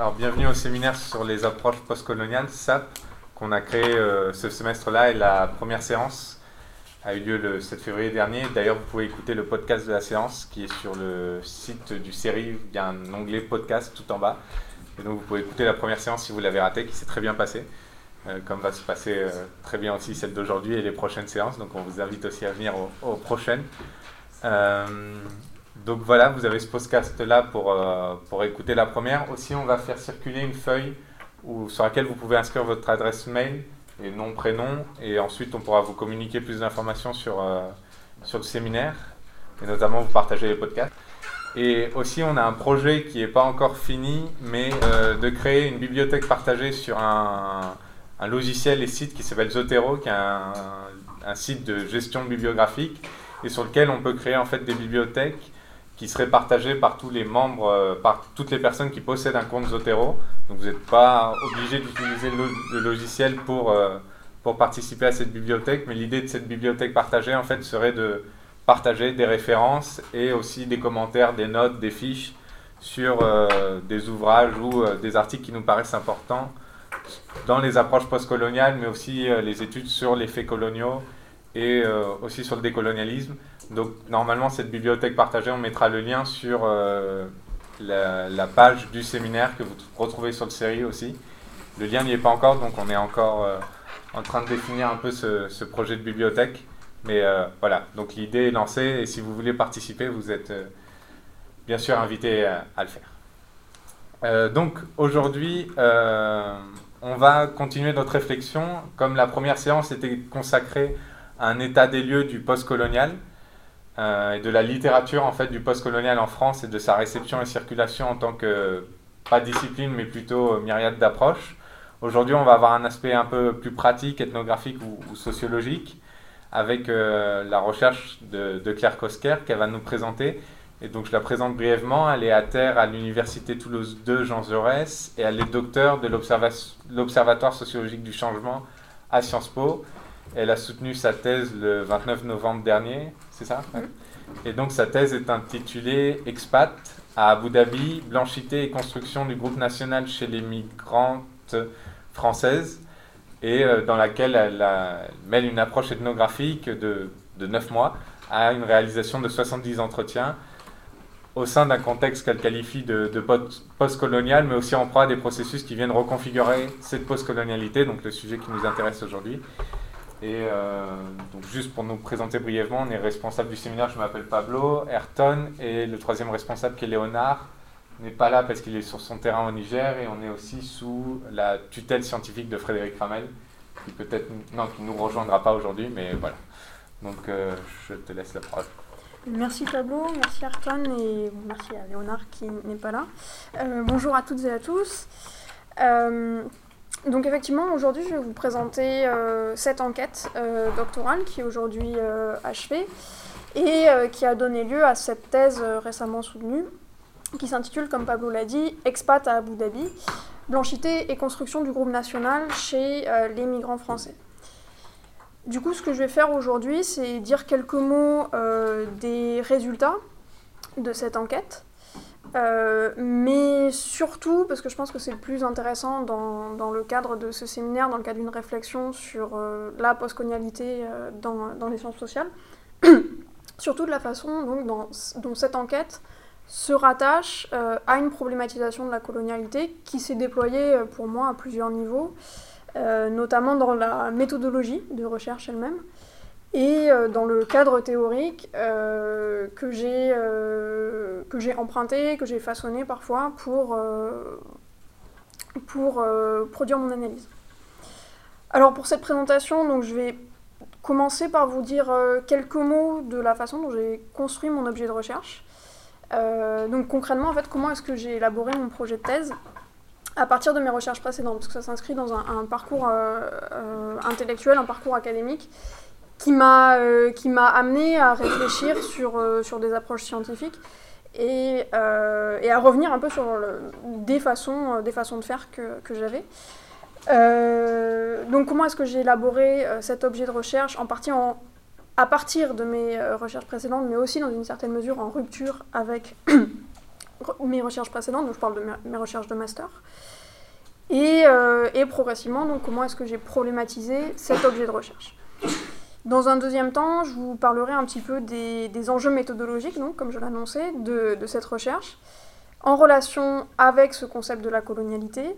Alors, bienvenue au séminaire sur les approches postcoloniales, SAP, qu'on a créé euh, ce semestre-là. Et la première séance a eu lieu le 7 février dernier. D'ailleurs, vous pouvez écouter le podcast de la séance qui est sur le site du série. Il y a un onglet podcast tout en bas. Et donc, vous pouvez écouter la première séance si vous l'avez ratée, qui s'est très bien passée. Euh, comme va se passer euh, très bien aussi celle d'aujourd'hui et les prochaines séances. Donc, on vous invite aussi à venir aux, aux prochaines. Donc voilà, vous avez ce podcast-là pour, euh, pour écouter la première. Aussi, on va faire circuler une feuille où, sur laquelle vous pouvez inscrire votre adresse mail et nom, prénom. Et ensuite, on pourra vous communiquer plus d'informations sur, euh, sur le séminaire et notamment vous partager les podcasts. Et aussi, on a un projet qui n'est pas encore fini, mais euh, de créer une bibliothèque partagée sur un, un logiciel et site qui s'appelle Zotero, qui est un, un, site de gestion bibliographique et sur lequel on peut créer en fait des bibliothèques qui serait partagé par tous les membres, euh, par toutes les personnes qui possèdent un compte Zotero. Donc vous n'êtes pas obligé d'utiliser le, logiciel pour, euh, pour participer à cette bibliothèque, mais l'idée de cette bibliothèque partagée en fait serait de partager des références et aussi des commentaires, des notes, des fiches sur euh, des ouvrages ou des articles qui nous paraissent importants dans les approches postcoloniales, mais aussi les études sur les faits coloniaux et aussi sur le décolonialisme. Donc normalement, cette bibliothèque partagée, on mettra le lien sur euh, la, page du séminaire que vous retrouvez sur le série aussi. Le lien n'y est pas encore, donc on est encore euh, en train de définir un peu ce, projet de bibliothèque. Mais euh, voilà, donc l'idée est lancée et si vous voulez participer, vous êtes bien sûr invité à, à le faire. donc aujourd'hui, on va continuer notre réflexion. Comme la première séance était consacrée à un état des lieux du post-colonial, euh, et de la littérature en fait du postcolonial en France et de sa réception et circulation en tant que pas discipline mais plutôt euh, myriade d'approches. Aujourd'hui, on va avoir un aspect un peu plus pratique, ethnographique ou, sociologique avec euh, la recherche de, Claire Kosker qu'elle va nous présenter. Et donc je la présente brièvement. Elle est à terre à l'Université Toulouse 2 Jean Jaurès et elle est docteur de l'Observatoire sociologique du changement à Sciences Po. Elle a soutenu sa thèse le 29 novembre dernier, c'est ça Et donc sa thèse est intitulée Expat à Abu Dhabi, blanchité et construction du groupe national chez les migrantes françaises, et euh, dans laquelle elle, mêle une approche ethnographique de, de 9 mois à une réalisation de 70 entretiens au sein d'un contexte qu'elle qualifie de, de post-colonial, mais aussi en proie à des processus qui viennent reconfigurer cette post-colonialité, donc le sujet qui nous intéresse aujourd'hui. Et euh, donc juste pour nous présenter brièvement, on est responsable du séminaire, je m'appelle Pablo, Ayrton, et le troisième responsable qui est Léonard n'est pas là parce qu'il est sur son terrain au Niger, et on est aussi sous la tutelle scientifique de Frédéric Ramel, qui peut-être, non, qui nous rejoindra pas aujourd'hui, mais voilà. Donc euh, je te laisse la parole. Merci Pablo, merci Ayrton, et merci à Léonard qui n'est pas là. Euh, bonjour à toutes et à tous. Donc effectivement, aujourd'hui, je vais vous présenter euh, cette enquête euh, doctorale qui est aujourd'hui euh, achevée et qui a donné lieu à cette thèse récemment soutenue qui s'intitule, comme Pablo l'a dit, Expat à Abu Dhabi, blanchité et construction du groupe national chez les migrants français. Du coup, ce que je vais faire aujourd'hui, c'est dire quelques mots des résultats de cette enquête, euh, mais surtout, parce que je pense que c'est le plus intéressant dans, dans, le cadre de ce séminaire, dans le cadre d'une réflexion sur euh, la postcolonialité euh, dans, dans, les sciences sociales, surtout de la façon donc, dont cette enquête se rattache à une problématisation de la colonialité qui s'est déployée pour moi à plusieurs niveaux, notamment dans la méthodologie de recherche elle-même, et euh, dans le cadre théorique euh, que j'ai euh, que j'ai emprunté, que j'ai façonné parfois pour, pour produire mon analyse. Alors pour cette présentation, donc, je vais commencer par vous dire quelques mots de la façon dont j'ai construit mon objet de recherche. donc concrètement, en fait, comment est-ce que j'ai élaboré mon projet de thèse à partir de mes recherches précédentes, parce que ça s'inscrit dans un parcours intellectuel, un parcours académique, qui m'a euh, qui m'a amené à réfléchir sur, euh, sur des approches scientifiques et, euh, et, à revenir un peu sur des, façons, des façons de faire que, que j'avais. donc comment est-ce que j'ai élaboré cet objet de recherche en partie en, à partir de mes recherches précédentes, mais aussi dans une certaine mesure en rupture avec mes recherches précédentes, donc je parle de mes recherches de master. Et, euh, et progressivement, donc comment est-ce que j'ai problématisé cet objet de recherche? Dans un deuxième temps, je vous parlerai un petit peu des, enjeux méthodologiques, donc, comme je l'annonçais, de, cette recherche, en relation avec ce concept de la colonialité,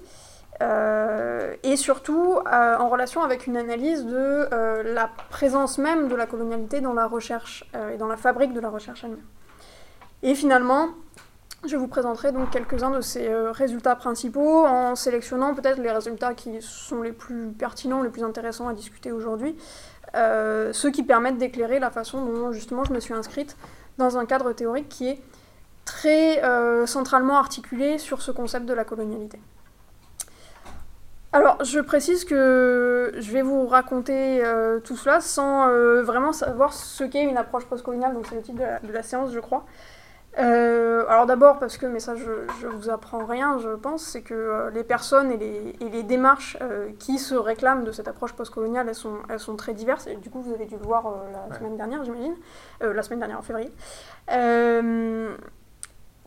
euh, et surtout euh, en relation avec une analyse de euh, la présence même de la colonialité dans la recherche et dans la fabrique de la recherche elle-même. Et finalement, je vous présenterai donc quelques-uns de ces résultats principaux en sélectionnant peut-être les résultats qui sont les plus pertinents, les plus intéressants à discuter aujourd'hui, ceux qui permettent d'éclairer la façon dont justement je me suis inscrite dans un cadre théorique qui est très centralement articulé sur ce concept de la colonialité. Alors, je précise que je vais vous raconter euh, tout cela sans euh, vraiment savoir ce qu'est une approche postcoloniale, donc c'est le titre de la, séance, je crois. Euh, alors d'abord parce que, mais ça je, ne vous apprends rien, je pense, c'est que les personnes et les, et les démarches qui se réclament de cette approche postcoloniale, elles sont, elles sont très diverses, et du coup vous avez dû le voir la semaine dernière, j'imagine, la semaine dernière en février.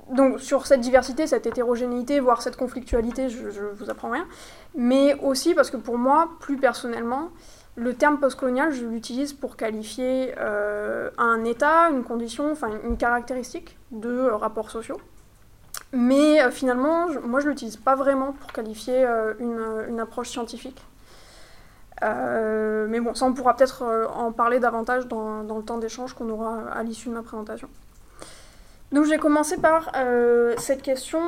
Donc sur cette diversité, cette hétérogénéité, voire cette conflictualité, je, ne vous apprends rien, mais aussi parce que pour moi, plus personnellement, le terme postcolonial, je l'utilise pour qualifier euh, un état, une condition, enfin une caractéristique de rapports sociaux. Mais euh, finalement, moi je l'utilise pas vraiment pour qualifier euh, une, approche scientifique. mais bon, ça on pourra peut-être en parler davantage dans, dans le temps d'échange qu'on aura à l'issue de ma présentation. Donc j'ai commencé par euh, cette question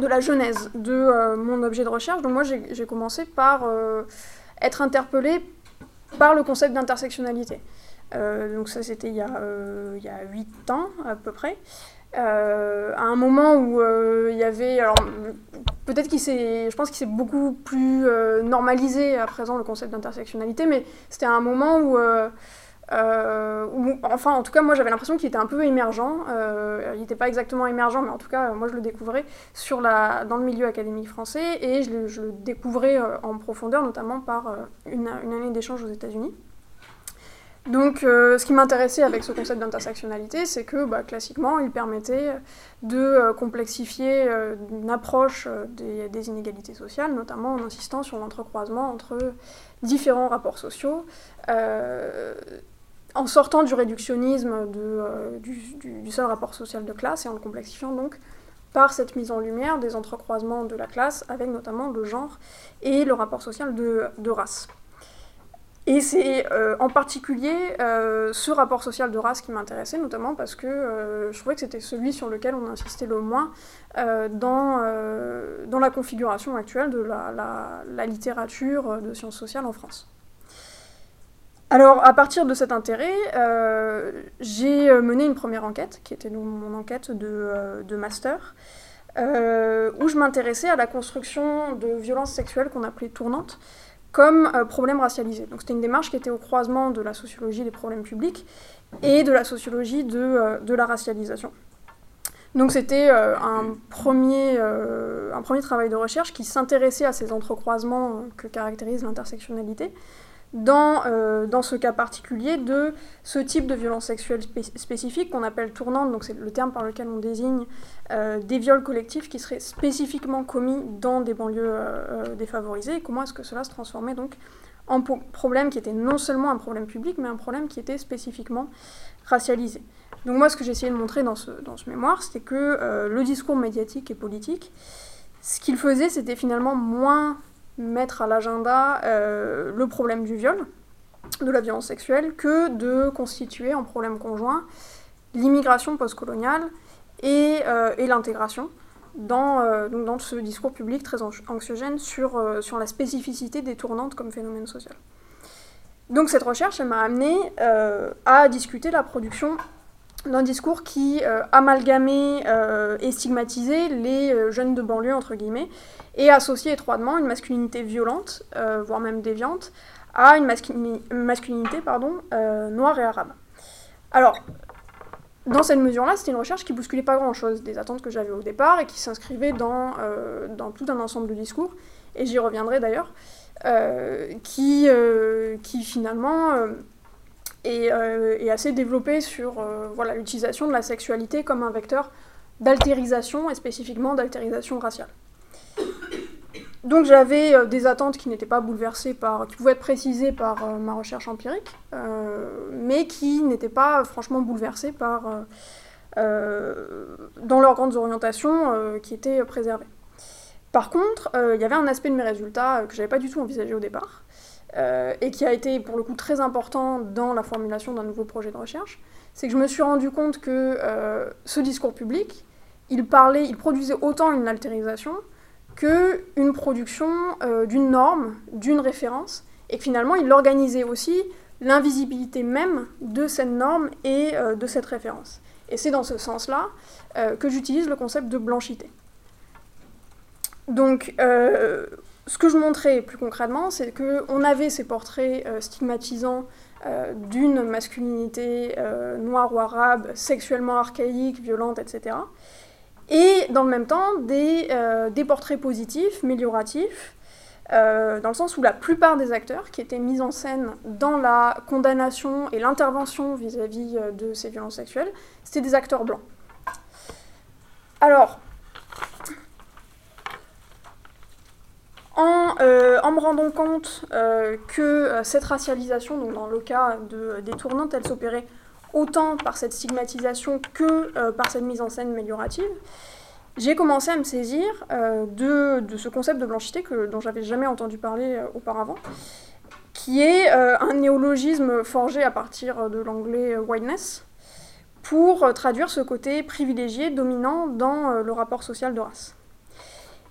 de la genèse de euh, mon objet de recherche. Donc moi j'ai commencé par euh, être interpellée par le concept d'intersectionnalité. donc ça c'était il, y a, il y a 8 ans à peu près. à un moment où il y avait, alors peut-être qu'il s'est, je pense qu'il s'est beaucoup plus normalisé à présent le concept d'intersectionnalité, mais c'était un moment où euh, enfin, en tout cas, moi j'avais l'impression qu'il était un peu émergent. Euh, il n'était pas exactement émergent, mais en tout cas, moi je le découvrais dans le milieu académique français et je le, découvrais euh, en profondeur, notamment par euh, une, année d'échange aux États-Unis. Donc, ce qui m'intéressait avec ce concept d'intersectionnalité, c'est que bah, classiquement, il permettait de complexifier une approche des, inégalités sociales, notamment en insistant sur l'entrecroisement entre différents rapports sociaux en sortant du réductionnisme euh, du, seul rapport social de classe et en le complexifiant donc par cette mise en lumière des entrecroisements de la classe avec notamment le genre et le rapport social de, race. Et c'est euh, en particulier euh, ce rapport social de race qui m'intéressait, notamment parce que je trouvais que c'était celui sur lequel on insistait le moins dans, dans la configuration actuelle de la littérature de sciences sociales en France. Alors, à partir de cet intérêt, euh, j'ai euh, mené une première enquête, qui était mon enquête de, euh, master, où je m'intéressais à la construction de violences sexuelles qu'on appelait tournantes comme problème racialisé. Donc, c'était une démarche qui était au croisement de la sociologie des problèmes publics et de la sociologie de, de la racialisation. Donc c'était un, premier, un premier travail de recherche qui s'intéressait à ces entrecroisements que caractérise l'intersectionnalité, dans, euh, dans ce cas particulier de ce type de violence sexuelle spécifique qu'on appelle tournante, donc c'est le terme par lequel on désigne euh, des viols collectifs qui seraient spécifiquement commis dans des banlieues euh, défavorisées, et comment est-ce que cela se transformait donc en problème qui était non seulement un problème public, mais un problème qui était spécifiquement racialisé. Donc moi, ce que j'ai essayé de montrer dans ce, dans ce mémoire, c'était que le discours médiatique et politique, ce qu'il faisait, c'était finalement moins mettre à l'agenda euh, le problème du viol, de la violence sexuelle, que de constituer en problème conjoint l'immigration postcoloniale et, euh, et l'intégration dans, euh, dans ce discours public très anxiogène sur, sur la spécificité des tournantes comme phénomène social. Donc cette recherche, elle m'a amené à discuter la production d'un discours qui euh, amalgamait euh, et stigmatisait les euh, jeunes de banlieue, entre guillemets, et associait étroitement une masculinité violente, voire même déviante, à une masculinité noire et arabe. Alors, dans cette mesure-là, c'était une recherche qui bousculait pas grand-chose des attentes que j'avais au départ et qui s'inscrivait dans, tout un ensemble de discours, et j'y reviendrai d'ailleurs, qui finalement et, euh, assez développé sur euh, voilà, l'utilisation de la sexualité comme un vecteur d'altérisation, et spécifiquement d'altérisation raciale. Donc j'avais euh, des attentes qui n'étaient pas bouleversées par, qui pouvaient être précisées par ma recherche empirique, mais qui n'étaient pas franchement bouleversées par, dans leurs grandes orientations qui étaient préservées. Par contre, il y avait un aspect de mes résultats que j'avais pas du tout envisagé au départ, et qui a été pour le coup très important dans la formulation d'un nouveau projet de recherche, c'est que je me suis rendu compte que ce discours public, il parlait, il produisait autant une altérisation qu'une production euh, d'une norme, d'une référence, et que finalement il organisait aussi l'invisibilité même de cette norme et euh, de cette référence. Et c'est dans ce sens-là euh, que j'utilise le concept de blanchité. Donc, ce que je montrais plus concrètement, c'est qu'on avait ces portraits stigmatisants d'une masculinité noire ou arabe, sexuellement archaïque, violente, etc et dans le même temps des, euh, des portraits positifs, amélioratifs, euh, dans le sens où la plupart des acteurs qui étaient mis en scène dans la condamnation et l'intervention vis-à-vis euh, de ces violences sexuelles, c'était des acteurs blancs. Alors, en, en me rendant compte que cette racialisation, donc dans le cas de, des tournantes, elle s'opérait autant par cette stigmatisation que euh, par cette mise en scène améliorative, j'ai commencé à me saisir euh, de, ce concept de blanchité que, dont j'avais jamais entendu parler euh, auparavant, qui est un néologisme forgé à partir de l'anglais whiteness, pour traduire ce côté privilégié, dominant dans le rapport social de race.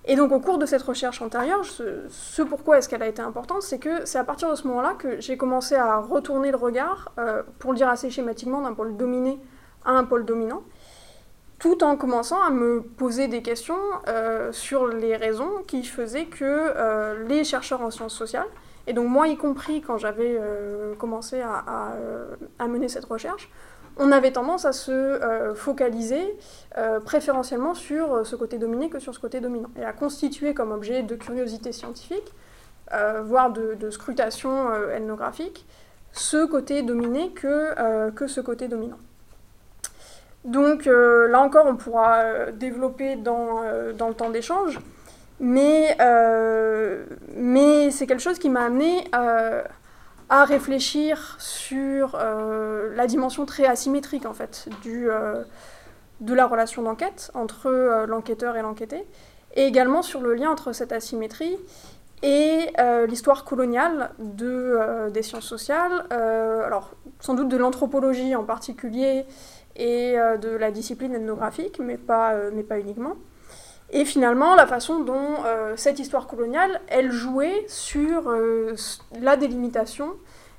Et donc au cours de cette recherche antérieure, ce, pourquoi est-ce qu'elle a été importante, c'est que c'est à partir de ce moment-là que j'ai commencé à retourner le regard, euh, pour le dire assez schématiquement, d'un pôle dominé à un pôle dominant, tout en commençant à me poser des questions euh, sur les raisons qui faisaient que euh, les chercheurs en sciences sociales, et donc moi y compris quand j'avais commencé à, mener cette recherche, on avait tendance à se euh, focaliser euh, préférentiellement sur euh, ce côté dominé que sur ce côté dominant, et à constituer comme objet de curiosité scientifique, voire de, scrutation ethnographique, ce côté dominé que, ce côté dominant. Donc là encore, on pourra développer dans, dans le temps d'échange, mais, mais c'est quelque chose qui m'a amené à à réfléchir sur euh, la dimension très asymétrique en fait du, euh, de la relation d'enquête entre euh, l'enquêteur et l'enquêté, et également sur le lien entre cette asymétrie et l'histoire coloniale de, des sciences sociales, alors sans doute de l'anthropologie en particulier et de la discipline ethnographique, mais pas, mais pas uniquement. Et finalement, la façon dont euh, cette histoire coloniale, elle jouait sur euh, la délimitation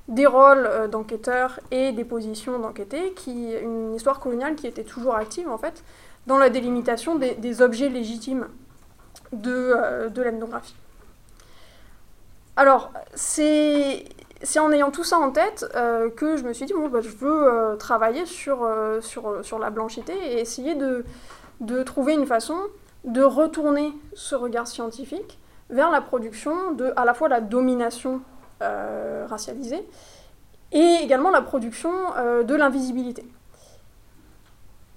des rôles euh, d'enquêteurs et des positions d'enquêtés, une histoire coloniale qui était toujours active en fait dans la délimitation des, objets légitimes de, de l'ethnographie. Alors, c'est en ayant tout ça en tête que je me suis dit, bon, bah, je veux travailler sur, sur, sur, la blanchité et essayer de, de trouver une façon de retourner ce regard scientifique vers la production de à la fois la domination euh, racialisée et également la production euh, de l'invisibilité.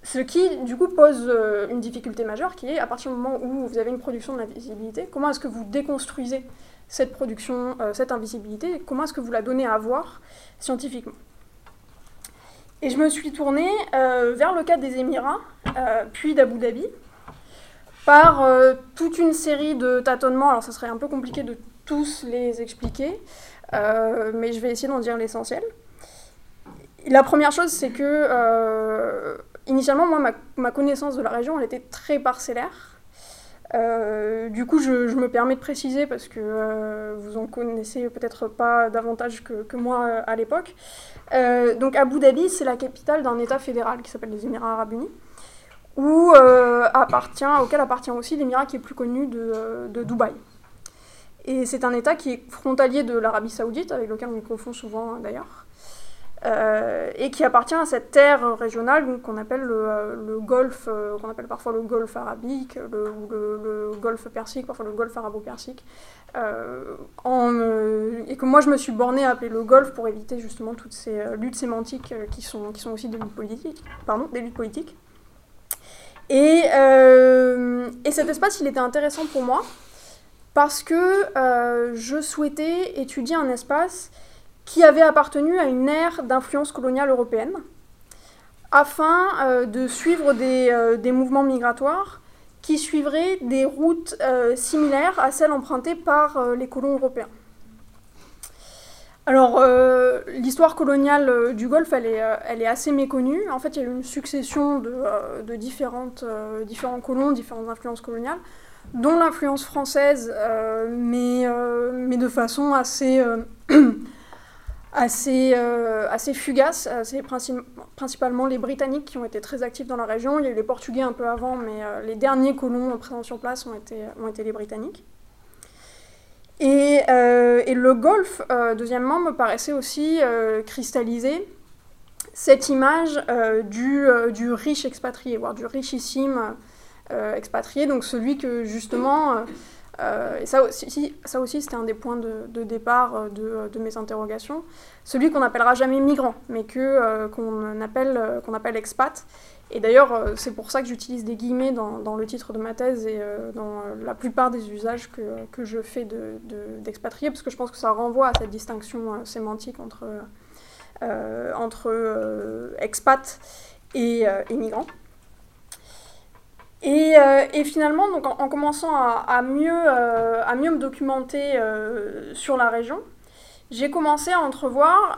Ce qui, du coup, pose euh, une difficulté majeure qui est, à partir du moment où vous avez une production de l'invisibilité, comment est-ce que vous déconstruisez cette production, cette invisibilité, comment est-ce que vous la donnez à voir scientifiquement? Et je me suis tournée vers le cas des Émirats, puis d'Abu Dhabi, par euh, toute une série de tâtonnements. Alors, ça serait un peu compliqué de tous les expliquer, euh, mais je vais essayer d'en dire l'essentiel. La première chose, c'est que, euh, initialement, ma, connaissance de la région, elle était très parcellaire. du coup, je, me permets de préciser parce que vous en connaissez peut-être pas davantage que, que moi à l'époque. donc, Abu Dhabi, c'est la capitale d'un État fédéral qui s'appelle les Émirats Arabes Unis euh, appartient, auquel appartient aussi l'émirat qui est plus connu de, euh, de Dubaï. Et c'est un État qui est frontalier de l'Arabie saoudite, avec lequel on confond souvent hein, d'ailleurs, euh, et qui appartient à cette terre régionale qu'on appelle le, le golfe, qu'on appelle parfois le golfe arabique, le, le, le golfe persique, parfois le golfe arabo-persique, et que moi je me suis bornée à appeler le golfe pour éviter justement toutes ces luttes sémantiques qui, sont, qui sont aussi des luttes politiques. Pardon, des luttes politiques. Et, euh, et, cet espace, il était intéressant pour moi parce que euh, je souhaitais étudier un espace qui avait appartenu à une ère d'influence coloniale européenne afin euh, de suivre des, mouvements migratoires qui suivraient des routes similaires à celles empruntées par les colons européens. Alors, euh, l'histoire coloniale euh, du Golfe, elle est, euh, elle est, assez méconnue. En fait, il y a eu une succession de, différentes, différents colons, différentes influences coloniales, dont l'influence française, mais, de façon assez, fugace. C'est principalement les Britanniques qui ont été très actifs dans la région. Il y a eu les Portugais un peu avant, mais les derniers colons présents sur place ont été les Britanniques. Euh, et, le golf, euh, deuxièmement, me paraissait aussi euh, cristalliser cette image du, riche expatrié, voire du richissime expatrié, donc celui que justement, et ça aussi, c'était un des points de, départ de, mes interrogations, celui qu'on n'appellera jamais migrant, mais appelle, qu'on appelle expat, et d'ailleurs, euh, c'est pour ça que j'utilise des guillemets dans, le titre de ma thèse et euh, dans euh, la plupart des usages que, que je fais d'expatriés, de, parce que je pense que ça renvoie à cette distinction sémantique entre, entre expat et, migrant. Et, finalement, donc en, commençant à mieux, à mieux me documenter sur la région, j'ai commencé à entrevoir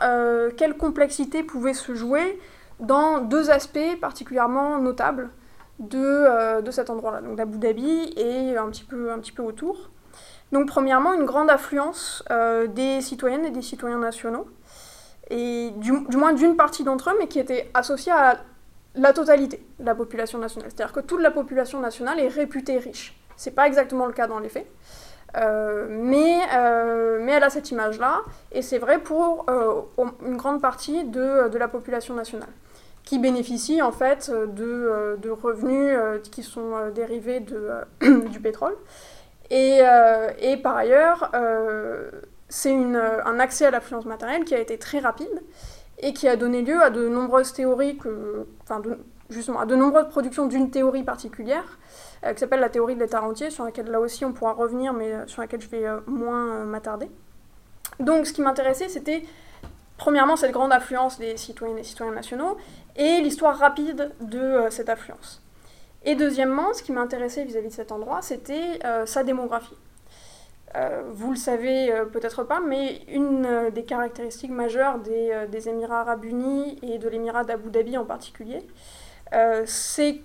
quelle complexité pouvait se jouer dans deux aspects particulièrement notables de, euh, de cet endroit-là, donc d'Abu Dhabi et un petit, peu, un petit peu autour. Donc premièrement, une grande affluence euh, des citoyennes et des citoyens nationaux, et du, moins d'une partie d'entre eux, mais qui était associée à la totalité de la population nationale. C'est-à-dire que toute la population nationale est réputée riche. Ce n'est pas exactement le cas dans les faits. Euh, mais, mais elle a cette image-là, et c'est vrai pour une grande partie de, de la population nationale qui bénéficient en fait de, euh, de revenus euh, qui sont euh, dérivés de, du pétrole. Et, et, par ailleurs, c'est un accès à l'affluence matérielle qui a été très rapide et qui a donné lieu à de nombreuses théories, que, enfin justement à de nombreuses productions d'une théorie particulière qui s'appelle la théorie de l'état entier, sur laquelle là aussi on pourra revenir, mais sur laquelle je vais moins m'attarder. Donc ce qui m'intéressait, c'était premièrement cette grande affluence des citoyennes et citoyens nationaux, et l'histoire rapide de euh, cette affluence. Et deuxièmement, ce qui m'intéressait vis-à-vis de cet endroit, c'était euh, sa démographie. Euh, vous le savez peut-être pas, mais une des caractéristiques majeures des, des Émirats arabes unis et de l'Émirat d'Abu Dhabi en particulier, c'est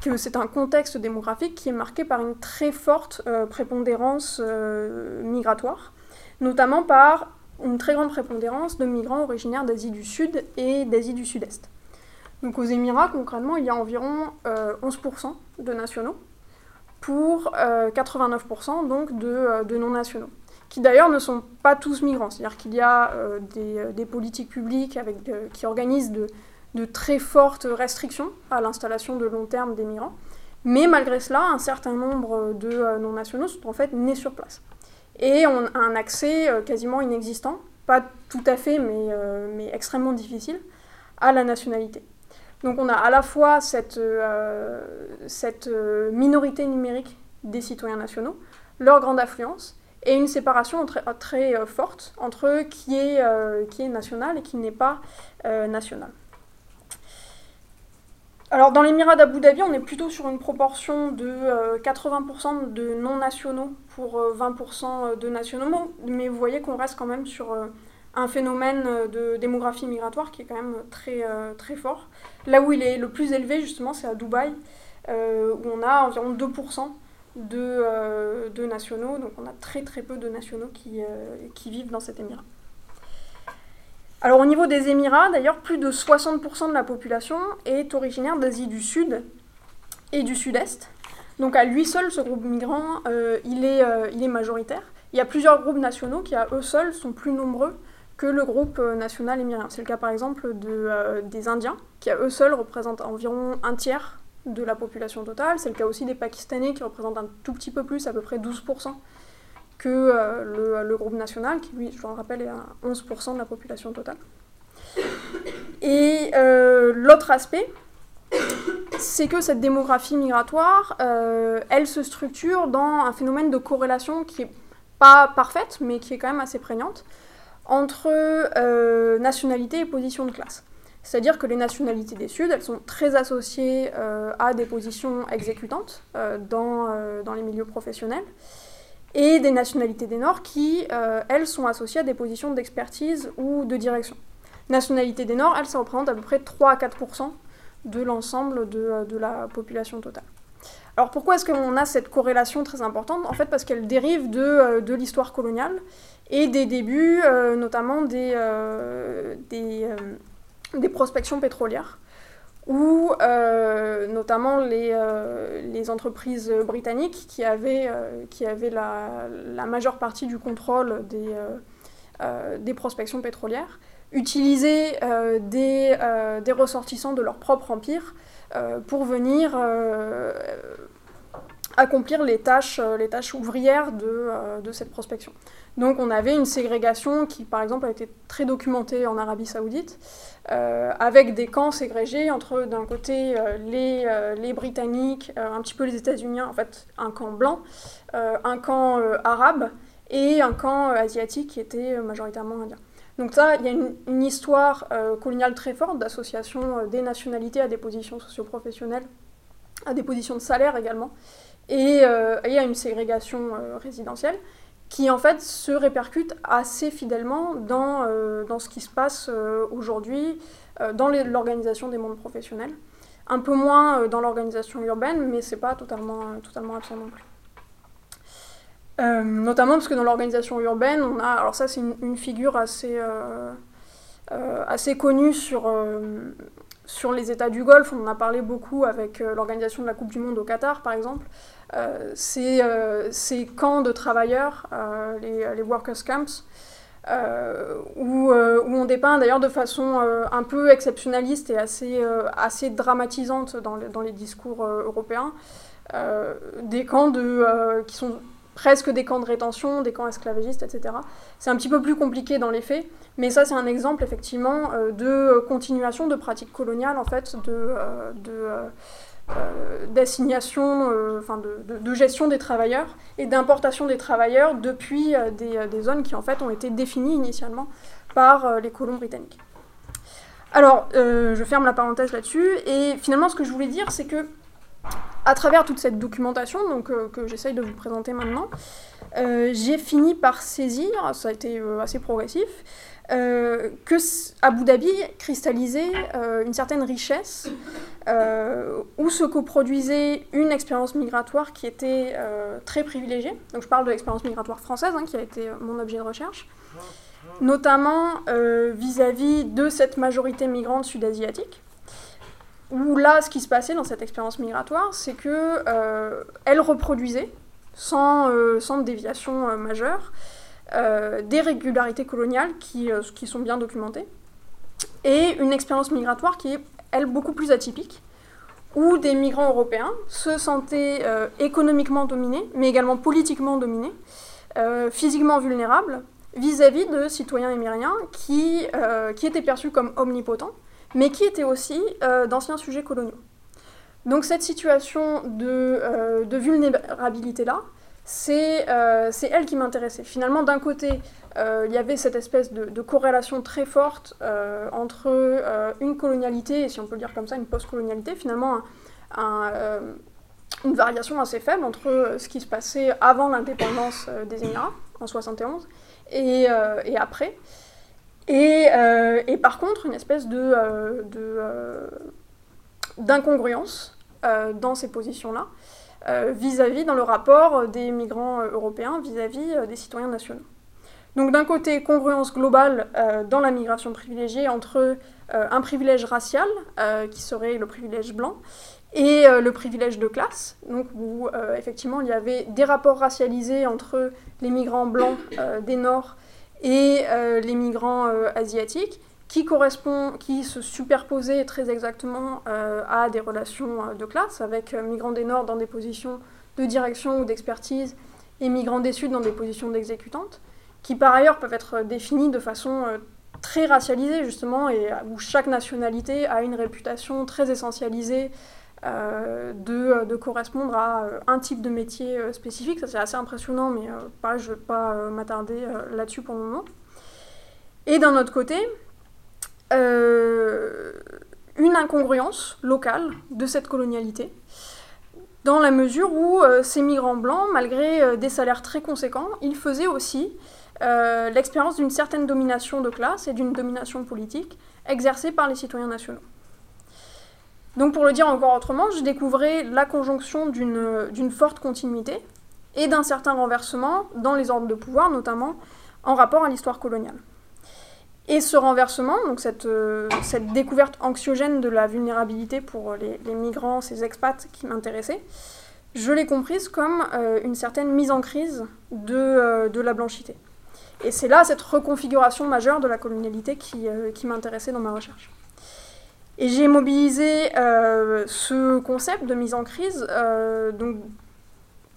que c'est un contexte démographique qui est marqué par une très forte prépondérance migratoire, notamment par une très grande prépondérance de migrants originaires d'Asie du Sud et d'Asie du Sud-Est. Donc aux Émirats, concrètement, il y a environ 11% euh, de nationaux pour 89% euh, donc euh, de, non-nationaux, qui d'ailleurs ne sont pas tous migrants. C'est-à-dire qu'il y a des, politiques publiques qui organisent de, très fortes restrictions à l'installation de long terme des migrants, mais malgré cela, un certain nombre de non-nationaux sont en fait nés sur place et ont un accès quasiment inexistant, pas tout à fait, mais extrêmement difficile, à la nationalité. Donc on a à la fois cette, euh, euh, minorité numérique des citoyens nationaux, leur grande affluence, et une séparation très, euh, forte entre qui est, qui est national et qui n'est pas national. Alors dans l'émirat d'Abu Dhabi, on est plutôt sur une proportion de 80% de non-nationaux pour 20% de nationaux, mais vous voyez qu'on reste quand même sur un phénomène de démographie migratoire qui est quand même très, très fort. Là où il est le plus élevé, justement, c'est à Dubaï, euh, où on a environ 2% euh, de, nationaux. Donc on a très très peu de nationaux qui, euh, qui vivent dans cet émirat. Alors au niveau des Émirats, d'ailleurs, plus de 60% de la population est originaire d'Asie du Sud et du Sud-Est. Donc à lui seul, ce groupe migrant, il est majoritaire. Il y a plusieurs groupes nationaux qui, à eux seuls, sont plus nombreux que le groupe euh, national émirien. C'est le cas par exemple de, euh, des Indiens, qui à eux seuls représentent environ un tiers de la population totale. C'est le cas aussi des Pakistanais, qui représentent un tout petit peu plus, à peu près 12%, que euh, le, groupe national, qui lui, je vous le rappelle, est à 11% de la population totale. Et l'autre aspect, c'est que cette démographie migratoire, elle se structure dans un phénomène de corrélation qui est pas parfaite, mais qui est quand même assez prégnante, entre nationalité et position de classe. C'est-à-dire que les nationalités des Suds, elles sont très associées euh, à des positions exécutantes euh, dans, euh, dans, les milieux professionnels, et des nationalités des Nord qui, elles, sont associées à des positions d'expertise ou de direction. Nationalité des Nord, elles, ça représente à peu près 3 à 4% de l'ensemble de, de, la population totale. Alors pourquoi est-ce qu'on a cette corrélation très importante? En fait parce qu'elle dérive de, de l'histoire coloniale et des débuts, notamment des, des des prospections pétrolières, où euh, notamment les, euh, les, entreprises britanniques qui avaient, euh, qui avaient la, la, majeure partie du contrôle des, des prospections pétrolières utilisaient des, des, ressortissants de leur propre empire pour venir accomplir les tâches, les tâches ouvrières de, de cette prospection. Donc on avait une ségrégation qui, par exemple, a été très documentée en Arabie saoudite, euh, avec des camps ségrégés entre, d'un côté, euh, les, euh, les, Britanniques, un petit peu les États-Unis, en fait, un camp blanc, un camp arabe et un camp asiatique qui était majoritairement indien. Donc ça, il y a une, histoire coloniale très forte d'association des nationalités à des positions socioprofessionnelles, à des positions de salaire également, et, et à une ségrégation résidentielle qui en fait se répercute assez fidèlement dans, euh, dans ce qui se passe euh, aujourd'hui euh, dans l'organisation des mondes professionnels. Un peu moins dans l'organisation urbaine, mais c'est pas totalement, totalement absent non plus. notamment parce que dans l'organisation urbaine, on a, alors ça c'est une, une, figure assez, assez connue sur, sur les États du Golfe, on en a parlé beaucoup avec l'organisation de la Coupe du Monde au Qatar par exemple, euh, euh, ces, camps de travailleurs, euh, les, workers' camps, où, on dépeint d'ailleurs de façon un peu exceptionnaliste et assez, assez dramatisante dans, dans, les discours européens, des camps de, qui sont presque des camps de rétention, des camps esclavagistes, etc. C'est un petit peu plus compliqué dans les faits, mais ça c'est un exemple effectivement de continuation de pratiques coloniales en fait, de, de euh, d'assignation, euh, enfin de, gestion des travailleurs et d'importation des travailleurs depuis euh, des, zones qui en fait ont été définies initialement par les colons britanniques. Alors, je ferme la parenthèse là-dessus et finalement ce que je voulais dire c'est que à travers toute cette documentation donc, que j'essaye de vous présenter maintenant, j'ai fini par saisir, ça a été assez progressif, euh, que Abu Dhabi cristallisait euh, une certaine richesse euh, où se coproduisait une expérience migratoire qui était très privilégiée. Donc je parle de l'expérience migratoire française hein, qui a été mon objet de recherche, notamment vis-à-vis de cette majorité migrante sud-asiatique. Où là, ce qui se passait dans cette expérience migratoire, c'est que elle reproduisait sans, sans déviation majeure euh, des régularités coloniales qui, euh, sont bien documentées, et une expérience migratoire qui est, elle, beaucoup plus atypique, où des migrants européens se sentaient euh, économiquement dominés, mais également politiquement dominés, physiquement vulnérables, vis-à-vis de citoyens émiriens qui étaient perçus comme omnipotents, mais qui étaient aussi d'anciens sujets coloniaux. Donc cette situation de, de vulnérabilité-là, euh, c'est elle qui m'intéressait. Finalement, d'un côté, euh, il y avait cette espèce de, corrélation très forte euh, entre une colonialité, et si on peut le dire comme ça, une post-colonialité, finalement, une variation assez faible entre ce qui se passait avant l'indépendance des Émirats, en 71, et, après. Et, par contre, une espèce d'incongruence dans ces positions-là. Euh, vis-à-vis dans le rapport des migrants euh, européens vis-à-vis euh, des citoyens nationaux. Donc d'un côté, congruence globale dans la migration privilégiée entre un privilège racial, qui serait le privilège blanc, et le privilège de classe, donc où effectivement il y avait des rapports racialisés entre les migrants blancs des Nord et les migrants asiatiques, qui correspond, qui se superposait très exactement euh, à des relations euh, de classe, avec euh, migrants des Nord dans des positions de direction ou d'expertise et migrants des Sud dans des positions d'exécutantes, qui par ailleurs peuvent être définis de façon très racialisée justement, et où chaque nationalité a une réputation très essentialisée de, de, correspondre à un type de métier spécifique. Ça c'est assez impressionnant, mais je ne vais pas m'attarder là-dessus pour le moment. Et d'un autre côté, une incongruence locale de cette colonialité, dans la mesure où ces migrants blancs, malgré des salaires très conséquents, ils faisaient aussi euh, l'expérience d'une certaine domination de classe et d'une domination politique exercée par les citoyens nationaux. Donc pour le dire encore autrement, je découvrais la conjonction d'une forte continuité et d'un certain renversement dans les ordres de pouvoir, notamment en rapport à l'histoire coloniale. Et ce renversement, donc cette, euh, découverte anxiogène de la vulnérabilité pour les, migrants, ces expats qui m'intéressaient, je l'ai comprise comme euh, une certaine mise en crise de, de la blanchité. Et c'est là cette reconfiguration majeure de la colonialité qui, euh, qui m'intéressait dans ma recherche. Et j'ai mobilisé euh, ce concept de mise en crise euh, donc,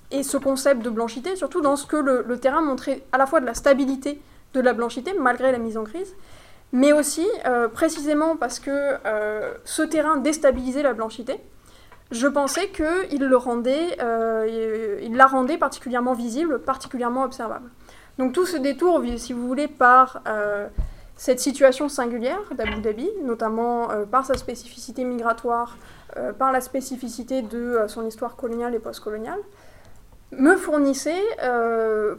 et ce concept de blanchité, surtout dans ce que le, terrain montrait à la fois de la stabilité de la blanchité, malgré la mise en crise, mais aussi précisément parce que ce terrain déstabilisait la blanchité, je pensais qu'il le rendait, il la rendait particulièrement visible, particulièrement observable. Donc tout se détour, si vous voulez, par euh, cette situation singulière d'Abu Dhabi, notamment euh, par sa spécificité migratoire, euh, par la spécificité de son histoire coloniale et postcoloniale, me fournissait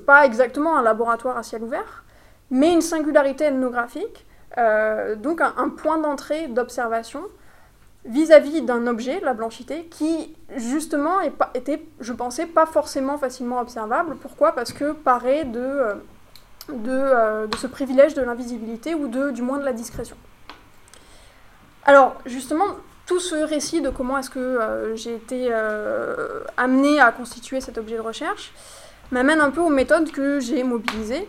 pas exactement un laboratoire à ciel ouvert, mais une singularité ethnographique, donc un point d'entrée d'observation vis-à-vis d'un objet, la blanchité, qui justement était, je pensais, pas forcément facilement observable. Pourquoi? Parce que paré de, euh, euh, de, ce privilège de l'invisibilité ou de, du moins de la discrétion. Alors justement, tout ce récit de comment est-ce que euh, j'ai été amenée à constituer cet objet de recherche m'amène un peu aux méthodes que j'ai mobilisées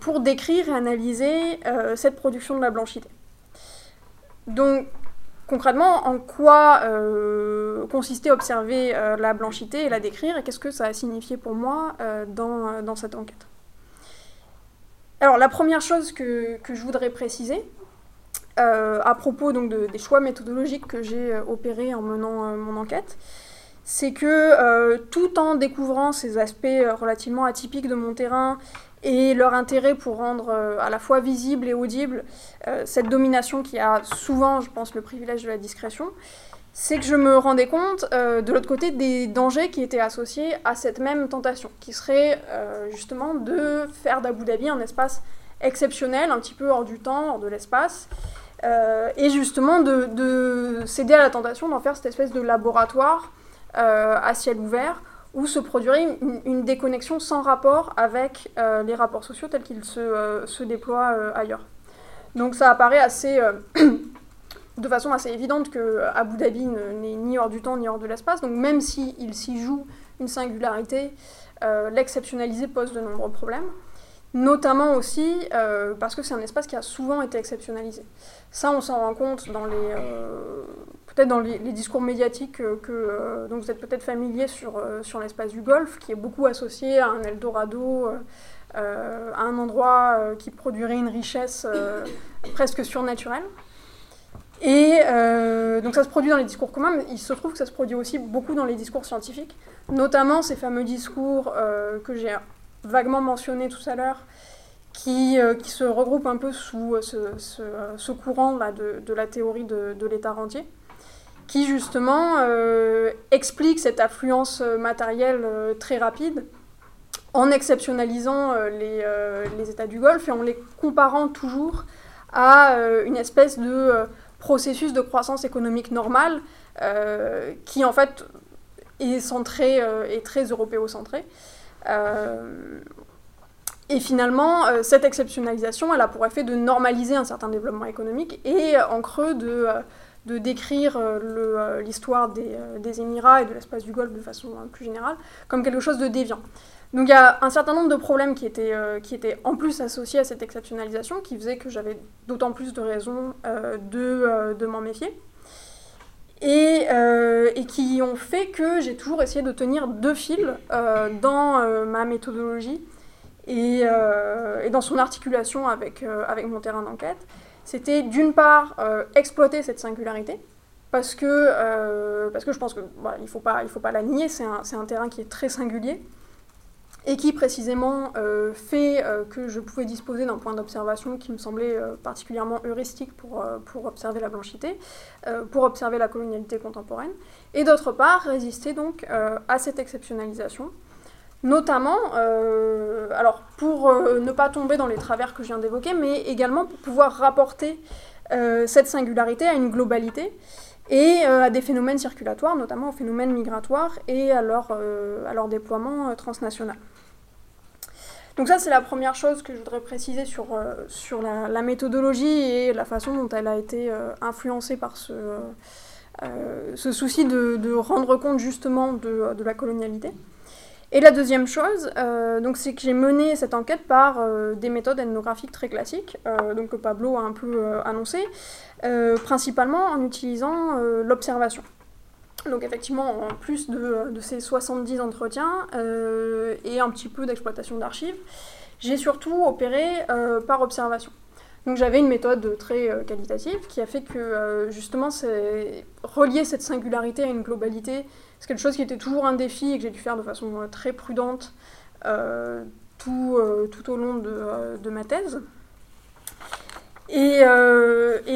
pour décrire et analyser cette production de la blanchité. Donc concrètement, en quoi euh, consistait observer euh, la blanchité et la décrire, et qu'est-ce que ça a signifié pour moi euh, dans, cette enquête? Alors, la première chose que, je voudrais préciser, à propos des choix méthodologiques que j'ai opérés en menant mon enquête, c'est que tout en découvrant ces aspects relativement atypiques de mon terrain et leur intérêt pour rendre euh, à la fois visible et audible euh, cette domination qui a souvent, je pense, le privilège de la discrétion, c'est que je me rendais compte euh, de l'autre côté des dangers qui étaient associés à cette même tentation, qui serait justement de faire d'Abu Dhabi un espace exceptionnel, un petit peu hors du temps, hors de l'espace, et justement de, de, céder à la tentation d'en faire cette espèce de laboratoire à ciel ouvert où se produirait une, déconnexion sans rapport avec euh, les rapports sociaux tels qu'ils se, euh, se, déploient euh, ailleurs. Donc ça apparaît assez, de façon assez évidente que Abu Dhabi n'est ni hors du temps ni hors de l'espace, donc même s'il s'y joue une singularité, l'exceptionnaliser pose de nombreux problèmes, notamment aussi parce que c'est un espace qui a souvent été exceptionnalisé. Ça, on s'en rend compte dans les peut-être dans les, discours médiatiques euh, que euh, donc vous êtes peut-être familier sur, euh, sur l'espace du Golfe, qui est beaucoup associé à un Eldorado, à un endroit qui produirait une richesse presque surnaturelle. Et donc ça se produit dans les discours communs, mais il se trouve que ça se produit aussi beaucoup dans les discours scientifiques, notamment ces fameux discours que j'ai vaguement mentionnés tout à l'heure, qui, qui, se regroupent un peu sous ce, ce, courant là, de, la théorie de, l'état rentier qui justement euh, explique cette affluence euh, matérielle euh, très rapide en exceptionnalisant les, les, États du Golfe et en les comparant toujours à une espèce de processus de croissance économique normale qui en fait est centré et très européocentré. et finalement, cette exceptionnalisation, elle a pour effet de normaliser un certain développement économique et en creux de décrire euh, euh, l'histoire euh, des, Émirats et de l'espace du Golfe de façon plus générale comme quelque chose de déviant. Donc il y a un certain nombre de problèmes qui étaient, qui étaient en plus associés à cette exceptionnalisation, qui faisaient que j'avais d'autant plus de raisons de, de m'en méfier. Et, et, qui ont fait que j'ai toujours essayé de tenir deux fils dans ma méthodologie et, et, dans son articulation avec, avec mon terrain d'enquête c'était d'une part euh, exploiter cette singularité, parce que, parce que je pense qu'il ne faut pas, faut pas la nier, c'est un, un, terrain qui est très singulier et qui précisément euh, fait euh, que je pouvais disposer d'un point d'observation qui me semblait euh, particulièrement heuristique pour, observer la blanchité, pour observer la colonialité contemporaine, et d'autre part résister donc à cette exceptionnalisation, notamment alors pour ne pas tomber dans les travers que je viens d'évoquer, mais également pour pouvoir rapporter cette singularité à une globalité et à des phénomènes circulatoires, notamment aux phénomènes migratoires et à leur, leur déploiement transnational. Donc ça, c'est la première chose que je voudrais préciser sur, euh, la, méthodologie et la façon dont elle a été euh, influencée par ce, euh, souci de, rendre compte justement de, la colonialité. Et la deuxième chose, donc c'est que j'ai mené cette enquête par des méthodes ethnographiques très classiques, donc que Pablo a un peu annoncé, principalement en utilisant l'observation. Donc effectivement, en plus de, ces 70 entretiens euh, et un petit peu d'exploitation d'archives, j'ai surtout opéré euh, par observation. Donc j'avais une méthode très euh, qualitative qui a fait que justement relier cette singularité à une globalité, c'est quelque chose qui était toujours un défi et que j'ai dû faire de façon très prudente tout, tout, au long de, ma thèse. Et,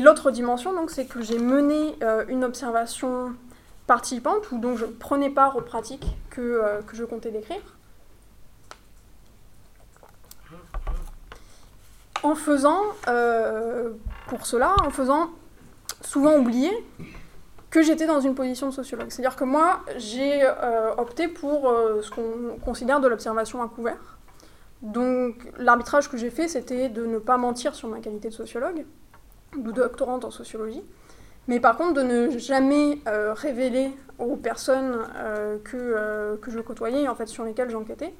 l'autre dimension, donc, c'est que j'ai mené une observation participante ou dont je prenais part aux pratiques que, euh, que je comptais décrire. En faisant, euh, pour cela, en faisant souvent oublier que j'étais dans une position de sociologue. C'est-à-dire que moi, j'ai euh, opté pour ce qu'on considère de l'observation à couvert. Donc l'arbitrage que j'ai fait, c'était de ne pas mentir sur ma qualité de sociologue, de doctorante en sociologie, mais par contre, de ne jamais euh, révéler aux personnes euh, que, euh, que, je côtoyais, en fait, sur lesquelles j'enquêtais,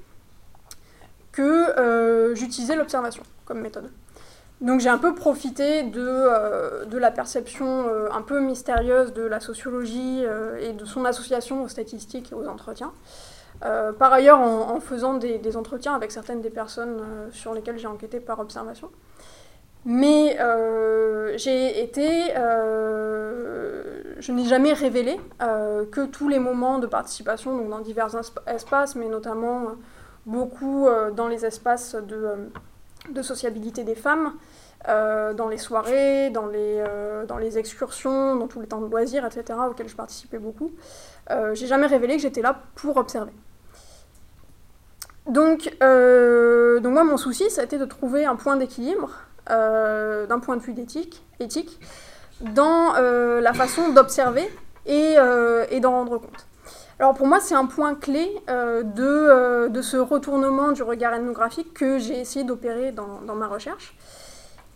que j'utilisais l'observation comme méthode. Donc j'ai un peu profité de, de la perception un peu mystérieuse de la sociologie et de son association aux statistiques et aux entretiens. par ailleurs, en, faisant des, des, entretiens avec certaines des personnes sur lesquelles j'ai enquêté par observation. Mais euh, j'ai été, euh, je n'ai jamais révélé euh, que tous les moments de participation, donc dans divers espaces, mais notamment beaucoup dans les espaces de, de, sociabilité des femmes, dans les soirées, dans les, excursions, dans tous les temps de loisirs, etc., auxquels je participais beaucoup. j'ai jamais révélé que j'étais là pour observer. Donc, donc moi, mon souci, ça a été de trouver un point d'équilibre euh, d'un point de vue d'éthique, éthique, dans euh, la façon d'observer euh, et d'en rendre compte. Alors pour moi, c'est un point clé de, de, ce retournement du regard ethnographique que j'ai essayé d'opérer dans, dans, ma recherche.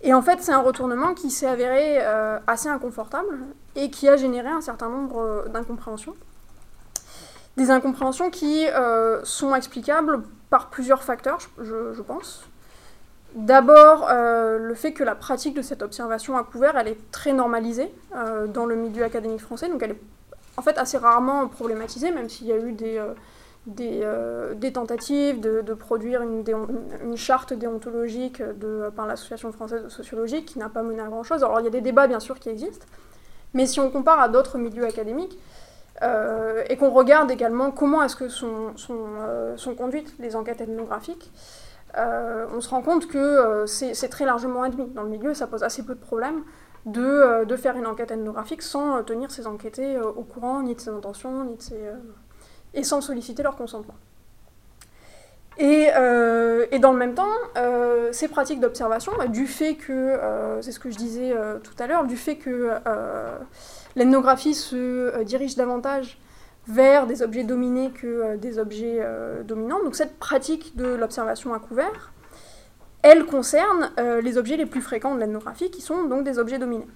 Et en fait, c'est un retournement qui s'est avéré assez inconfortable et qui a généré un certain nombre d'incompréhensions. Des incompréhensions qui sont explicables par plusieurs facteurs, je, pense. D'abord, euh, le fait que la pratique de cette observation à couvert, elle est très normalisée euh, dans le milieu académique français, donc elle est en fait assez rarement problématisée, même s'il y a eu des, euh, des, tentatives de, produire une, charte déontologique de, par l'Association française de sociologie qui n'a pas mené à grand-chose. Alors il y a des débats bien sûr qui existent, mais si on compare à d'autres milieux académiques, et qu'on regarde également comment est-ce que sont, conduites les enquêtes ethnographiques, euh, on se rend compte que euh, c'est très largement admis. Dans le milieu, ça pose assez peu de problèmes de, euh, faire une enquête ethnographique sans tenir ses enquêtés au courant ni de ses intentions, ni de ses, et sans solliciter leur consentement. Et, dans le même temps, ces pratiques d'observation, bah, du fait que, c'est ce que je disais tout à l'heure, du fait que l'ethnographie se dirige davantage vers des objets dominés que euh, des objets euh, dominants. Donc cette pratique de l'observation à couvert, elle concerne euh, les objets les plus fréquents de l'ethnographie, qui sont donc des objets dominés.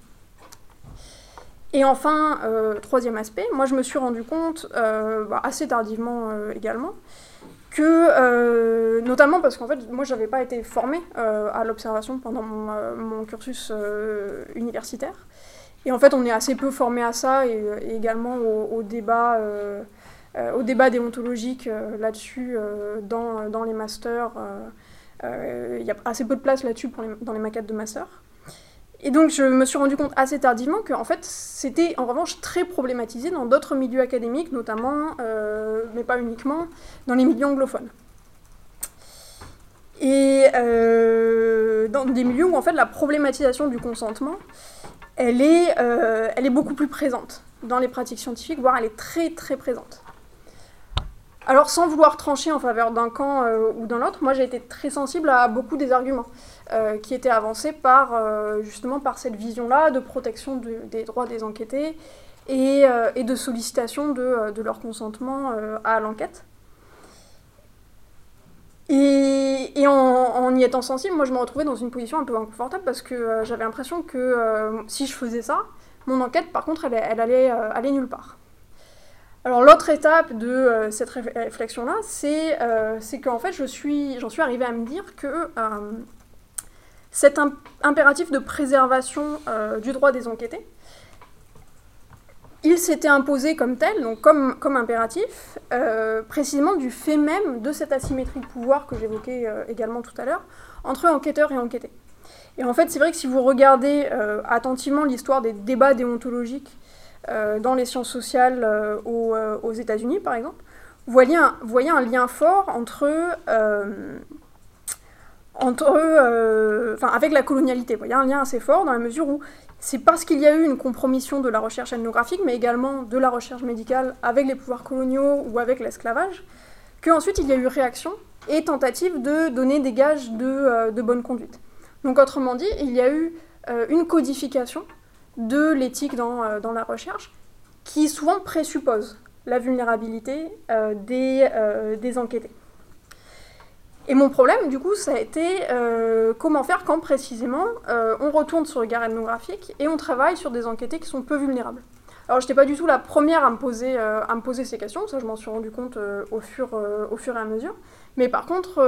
Et enfin, troisième aspect, moi je me suis rendu compte, bah, assez tardivement également, que, notamment parce qu'en fait, moi j'avais pas été formée à l'observation pendant mon cursus universitaire, et en fait, on est assez peu formé à ça et, euh, également au, débat, euh, euh, au débat déontologique là-dessus dans, dans, les masters. Il y a assez peu de place là-dessus dans les maquettes de master. Et donc je me suis rendu compte assez tardivement que en fait c'était en revanche très problématisé dans d'autres milieux académiques, notamment, euh, mais pas uniquement, dans les milieux anglophones. Et euh, dans des milieux où en fait la problématisation du consentement, elle est, euh, elle est beaucoup plus présente dans les pratiques scientifiques, voire elle est très très présente. Alors sans vouloir trancher en faveur d'un camp ou d'un autre, moi j'ai été très sensible à beaucoup des arguments. Euh, qui était avancée par, euh, justement par cette vision-là de protection des droits des enquêtés et, euh, de sollicitation de, leur consentement à l'enquête. Et, en, y étant sensible, moi je me retrouvais dans une position un peu inconfortable parce que j'avais l'impression que si je faisais ça, mon enquête par contre elle, allait nulle part. Alors l'autre étape de cette réflexion-là, c'est qu'en fait j'en suis, suis arrivée à me dire que cet impératif de préservation euh, du droit des enquêtés, il s'était imposé comme tel, donc comme, comme impératif, euh, précisément du fait même de cette asymétrie de pouvoir que j'évoquais euh, également tout à l'heure, entre enquêteurs et enquêtés. Et en fait, c'est vrai que si vous regardez attentivement l'histoire des débats déontologiques dans les sciences sociales aux, aux États-Unis, par exemple, vous voyez un, vous voyez un lien fort entre entre euh, enfin, avec la colonialité. Y a un lien assez fort dans la mesure où c'est parce qu'il y a eu une compromission de la recherche ethnographique, mais également de la recherche médicale avec les pouvoirs coloniaux ou avec l'esclavage, qu'ensuite il y a eu réaction et tentative de donner des gages de, euh, bonne conduite. Donc autrement dit, il y a eu euh, une codification de l'éthique dans, dans, la recherche qui souvent présuppose la vulnérabilité des, des enquêtés. Et mon problème, du coup, ça a été euh, comment faire quand précisément euh, on retourne sur le regard ethnographique et on travaille sur des enquêtés qui sont peu vulnérables. Alors, je n'étais pas du tout la première à me poser, euh, à me poser ces questions, ça je m'en suis rendu compte au, fur, au fur et à mesure. Mais par contre,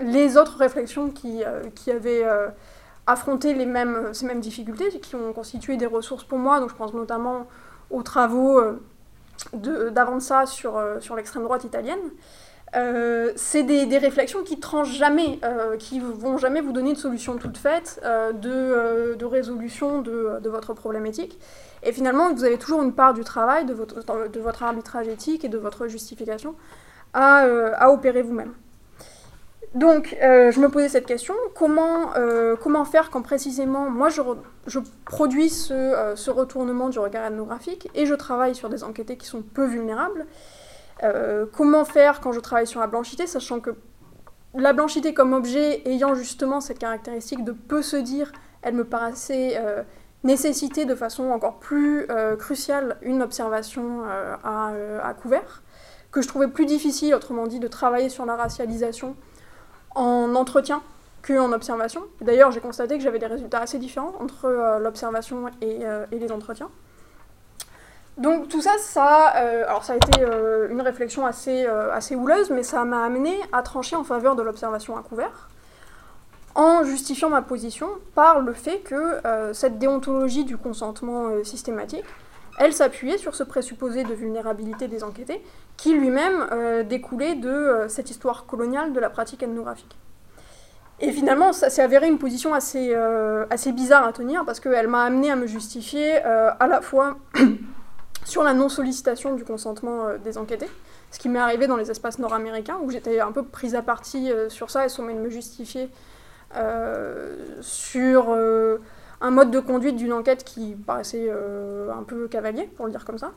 les autres réflexions qui, qui avaient affronté les mêmes, ces mêmes difficultés, qui ont constitué des ressources pour moi, donc je pense notamment aux travaux d'Avanza sur, sur l'extrême droite italienne, euh, c'est des, réflexions qui tranchent jamais, euh, qui vont jamais vous donner de solution toute faite, euh, de, résolution de, votre problématique. Et finalement, vous avez toujours une part du travail, de votre, de votre arbitrage éthique et de votre justification à, opérer vous-même. Donc, je me posais cette question, comment, comment faire quand précisément, moi, je, produis ce, ce, retournement du regard ethnographique et je travaille sur des enquêtés qui sont peu vulnérables euh, comment faire quand je travaille sur la blanchité, sachant que la blanchité comme objet ayant justement cette caractéristique de peu se dire, elle me paraissait euh, nécessiter de façon encore plus euh, cruciale une observation à, couvert, que je trouvais plus difficile, autrement dit, de travailler sur la racialisation en entretien qu'en observation. D'ailleurs, j'ai constaté que j'avais des résultats assez différents entre l'observation et, et les entretiens. Donc tout ça, ça, euh, alors ça a été euh, une réflexion assez, euh, assez houleuse, mais ça m'a amené à trancher en faveur de l'observation à couvert, en justifiant ma position par le fait que cette déontologie du consentement systématique, elle s'appuyait sur ce présupposé de vulnérabilité des enquêtés, qui lui-même découlait de cette histoire coloniale de la pratique ethnographique. Et finalement, ça s'est avéré une position assez, assez bizarre à tenir, parce qu'elle m'a amené à me justifier à la fois sur la non-sollicitation du consentement euh, des enquêtés, ce qui m'est arrivé dans les espaces nord-américains, où j'étais un peu prise à partie euh, sur ça et sommet de me justifier euh, sur un mode de conduite d'une enquête qui paraissait un peu cavalier, pour le dire comme ça.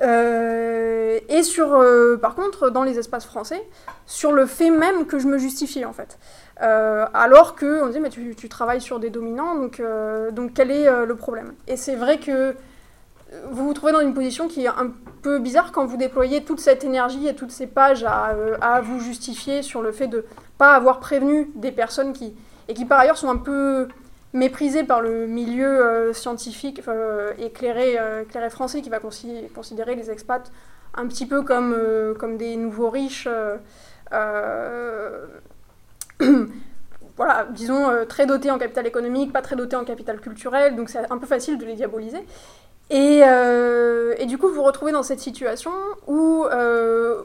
Et sur, par contre, dans les espaces français, sur le fait même que je me justifiais en fait. alors qu'on disait, mais tu, travailles sur des dominants, donc, donc quel est le problème? Et c'est vrai que vous vous trouvez dans une position qui est un peu bizarre quand vous déployez toute cette énergie et toutes ces pages à, euh, vous justifier sur le fait de pas avoir prévenu des personnes qui, et qui par ailleurs sont un peu méprisées par le milieu euh, scientifique euh, éclairé, éclairé, français qui va considérer les expats un petit peu comme, des nouveaux riches. voilà, disons, très dotés en capital économique, pas très dotés en capital culturel, donc c'est un peu facile de les diaboliser. Euh, et, du coup, vous vous retrouvez dans cette situation où euh,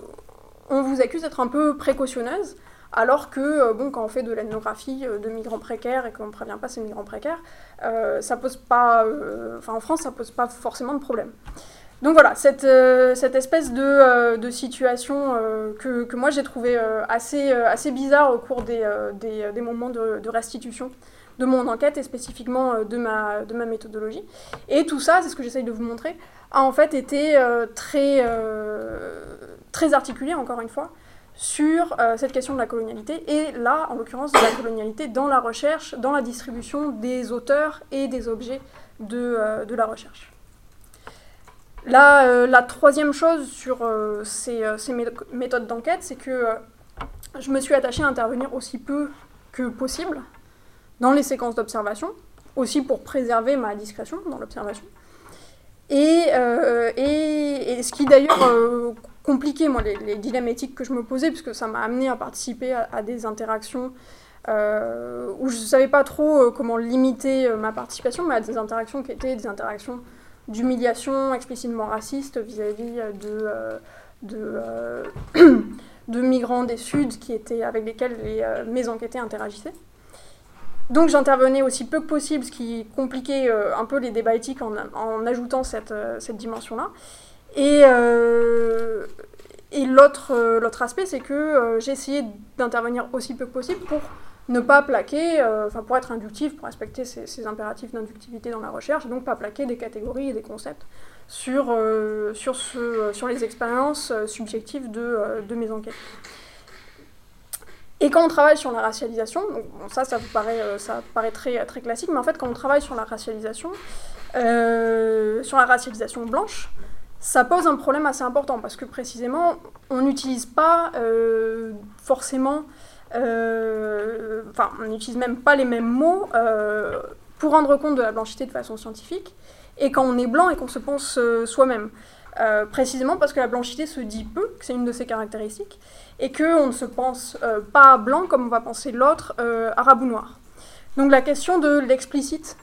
on vous accuse d'être un peu précautionneuse, alors que bon, quand on fait de l'ethnographie de migrants précaires et qu'on ne prévient pas ces migrants précaires, ça pose pas, enfin en France, ça pose pas forcément de problème. Donc voilà, cette, cette espèce de, de situation que, que, moi j'ai trouvé assez, assez bizarre au cours des, des, des moments de, de restitution de mon enquête et spécifiquement euh, de ma, de ma méthodologie. Et tout ça, c'est ce que j'essaye de vous montrer, a en fait été euh, très, euh, très articulé, encore une fois, sur cette question de la colonialité, et là, en l'occurrence, de la colonialité dans la recherche, dans la distribution des auteurs et des objets de, de la recherche. La, la troisième chose sur ces, ces, méthodes d'enquête, c'est que je me suis attachée à intervenir aussi peu que possible dans les séquences d'observation, aussi pour préserver ma discrétion dans l'observation. Et, euh, et, ce qui d'ailleurs euh, compliquait moi, les, dilemmes éthiques que je me posais, puisque ça m'a amené à participer à, des interactions euh, où je ne savais pas trop comment limiter ma participation, mais à des interactions qui étaient des interactions d'humiliation explicitement raciste vis-à-vis de, de, migrants des Suds qui étaient, avec lesquels les, mes enquêtés interagissaient. Donc j'intervenais aussi peu que possible, ce qui compliquait euh, un peu les débats éthiques en, ajoutant cette, euh, cette dimension-là. Et, euh, et l'autre aspect, c'est que j'ai essayé d'intervenir aussi peu que possible pour ne pas plaquer, enfin pour être inductif, pour respecter ces, impératifs d'inductivité dans la recherche, donc pas plaquer des catégories et des concepts sur, sur, les expériences subjectives de, mes enquêtes. Et quand on travaille sur la racialisation, ça, ça vous paraît, euh, ça paraît très, très classique, mais en fait, quand on travaille sur la racialisation, euh, sur la racialisation blanche, ça pose un problème assez important parce que précisément, on n'utilise pas euh, forcément, enfin, on n'utilise même pas les mêmes mots pour rendre compte de la blanchité de façon scientifique, et quand on est blanc et qu'on se pense soi-même. précisément parce que la blanchité se dit peu, que c'est une de ses caractéristiques, et qu'on ne se pense euh, pas blanc comme on va penser l'autre, euh, arabe ou noir. Donc la question de l'explicite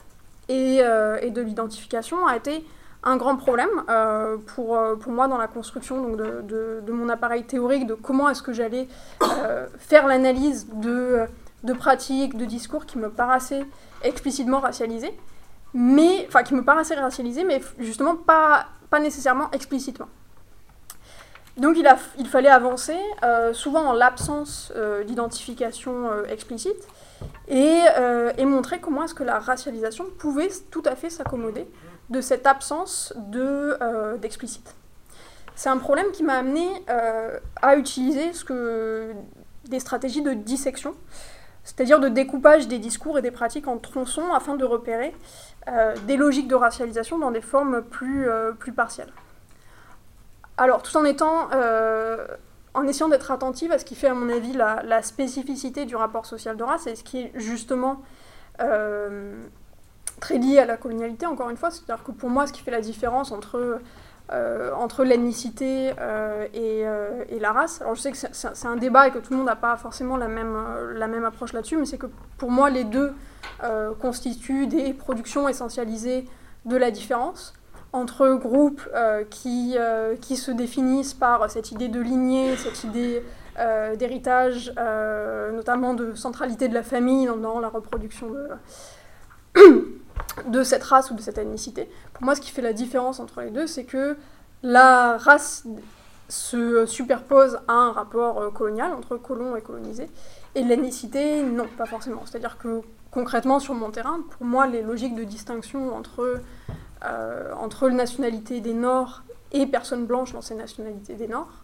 euh, et, de l'identification a été un grand problème pour, pour moi dans la construction donc de, de, mon appareil théorique, de comment est-ce que j'allais faire l'analyse de, de pratiques, de discours qui me paraissaient explicitement racialisés, mais, enfin qui me paraissaient racialisés, mais justement pas, pas nécessairement explicitement. Donc il, a, il fallait avancer, euh, souvent en l'absence euh, d'identification euh, explicite, et, et, montrer comment est-ce que la racialisation pouvait tout à fait s'accommoder de cette absence d'explicite. C'est un problème qui m'a amené à utiliser des stratégies de dissection, c'est-à-dire de découpage des discours et des pratiques en tronçons afin de repérer des logiques de racialisation dans des formes plus, plus partielles. Alors, tout en étant, euh, en essayant d'être attentive à ce qui fait, à mon avis, la, spécificité du rapport social de race et ce qui est justement euh, très lié à la colonialité, encore une fois. C'est-à-dire que pour moi, ce qui fait la différence entre, euh, l'ethnicité et, et, la race, alors je sais que c'est un débat et que tout le monde n'a pas forcément la même, approche là-dessus, mais c'est que pour moi, les deux constituent des productions essentialisées de la différence entre groupes euh, qui, euh, se définissent par cette idée de lignée, cette idée euh, d'héritage, notamment de centralité de la famille dans, la reproduction de, de cette race ou de cette ethnicité. Pour moi, ce qui fait la différence entre les deux, c'est que la race se superpose à un rapport colonial entre colons et colonisés, et l'ethnicité, non, pas forcément. C'est-à-dire que concrètement, sur mon terrain, pour moi, les logiques de distinction entre euh, entre nationalité des Nords et personnes blanches dans ces nationalités des Nords,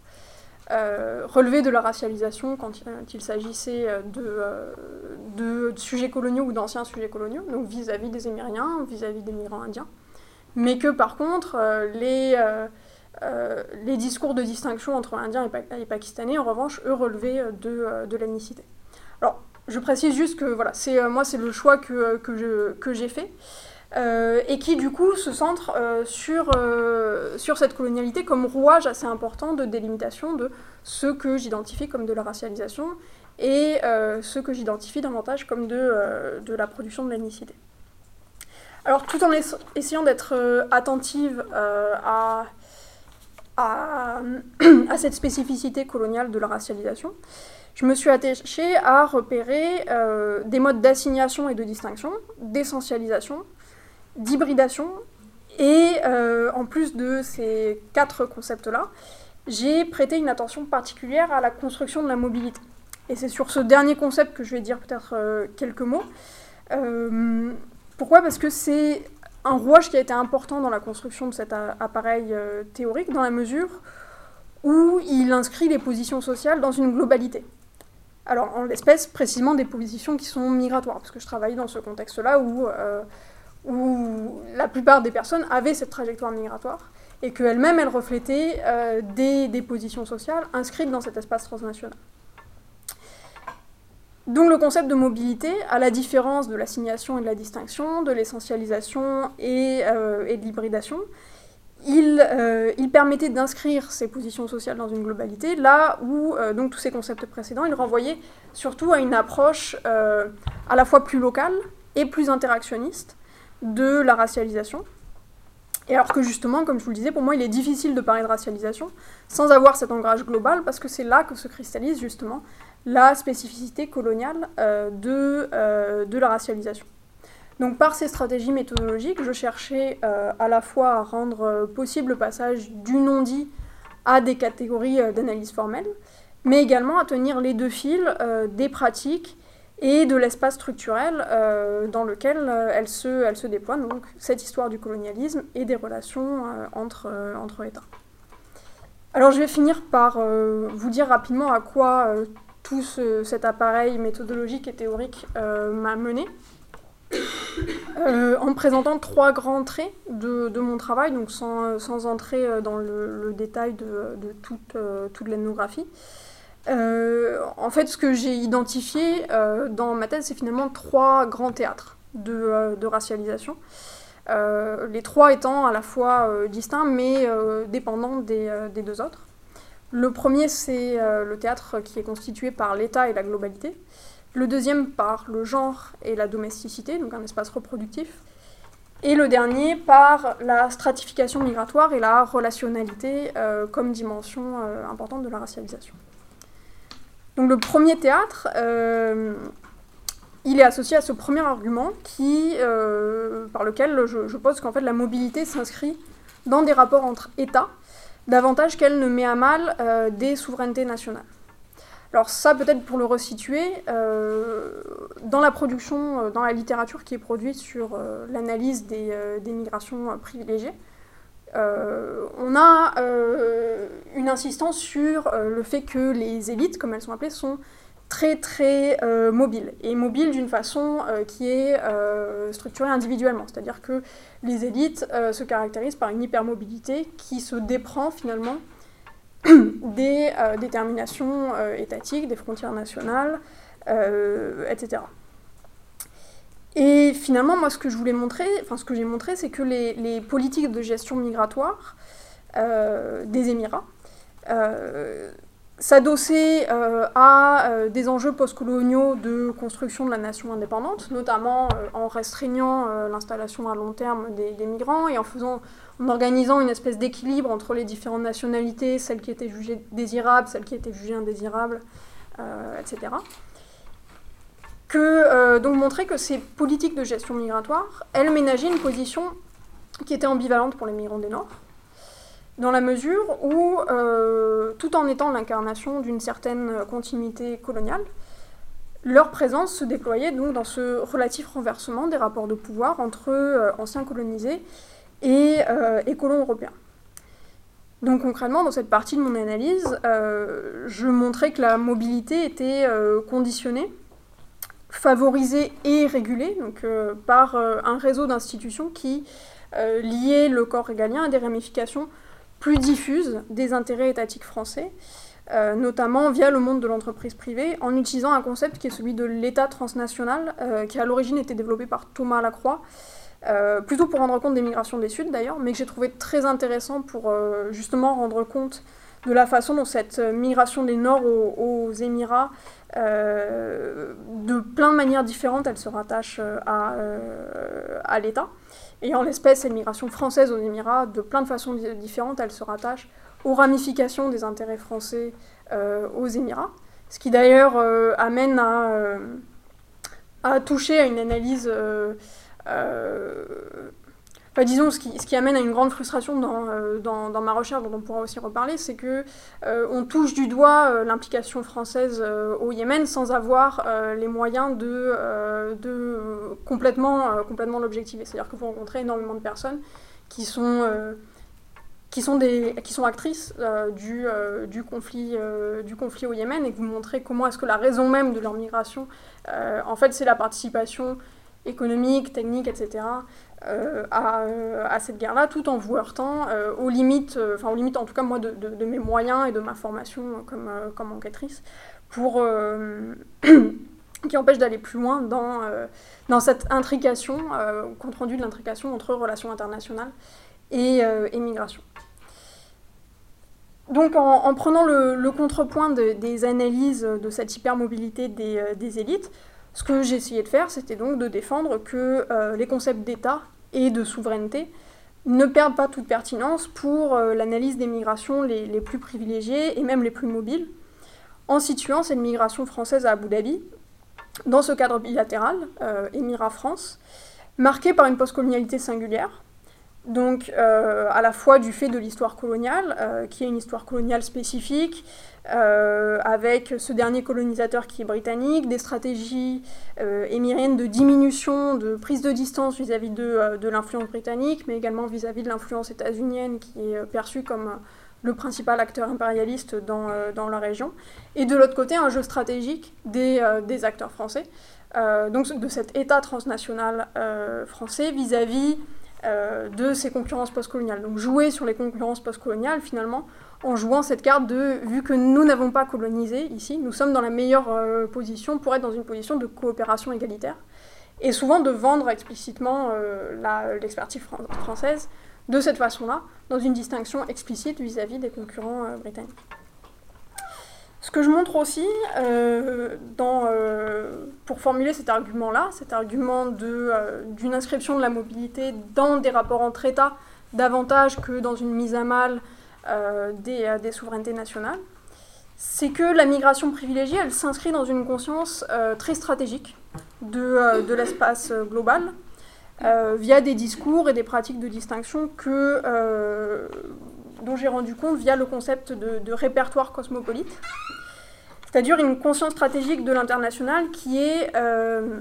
euh, relever de la racialisation quand il, s'agissait euh, de, de, sujets coloniaux ou d'anciens sujets coloniaux, donc vis-à-vis des Émiriens, vis-à-vis des migrants indiens, mais que par contre, les, les discours de distinction entre Indiens et, Pakistanais, en revanche, eux, relevaient de, de l'ethnicité. Alors, je précise juste que voilà, c'est moi, c'est le choix que, que j'ai fait. Euh, et qui du coup se centre euh, sur, euh, sur cette colonialité comme rouage assez important de délimitation de ce que j'identifie comme de la racialisation et ce que j'identifie davantage comme de, de la production de l'ethnicité. Alors tout en essayant d'être attentive à, à, à, cette spécificité coloniale de la racialisation, je me suis attachée à repérer des modes d'assignation et de distinction, d'essentialisation, d'hybridation, et en plus de ces quatre concepts-là, j'ai prêté une attention particulière à la construction de la mobilité. Et c'est sur ce dernier concept que je vais dire peut-être quelques mots. pourquoi? Parce que c'est un rouage qui a été important dans la construction de cet appareil euh, théorique, dans la mesure où il inscrit les positions sociales dans une globalité. Alors, en l'espèce, précisément des positions qui sont migratoires, parce que je travaille dans ce contexte-là où, euh, où la plupart des personnes avaient cette trajectoire migratoire, et qu'elles-mêmes, elles reflétaient euh, des, des positions sociales inscrites dans cet espace transnational. Donc le concept de mobilité, à la différence de l'assignation et de la distinction, de l'essentialisation et, euh, de l'hybridation, euh, il, permettait d'inscrire ces positions sociales dans une globalité, là où donc tous ces concepts précédents, ils renvoyaient surtout à une approche à la fois plus locale et plus interactionniste de la racialisation. Et alors que justement, comme je vous le disais, pour moi, il est difficile de parler de racialisation sans avoir cet ancrage global, parce que c'est là que se cristallise justement la spécificité coloniale euh, de, euh, de, la racialisation. Donc par ces stratégies méthodologiques, je cherchais euh, à la fois à rendre possible le passage du non-dit à des catégories d'analyse formelle, mais également à tenir les deux fils des pratiques et de l'espace structurel dans lequel elle, se, elle se déploie, donc cette histoire du colonialisme et des relations entre, entre États. Alors je vais finir par vous dire rapidement à quoi tout cet appareil méthodologique et théorique euh, m'a mené. Euh, en présentant trois grands traits de, mon travail, donc sans, sans entrer euh, dans le, détail de, toute, toute l'ethnographie. En fait, ce que j'ai identifié dans ma thèse, c'est finalement trois grands théâtres de, de racialisation. les trois étant à la fois distincts mais dépendants des, des, deux autres. Le premier, c'est euh, le théâtre qui est constitué par l'État et la globalité. Le deuxième, par le genre et la domesticité, donc un espace reproductif. Et le dernier, par la stratification migratoire et la relationnalité euh, comme dimension euh, importante de la racialisation. Donc le premier théâtre, il est associé à ce premier argument qui, par lequel je, pose qu'en fait la mobilité s'inscrit dans des rapports entre États davantage qu'elle ne met à mal euh, des souverainetés nationales. Alors ça, peut-être pour le resituer, euh, dans la production, euh, dans la littérature qui est produite sur l'analyse des, migrations privilégiées, on a une insistance sur le fait que les élites, comme elles sont appelées, sont très très euh, mobile, et mobile d'une façon euh, qui est euh, structurée individuellement. C'est-à-dire que les élites se caractérisent par une hypermobilité qui se déprend finalement des déterminations étatiques, des frontières nationales, etc. Et finalement, moi, ce que je voulais montrer, enfin, ce que j'ai montré, c'est que les, politiques de gestion migratoire des Émirats euh, à euh, des enjeux postcoloniaux de construction de la nation indépendante, notamment euh, en restreignant l'installation à long terme des, migrants et en, faisant, en organisant une espèce d'équilibre entre les différentes nationalités, celles qui étaient jugées désirables, celles qui étaient jugées indésirables, etc. Que, donc montrer que ces politiques de gestion migratoire, elles ménageaient une position qui était ambivalente pour les migrants des Nord, dans la mesure où, euh, tout en étant l'incarnation d'une certaine continuité coloniale, leur présence se déployait donc dans ce relatif renversement des rapports de pouvoir entre euh, anciens colonisés et, euh, colons européens. Donc concrètement, dans cette partie de mon analyse, je montrais que la mobilité était conditionnée, favorisée et régulée donc, par un réseau d'institutions qui liaient le corps régalien à des ramifications plus diffuse des intérêts étatiques français, euh, notamment via le monde de l'entreprise privée, en utilisant un concept qui est celui de l'État transnational, euh, qui à l'origine était développé par Thomas Lacroix, euh, plutôt pour rendre compte des migrations des Suds d'ailleurs, mais que j'ai trouvé très intéressant pour justement rendre compte de la façon dont cette migration des Nord aux, Émirats, de plein de manières différentes, elle se rattache à, à l'État. Et en l'espèce, cette migration française aux Émirats, de plein de façons différentes, elle se rattache aux ramifications des intérêts français euh, aux Émirats. ce qui d'ailleurs amène à, toucher à une analyse disons, ce qui, ce qui, amène à une grande frustration dans, euh, ma recherche, dont on pourra aussi reparler, c'est que euh, on touche du doigt euh, l'implication française au Yémen sans avoir les moyens de, complètement, l'objectiver. C'est-à-dire que vous rencontrez énormément de personnes qui sont, actrices du, du, conflit, du conflit au Yémen et que vous montrez comment est-ce que la raison même de leur migration, en fait, c'est la participation économique, technique, etc., euh, euh, à, cette guerre-là, tout en vous heurtant euh, aux limites, enfin aux limites en tout cas moi de, de, mes moyens et de ma formation comme, comme enquêtrice, pour qui empêche d'aller plus loin dans, dans cette intrication, compte rendu de l'intrication entre relations internationales et, migration. Donc en, prenant le, le contrepoint des analyses de cette hypermobilité des, des élites, ce que j'ai essayé de faire, c'était donc de défendre que les concepts d'État et de souveraineté ne perdent pas toute pertinence pour euh, l'analyse des migrations les, plus privilégiées et même les plus mobiles, en situant cette migration française à Abu Dhabi dans ce cadre bilatéral, euh, Émirat-France, marqué par une postcolonialité singulière, donc euh, à la fois du fait de l'histoire coloniale, euh, qui est une histoire coloniale spécifique, euh, avec ce dernier colonisateur qui est britannique, des stratégies émiriennes de diminution, de prise de distance vis-à-vis de, de l'influence britannique, mais également vis-à-vis de l'influence états-unienne qui est perçue comme le principal acteur impérialiste dans, dans la région, et de l'autre côté un jeu stratégique des, des acteurs français, donc de cet État transnational français vis-à-vis euh, de ces concurrences postcoloniales. Donc jouer sur les concurrences postcoloniales, finalement, en jouant cette carte de, vu que nous n'avons pas colonisé ici, nous sommes dans la meilleure euh, position pour être dans une position de coopération égalitaire, et souvent de vendre explicitement euh, l'expertise française de cette façon-là, dans une distinction explicite vis-à-vis des concurrents britanniques. Ce que je montre aussi euh, euh, pour formuler cet argument-là, cet argument euh, d'une inscription de la mobilité dans des rapports entre États davantage que dans une mise à mal des, souverainetés nationales, c'est que la migration privilégiée, elle s'inscrit dans une conscience très stratégique de, l'espace global, via des discours et des pratiques de distinction que dont j'ai rendu compte via le concept de, répertoire cosmopolite, c'est-à-dire une conscience stratégique de l'international qui, euh,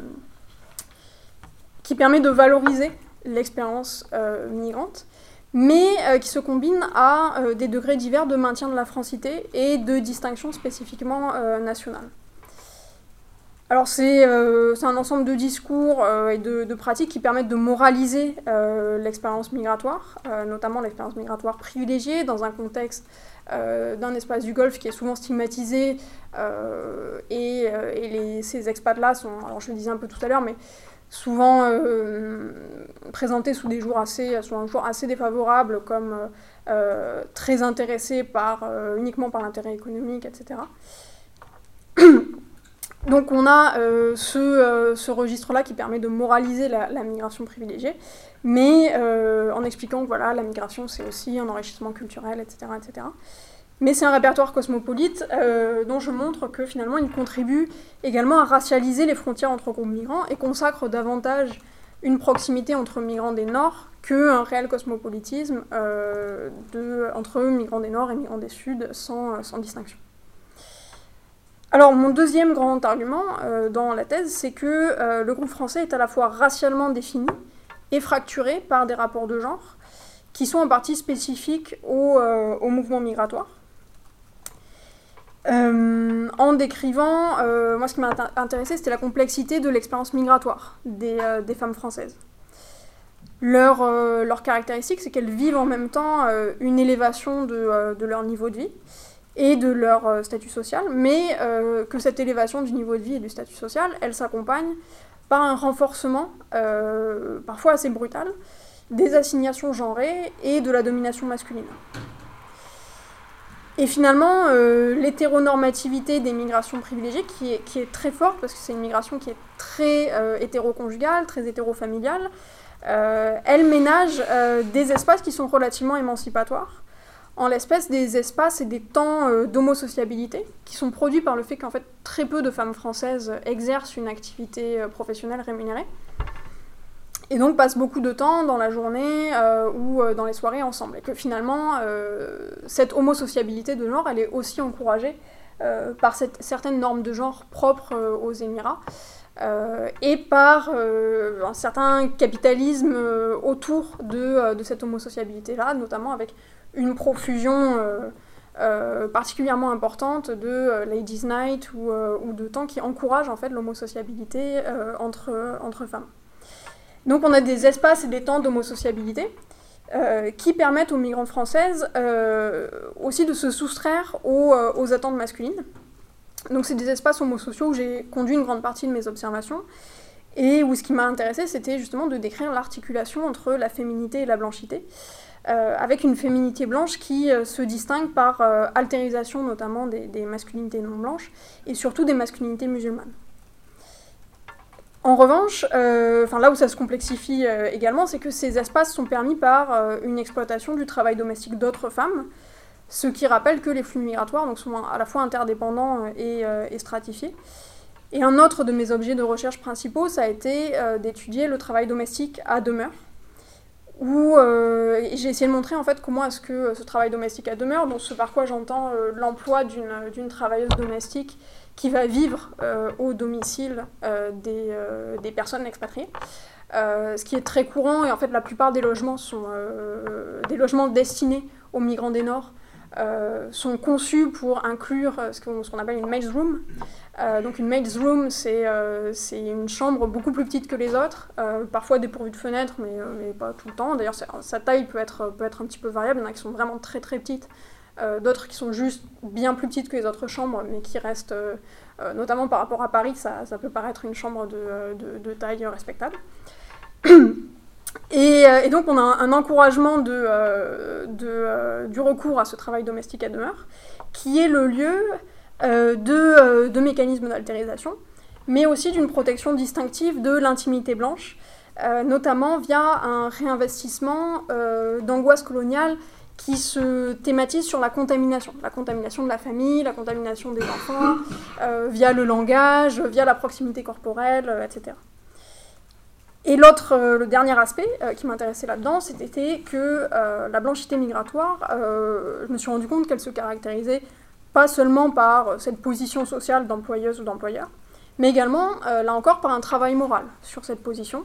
permet de valoriser l'expérience euh, migrante, mais euh, qui se combine à des degrés divers de maintien de la francité et de distinction spécifiquement nationale. Alors c'est un ensemble de discours et de, pratiques qui permettent de moraliser l'expérience migratoire, notamment l'expérience migratoire privilégiée dans un contexte euh, d'un espace du Golfe qui est souvent stigmatisé euh, et, euh, et ces expats-là sont, alors je le disais un peu tout à l'heure, mais souvent présentés sous un jour assez défavorable, comme très intéressés par, uniquement par l'intérêt économique, etc. Donc on a ce, registre-là qui permet de moraliser la, migration privilégiée, mais euh, en expliquant que voilà, la migration c'est aussi un enrichissement culturel, etc. etc. Mais c'est un répertoire cosmopolite euh, dont je montre que finalement il contribue également à racialiser les frontières entre groupes migrants et consacre davantage une proximité entre migrants des Nord qu'un réel cosmopolitisme euh, entre migrants des Nord et migrants des Sud sans, sans distinction. Alors mon deuxième grand argument dans la thèse, c'est que le groupe français est à la fois racialement défini et fracturé par des rapports de genre qui sont en partie spécifiques au, euh, mouvement migratoire. Euh, en décrivant, euh, moi ce qui m'a intéressé, c'était la complexité de l'expérience migratoire des, femmes françaises. Leur, caractéristique, c'est qu'elles vivent en même temps une élévation de, de, leur niveau de vie et de leur statut social, mais que cette élévation du niveau de vie et du statut social, elle s'accompagne par un renforcement, euh, parfois assez brutal, des assignations genrées et de la domination masculine. Et finalement, euh, l'hétéronormativité des migrations privilégiées, qui est, très forte, parce que c'est une migration qui est très euh, hétéroconjugale, très hétérofamiliale, elle ménage des espaces qui sont relativement émancipatoires, en l'espèce des espaces et des temps euh, d'homosociabilité qui sont produits par le fait qu'en fait très peu de femmes françaises exercent une activité euh, professionnelle rémunérée et donc passent beaucoup de temps dans la journée euh, ou dans les soirées ensemble et que finalement cette homosociabilité de genre elle est aussi encouragée par cette, certaines normes de genre propres aux Émirats et par un certain capitalisme autour de, cette homosociabilité là notamment avec une profusion euh, euh, particulièrement importante de euh, Ladies Night ou, de temps qui encouragent en fait l'homosociabilité entre femmes. Donc on a des espaces et des temps d'homosociabilité qui permettent aux migrantes françaises aussi de se soustraire aux, aux attentes masculines. Donc c'est des espaces homosociaux où j'ai conduit une grande partie de mes observations et où ce qui m'a intéressé c'était justement de décrire l'articulation entre la féminité et la blanchité. Euh, avec une féminité blanche qui euh, se distingue par euh, altérisation notamment des, masculinités non blanches et surtout des masculinités musulmanes. En revanche, là où ça se complexifie également, c'est que ces espaces sont permis par une exploitation du travail domestique d'autres femmes, ce qui rappelle que les flux migratoires sont à la fois interdépendants et, stratifiés. Et un autre de mes objets de recherche principaux, ça a été d'étudier le travail domestique à demeure, où euh, j'ai essayé de montrer en fait comment est-ce que ce travail domestique a demeure, donc ce par quoi j'entends euh, l'emploi d'une travailleuse domestique qui va vivre euh, au domicile des, des, personnes expatriées. ce qui est très courant et en fait la plupart des logements sont des logements destinés aux migrants des Nord sont conçus pour inclure ce qu'on appelle une maid's room, euh, donc une maid's room, euh, c'est une chambre beaucoup plus petite que les autres, euh, parfois dépourvue de fenêtres, mais, mais, pas tout le temps. D'ailleurs, sa taille peut être, peut être un petit peu variable. Il y en a qui sont vraiment très très petites, d'autres qui sont juste bien plus petites que les autres chambres, mais qui restent, notamment par rapport à Paris, ça, ça peut paraître une chambre de, de, de taille respectable. Et, donc on a un, encouragement de, du recours à ce travail domestique à demeure, qui est le lieu euh, euh, de, mécanismes d'altérisation, mais aussi d'une protection distinctive de l'intimité blanche, euh, notamment via un réinvestissement d'angoisse coloniale qui se thématise sur la contamination, la contamination de la famille, la contamination des enfants, via le langage, via la proximité corporelle, etc. Et l'autre, le dernier aspect qui m'intéressait là-dedans, c'était que la blanchité migratoire, je me suis rendu compte qu'elle se caractérisait pas seulement par cette position sociale d'employeuse ou d'employeur, mais également, euh, là encore, par un travail moral sur cette position,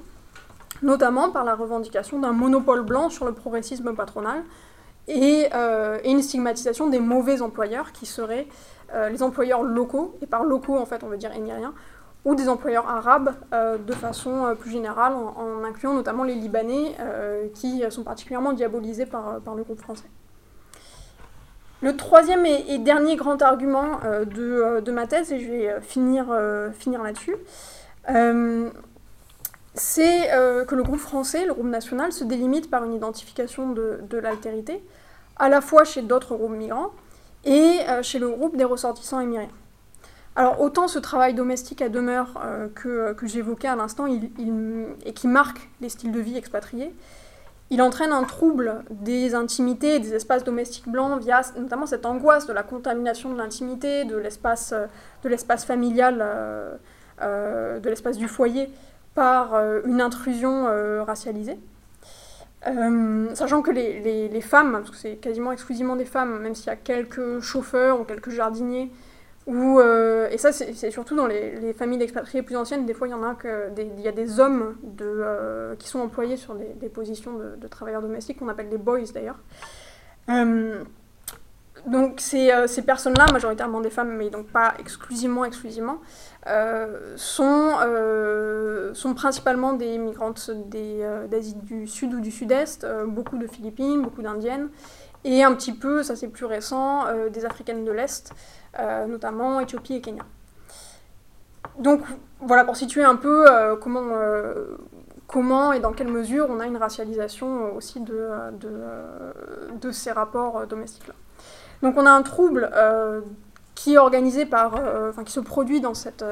notamment par la revendication d'un monopole blanc sur le progressisme patronal et, euh, une stigmatisation des mauvais employeurs qui seraient euh, les employeurs locaux, et par locaux en fait on veut dire émiriens, ou des employeurs arabes de façon plus générale, en, incluant notamment les Libanais qui sont particulièrement diabolisés par, par le groupe français. Le troisième et, dernier grand argument euh, euh, de, ma thèse, et je vais euh, finir, finir là-dessus, c'est que le groupe français, le groupe national, se délimite par une identification de, l'altérité, à la fois chez d'autres groupes migrants et chez le groupe des ressortissants émiriens. Alors autant ce travail domestique à demeure que, j'évoquais à l'instant et qui marque les styles de vie expatriés, il entraîne un trouble des intimités et des espaces domestiques blancs via notamment cette angoisse de la contamination de l'intimité, de l'espace, euh, familial, euh, euh, de l'espace du foyer par une intrusion racialisée. Sachant que les, les femmes, parce que c'est quasiment exclusivement des femmes, même s'il y a quelques chauffeurs ou quelques jardiniers euh, et ça, c'est surtout dans les, familles d'expatriés plus anciennes, des fois il y en a que il y a des hommes de, euh, qui sont employés sur des, positions de, travailleurs domestiques, qu'on appelle des boys d'ailleurs. Euh, donc ces, ces personnes-là, majoritairement des femmes, mais donc pas exclusivement, exclusivement, sont, sont principalement des migrantes d'Asie du Sud ou du Sud-Est, beaucoup de Philippines, beaucoup d'Indiennes, et un petit peu, ça c'est plus récent, des Africaines de l'Est. Euh, notamment Éthiopie et Kenya. Donc voilà, pour situer un peu euh, comment, euh, comment et dans quelle mesure on a une racialisation aussi de, de, ces rapports domestiques-là. Donc on a un trouble qui est organisé par, enfin qui se produit dans cette,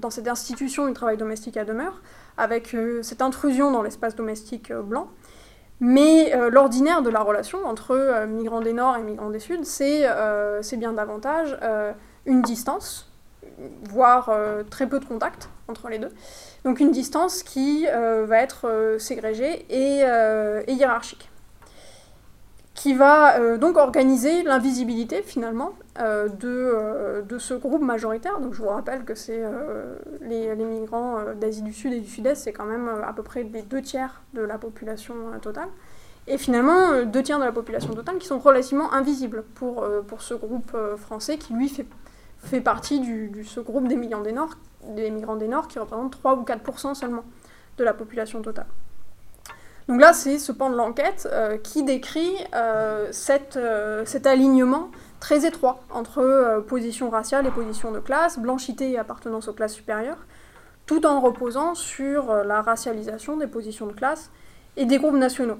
dans cette institution du travail domestique à demeure, avec cette intrusion dans l'espace domestique blanc, Mais l'ordinaire de la relation entre migrants des Nord et migrants des Sud, c'est et bien davantage une distance, voire très peu de contact entre les deux. Donc une distance qui va être ségrégée et hiérarchique qui va euh, donc organiser l'invisibilité finalement euh, de, euh, de, ce groupe majoritaire. Donc je vous rappelle que c'est les, migrants d'Asie du Sud et du Sud-Est, c'est quand même à peu près les deux tiers de la population totale. Et finalement, deux tiers de la population totale qui sont relativement invisibles pour, ce groupe français qui lui fait, partie du, ce groupe des migrants des Nord, des migrants des Nord qui représente 3 ou 4% seulement de la population totale. Donc là, c'est ce pan de l'enquête euh, qui décrit euh, euh, cet alignement très étroit entre position raciale et position de classe, blanchité et appartenance aux classes supérieures, tout en reposant sur la racialisation des positions de classe et des groupes nationaux.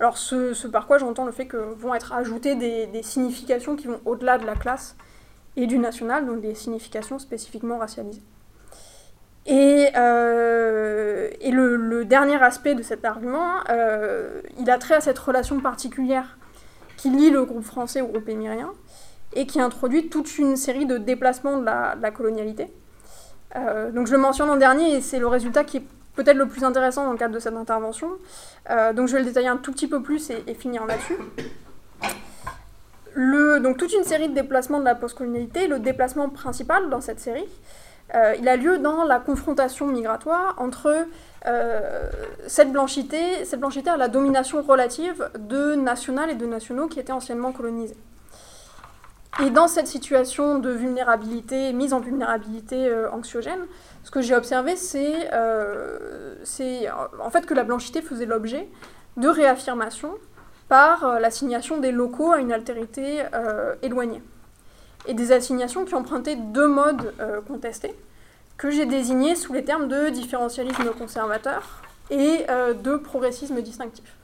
Alors ce, par quoi j'entends le fait que vont être ajoutées des, des significations qui vont au-delà de la classe et du national, donc des significations spécifiquement racialisées. Et, euh, et le, dernier aspect de cet argument, euh, il a trait à cette relation particulière qui lie le groupe français au groupe émirien et qui introduit toute une série de déplacements de la, colonialité. Euh, donc je le mentionne en dernier et c'est le résultat qui est peut-être le plus intéressant dans le cadre de cette intervention. donc je vais le détailler un tout petit peu plus et, finir là-dessus. donc toute une série de déplacements de la postcolonialité, le déplacement principal dans cette série, il a lieu dans la confrontation migratoire entre euh, cette blanchité, cette blanchité à la domination relative de nationales et de nationaux qui étaient anciennement colonisés. Et dans cette situation de vulnérabilité, mise en vulnérabilité euh, anxiogène, ce que j'ai observé, c'est en fait que la blanchité faisait l'objet de réaffirmation par l'assignation des locaux à une altérité éloignée et des assignations qui empruntaient deux modes euh, contestés, que j'ai désignés sous les termes de différentialisme conservateur et euh, de progressisme distinctif.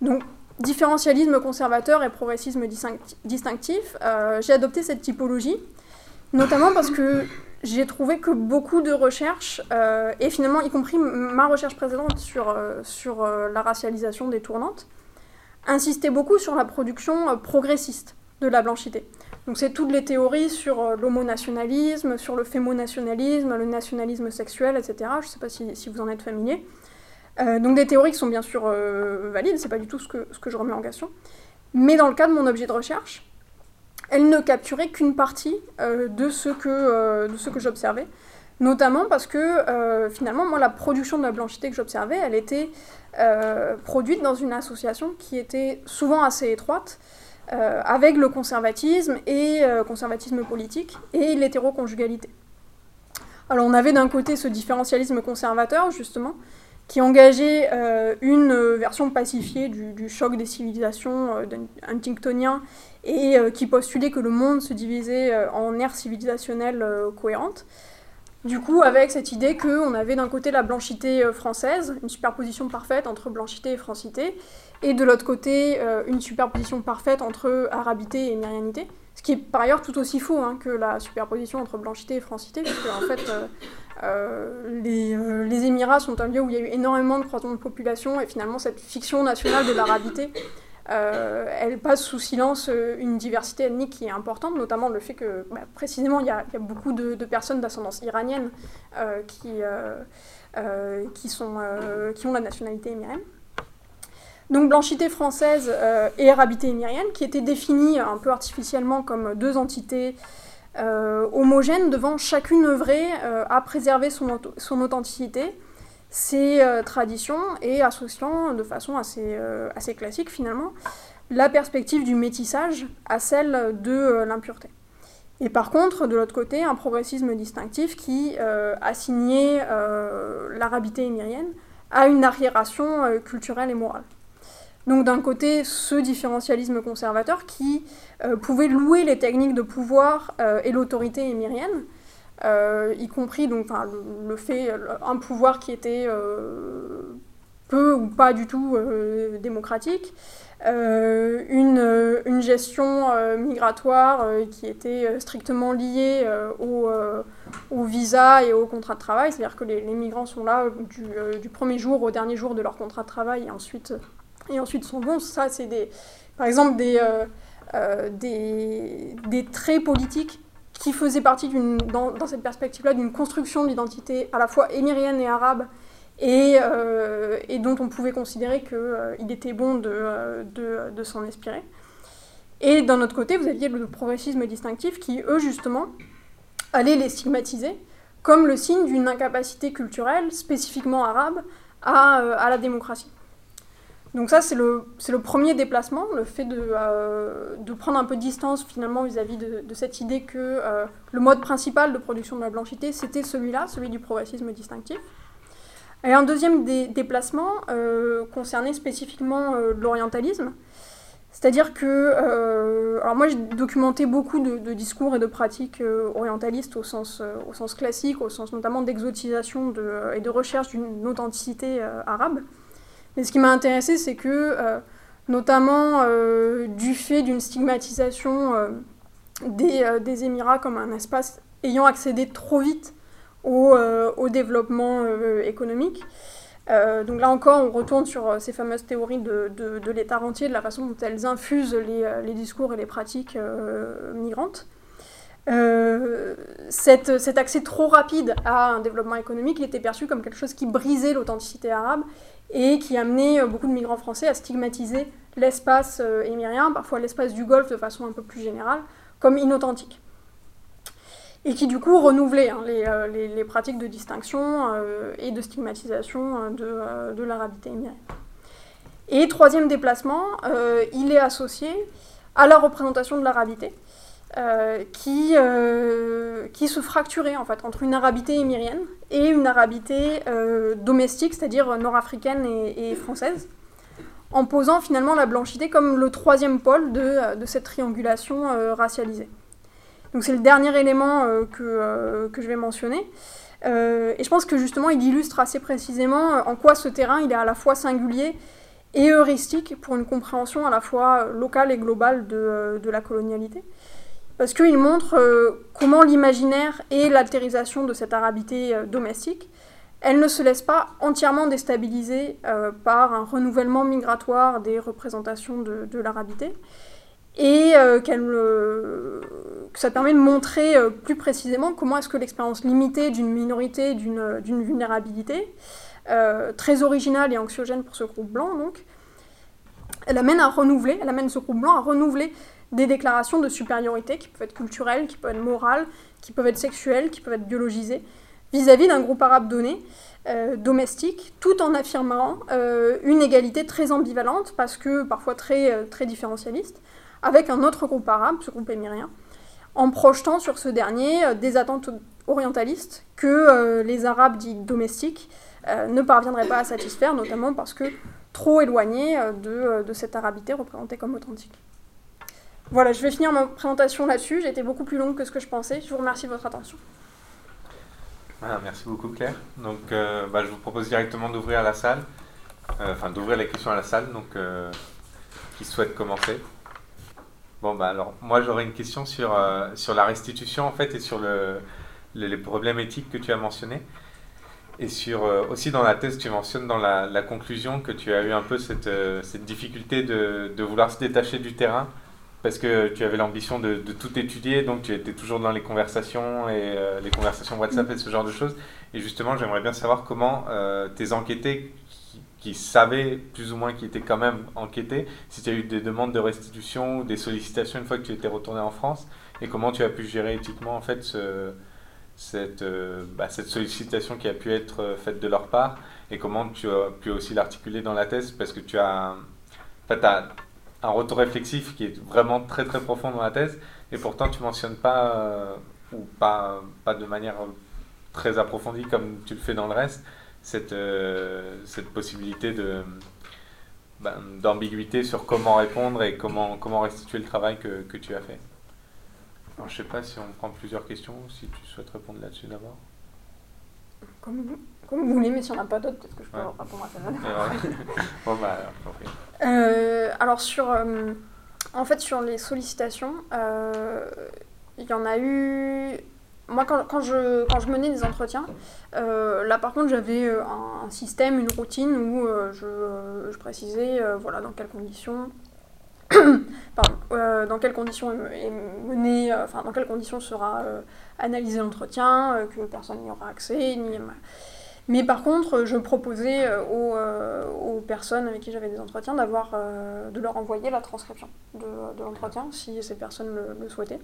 Donc, différentialisme conservateur et progressisme distinctif, euh, j'ai adopté cette typologie, notamment parce que j'ai trouvé que beaucoup de recherches, et finalement y compris ma recherche précédente sur, sur la racialisation des tournantes, insistaient beaucoup sur la production progressiste de la blanchité. Donc c'est toutes les théories sur euh, l'homonationalisme, sur le fémonationalisme, le nationalisme sexuel, etc. Je ne sais pas si, vous en êtes familier. Euh, donc des théories qui sont bien sûr euh, valides, c'est pas du tout ce que, ce que je remets en question. Mais dans le cas de mon objet de recherche, elles ne capturaient qu'une partie de ce que, que j'observais. Notamment parce que finalement, moi, la production de la blanchité que j'observais, elle était produite dans une association qui était souvent assez étroite, euh, avec le conservatisme et euh, conservatisme politique et l'hétéroconjugalité. Alors on avait d'un côté ce différentialisme conservateur justement qui engageait euh, une version pacifiée du, choc des civilisations huntingtonien et qui postulait que le monde se divisait en aires civilisationnelles cohérentes. Du coup, avec cette idée qu'on avait d'un côté la blanchité française, une superposition parfaite entre blanchité et francité, et de l'autre côté, euh, une superposition parfaite entre arabité et myrianité, ce qui est par ailleurs tout aussi faux hein, que la superposition entre blanchité et francité, puisque en fait, euh, euh, les, Émirats sont un lieu où il y a eu énormément de croissance de population, et finalement, cette fiction nationale de l'arabité, elle passe sous silence une diversité ethnique qui est importante, notamment le fait que, bah, précisément, il y, a, beaucoup de, personnes d'ascendance iranienne qui, qui, ont la nationalité émirienne. Donc blanchité française euh, et arabité émirienne, qui étaient définies un peu artificiellement comme deux entités euh, homogènes devant chacune œuvrer euh, à préserver son, authenticité, ses traditions et associant de façon assez, assez classique finalement la perspective du métissage à celle de l'impureté. Et par contre, de l'autre côté, un progressisme distinctif qui assignait l'arabité émirienne à une arriération culturelle et morale. Donc d'un côté, ce différentialisme conservateur qui euh, pouvait louer les techniques de pouvoir euh, et l'autorité émirienne, euh, y compris donc, le, fait, un pouvoir qui était peu ou pas du tout démocratique, une, gestion migratoire qui était strictement liée au, visa et au contrat de travail, c'est-à-dire que les, migrants sont là du, premier jour au dernier jour de leur contrat de travail et ensuite et ensuite sont bons. Ça, c'est des, par exemple des, des, des, traits politiques qui faisaient partie, dans, dans cette perspective-là, d'une construction d'identité à la fois émirienne et arabe, et, et, dont on pouvait considérer qu'il était bon de, de, de s'en inspirer. Et d'un autre côté, vous aviez le progressisme distinctif qui, eux, justement, allaient les stigmatiser comme le signe d'une incapacité culturelle spécifiquement arabe à, euh, à la démocratie. Donc ça, c'est le, le, premier déplacement, le fait de, euh, de, prendre un peu de distance finalement vis-à-vis de, cette idée que euh, le mode principal de production de la blanchité, c'était celui-là, celui du progressisme distinctif. Et un deuxième déplacement concernait spécifiquement l'orientalisme, c'est-à-dire que, euh, alors moi j'ai documenté beaucoup de, discours et de pratiques euh, orientalistes au sens, euh, au sens classique, au sens notamment d'exotisation et de recherche d'une authenticité arabe. Mais ce qui m'a intéressé, c'est que, notamment du fait d'une stigmatisation des, des, Émirats comme un espace ayant accédé trop vite au, au développement économique, euh, donc là encore, on retourne sur euh, ces fameuses théories de, de, l'État rentier, de la façon dont elles infusent les, euh, les discours et les pratiques migrantes. Cet, accès trop rapide à un développement économique, était perçu comme quelque chose qui brisait l'authenticité arabe et qui amenait beaucoup de migrants français à stigmatiser l'espace émirien, parfois l'espace du Golfe de façon un peu plus générale, comme inauthentique et qui du coup renouvelait hein, euh, les, pratiques de distinction euh, et de stigmatisation euh, de, de l'arabité émirienne. Et troisième déplacement, il est associé à la représentation de l'arabité, qui, qui se fracturait en fait entre une arabité émirienne et une arabité domestique, c'est-à-dire nord-africaine et, et, française, en posant finalement la blanchité comme le troisième pôle de, de cette triangulation racialisée. Donc c'est le dernier élément euh, que, euh, que, je vais mentionner. Euh, et je pense que justement, il illustre assez précisément en quoi ce terrain il est à la fois singulier et heuristique pour une compréhension à la fois locale et globale de, de la colonialité. Parce qu'il montre comment l'imaginaire et l'altérisation de cette arabité domestique, elle ne se laisse pas entièrement déstabiliser par un renouvellement migratoire des représentations de, l'arabité, et qu'elle ça permet de montrer euh, plus précisément comment est-ce que l'expérience limitée d'une minorité, d'une euh, vulnérabilité, euh, très originale et anxiogène pour ce groupe blanc, donc, elle amène à renouveler, elle amène ce groupe blanc à renouveler des déclarations de supériorité qui peuvent être culturelles, qui peuvent être morales, qui peuvent être sexuelles, qui peuvent être biologisées, vis-à-vis d'un groupe arabe donné, domestique, tout en affirmant une égalité très ambivalente, parce que parfois très, très différentialiste, avec un autre groupe arabe, ce groupe émirien, en projetant sur ce dernier euh, des attentes orientalistes que euh, les Arabes dits domestiques euh, ne parviendraient pas à satisfaire, notamment parce que trop éloignés de, de, cette arabité représentée comme authentique. Voilà, je vais finir ma présentation là-dessus. J'ai été beaucoup plus longue que ce que je pensais. Je vous remercie de votre attention. merci beaucoup Claire. Donc, bah, je vous propose directement d'ouvrir la salle, enfin d'ouvrir les questions à la salle. Donc, qui souhaite commencer Bon, bah alors, moi j'aurais une question sur, euh, sur la restitution en fait et sur le, les problèmes éthiques que tu as mentionnés. Et sur, euh, aussi dans la thèse, tu mentionnes dans la, la, conclusion que tu as eu un peu cette, euh, cette difficulté de, de, vouloir se détacher du terrain parce que tu avais l'ambition de, de, tout étudier, donc tu étais toujours dans les conversations et les conversations WhatsApp et ce genre de choses. Et justement, j'aimerais bien savoir comment tes enquêtés qui savaient plus ou moins qui étaient quand même enquêtés, si tu as eu des demandes de restitution ou des sollicitations une fois que tu étais retourné en France, et comment tu as pu gérer éthiquement en fait ce, cette, euh, bah, cette sollicitation qui a pu être euh, faite de leur part, et comment tu as pu aussi l'articuler dans la thèse, parce que tu as, en fait, as un retour réflexif qui est vraiment très très profond dans la thèse, et pourtant tu mentionnes pas, euh, ou pas, pas de manière très approfondie comme tu le fais dans le reste, cette, euh, cette possibilité de, ben, d'ambiguïté sur comment répondre et comment, comment restituer le travail que, que tu as fait. Je ne sais pas si on prend plusieurs questions, si tu souhaites répondre là-dessus d'abord. Comme vous, comme vous voulez, mais si on n'a pas d'autres, peut-être que je peux répondre à ça. bon, bah, euh, alors, sur, euh, en fait, sur les sollicitations, il y en a eu moi, quand, quand, je, quand je menais des entretiens, euh, là par contre, j'avais euh, un, un, système, une routine où euh, je, je, précisais voilà, dans quelles conditions. Pardon, dans quelles conditions est mené, enfin dans quelles conditions sera analysé l'entretien, que personne n'y aura accès, ni, mais par contre, je proposais aux, aux personnes avec qui j'avais des entretiens d'avoir, de leur envoyer la transcription de, l'entretien si ces personnes le, souhaitaient.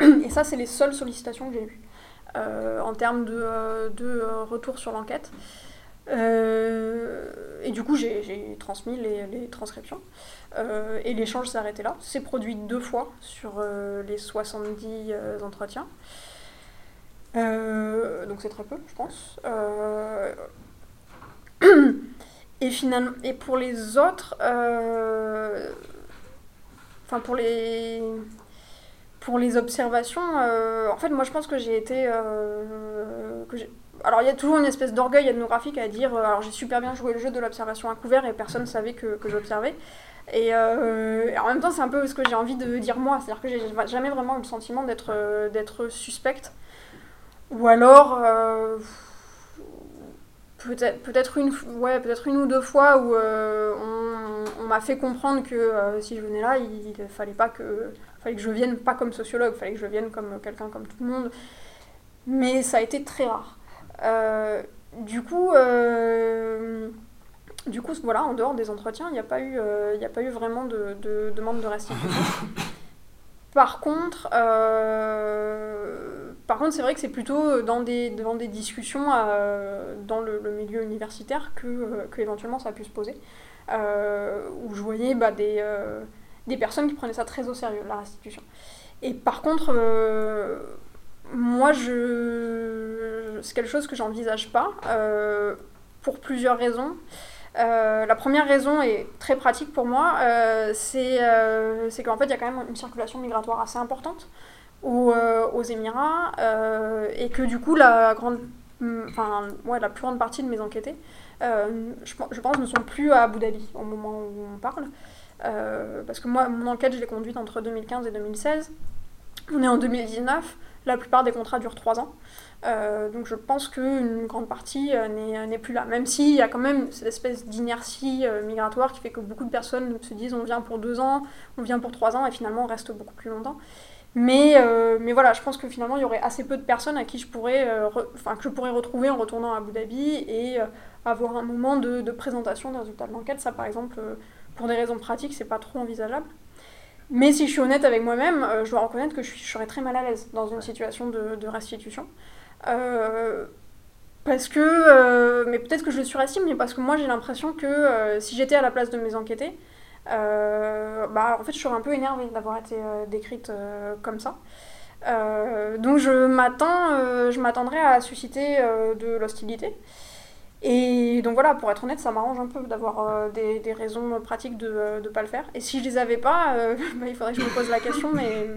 Et ça, c'est les seules sollicitations que j'ai eues euh, en termes de, euh, euh, retour sur l'enquête. et du coup, j'ai transmis les transcriptions. et l'échange s'est arrêté là. C'est produit deux fois sur les 70 entretiens. Donc c'est très peu, je pense. et, finalement, et pour les autres, enfin pour les pour les observations, euh, en fait, moi je pense que j'ai été. Euh, alors il y a toujours une espèce d'orgueil ethnographique à dire euh, alors j'ai super bien joué le jeu de l'observation à couvert et personne ne savait que, que j'observais. Et, en même temps, c'est un peu ce que j'ai envie de dire moi, c'est-à-dire que j'ai jamais vraiment eu le sentiment d'être d'être suspecte. Ou alors. Peut-être peut une, ouais, peut une ou deux fois où on, on m'a fait comprendre que si je venais là, il ne fallait pas que fallait que je vienne pas comme sociologue, fallait que je vienne comme quelqu'un comme tout le monde. Mais ça a été très rare. Euh, du coup, euh, du coup, voilà, en dehors des entretiens, il n'y a, pas eu, euh, a pas eu vraiment de, de demande de restitution. Par contre, par contre, c'est vrai que c'est plutôt dans des, dans des discussions dans le, milieu universitaire que, que, éventuellement ça a pu se poser, où je voyais bah, des des personnes qui prenaient ça très au sérieux, la restitution. Et par contre, euh, moi, je... c'est quelque chose que j'envisage pas, euh, pour plusieurs raisons. Euh, la première raison est très pratique pour moi, c'est qu'en fait, il y a quand même une circulation migratoire assez importante aux, aux Émirats, et que du coup, la, grande, enfin, ouais, la plus grande partie de mes enquêtés, je, je, pense, ne sont plus à Abu Dhabi au moment où on parle. Euh, parce que moi, mon enquête, je l'ai conduite entre 2015 et 2016. On est en 2019, la plupart des contrats durent 3 ans. Euh, donc je pense qu'une grande partie euh, n'est plus là. Même s'il y a quand même cette espèce d'inertie migratoire qui fait que beaucoup de personnes se disent on vient pour 2 ans, on vient pour 3 ans et finalement on reste beaucoup plus longtemps. Mais, mais voilà, je pense que finalement il y aurait assez peu de personnes à qui je pourrais, enfin, que je pourrais retrouver en retournant à Abu Dhabi et avoir un moment de, de présentation des résultats de l'enquête. Ça par exemple pour des raisons pratiques, c'est pas trop envisageable. Mais si je suis honnête avec moi-même, euh, je dois reconnaître que je, serais très mal à l'aise dans une situation de, restitution. Euh, parce que, euh, mais peut-être que je le surestime, mais parce que moi j'ai l'impression que si j'étais à la place de mes enquêtés, bah en fait je serais un peu énervée d'avoir été décrite comme ça. donc je m'attends, je m'attendrais à susciter de l'hostilité. Et donc voilà, pour être honnête, ça m'arrange un peu d'avoir euh, des, des, raisons pratiques de ne euh, pas le faire. Et si je les avais pas, euh, bah, il faudrait que je me pose la question, mais,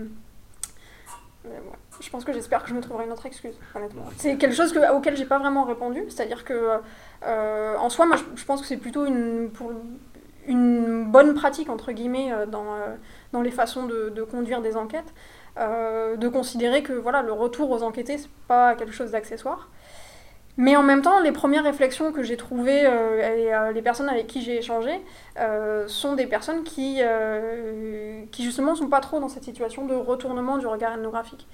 je pense que j'espère que je me trouverai une autre excuse, honnêtement. C'est quelque chose que, auquel j'ai pas vraiment répondu, c'est-à-dire que en soi, moi je, pense que c'est plutôt une, pour, une bonne pratique, entre guillemets, dans, dans les façons de, conduire des enquêtes, de considérer que voilà, le retour aux enquêtés, c'est pas quelque chose d'accessoire. Mais en même temps, les premières réflexions que j'ai trouvées euh, et euh, les personnes avec qui j'ai échangé euh, sont des personnes qui, qui justement sont pas trop dans cette situation de retournement du regard ethnographique.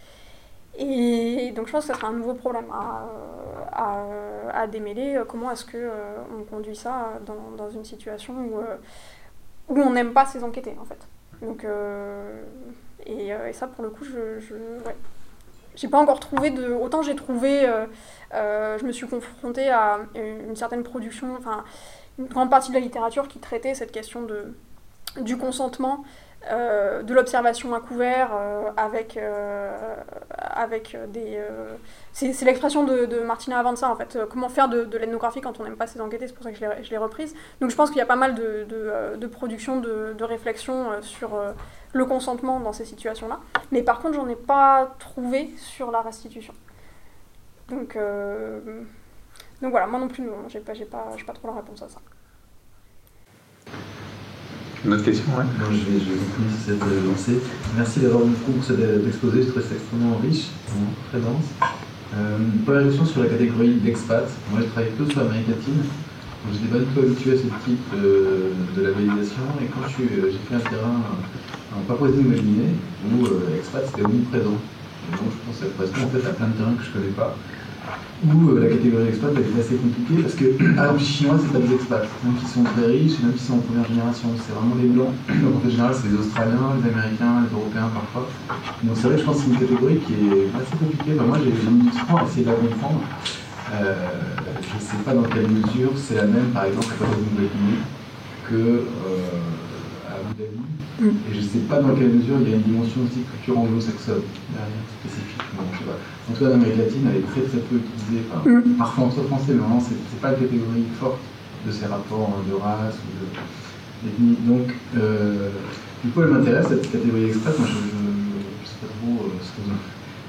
Et donc je pense que ça sera un nouveau problème à, à, démêler. Comment est-ce qu'on conduit ça dans, dans une situation où, où on n'aime pas ces enquêtés en fait. Donc, et, et, ça pour le coup, je, je j'ai pas encore trouvé de... Autant j'ai trouvé euh, je me suis confrontée à une certaine production, enfin une grande partie de la littérature qui traitait cette question de, du consentement, euh, de l'observation à couvert euh, avec, avec des... c'est l'expression de, de, Martina Avanza en fait, comment faire de, de l'ethnographie quand on n'aime pas ses enquêtés, c'est pour ça que je l'ai reprise. Donc je pense qu'il y a pas mal de, de production, de, de réflexion sur le consentement dans ces situations-là. Mais par contre, j'en ai pas trouvé sur la restitution. Donc, euh, donc voilà, moi non plus, j'ai pas, pas, pas trop la réponse à ça. Une autre question, ouais. je vais, je vais cette lancée. Merci d'avoir beaucoup pour cet exposé, je trouve ça extrêmement riche, très dense. Euh, première question sur la catégorie d'expat. Moi, je travaille plutôt sur l'Amérique latine. Je n'étais pas du tout habitué à ce type de, labellisation. Et quand euh, j'ai fait un terrain en Papouasie-Nouvelle-Guinée, où euh, expat c'était omniprésent. Donc, je pense que ça correspond en fait à plein de terrains que je ne connais pas où euh, la catégorie expat va être assez compliquée parce que, par exemple, les Chinois, c'est pas des expats, même s'ils sont très riches, même s'ils sont en première génération, c'est vraiment des blancs. Donc en général, c'est les Australiens, les Américains, les Européens parfois. Donc c'est vrai, je pense que c'est une catégorie qui est assez compliquée. moi, j'ai mis du temps à essayer de la comprendre. Euh, je ne sais pas dans quelle mesure c'est la même, par exemple, Nouvelle-Guinée que euh. Mm. Et je ne sais pas dans quelle mesure il y a une dimension aussi culture anglo-saxonne derrière, spécifiquement. Je sais pas. En tout cas, l'Amérique latine, elle est très très peu utilisée, mm. parfois entre français, mais vraiment, ce n'est pas une catégorie forte de ces rapports de race ou d'ethnie. Donc, euh, du coup, elle m'intéresse, cette catégorie express. Moi, je ne sais pas trop euh, ce que vous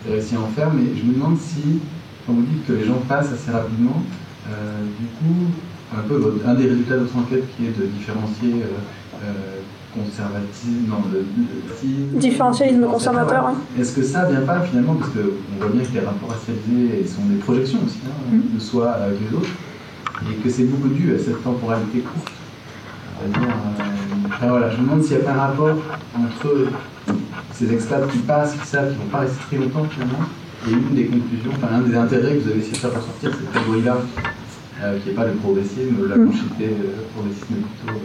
avez réussi à en faire, mais je me demande si, quand vous dites que les gens passent assez rapidement, euh, du coup, un peu un des résultats de votre enquête qui est de différencier conservatisme, non, le, différentialisme conservateur. Hein. Est-ce que ça vient pas finalement, parce qu'on voit bien que les rapports racialisés sont des projections aussi, hein, mm. de soi avec les autres, et que c'est beaucoup dû à cette temporalité courte. Euh, voilà, je me demande s'il n'y a pas un rapport entre ces expats qui passent, qui savent qu'ils ne vont pas rester très longtemps finalement, et une des conclusions, enfin un des intérêts que vous avez essayé de faire ressortir, cette catégorie-là, euh, qui n'est pas le progressisme, la mm. le progressisme plutôt.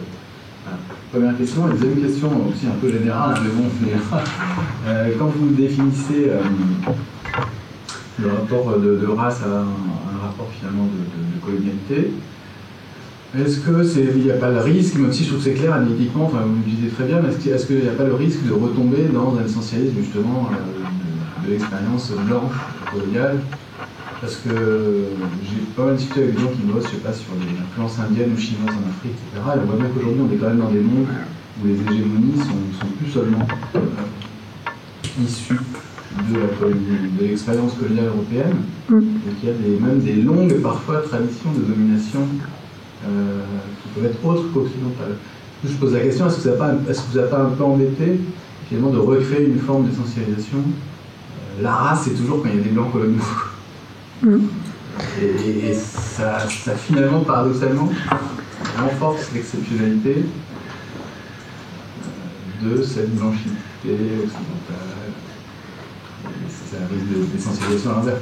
Première question. La deuxième question, aussi un peu générale, mais bon, euh, quand vous définissez euh, le rapport de, race à un, rapport finalement de, colonialité, est-ce que c'est il n'y a pas le risque, même si je trouve que c'est clair analytiquement, enfin vous le disiez très bien, mais est-ce qu'il n'y a pas le risque de retomber dans un essentialisme justement euh, de, l'expérience blanche coloniale parce que j'ai pas mal discuté avec des gens qui bossent, je sais pas, sur les influences indiennes ou chinoises en Afrique, etc. Et on voit bien qu'aujourd'hui, on est quand même dans des mondes où les hégémonies sont, sont plus seulement euh, issues de l'expérience coloniale européenne, mm. donc il y a des, même des longues, parfois, traditions de domination euh, qui peuvent être autres qu'occidentales. Je pose la question, est-ce que, ça que vous a pas un peu embêté, finalement, de recréer une forme d'essentialisation euh, La race, c'est toujours quand il y a des blancs coloniaux. Et, ça, finalement, paradoxalement, renforce l'exceptionnalité de cette blanchité occidentale. C'est un risque d'essentialisation à l'inverse.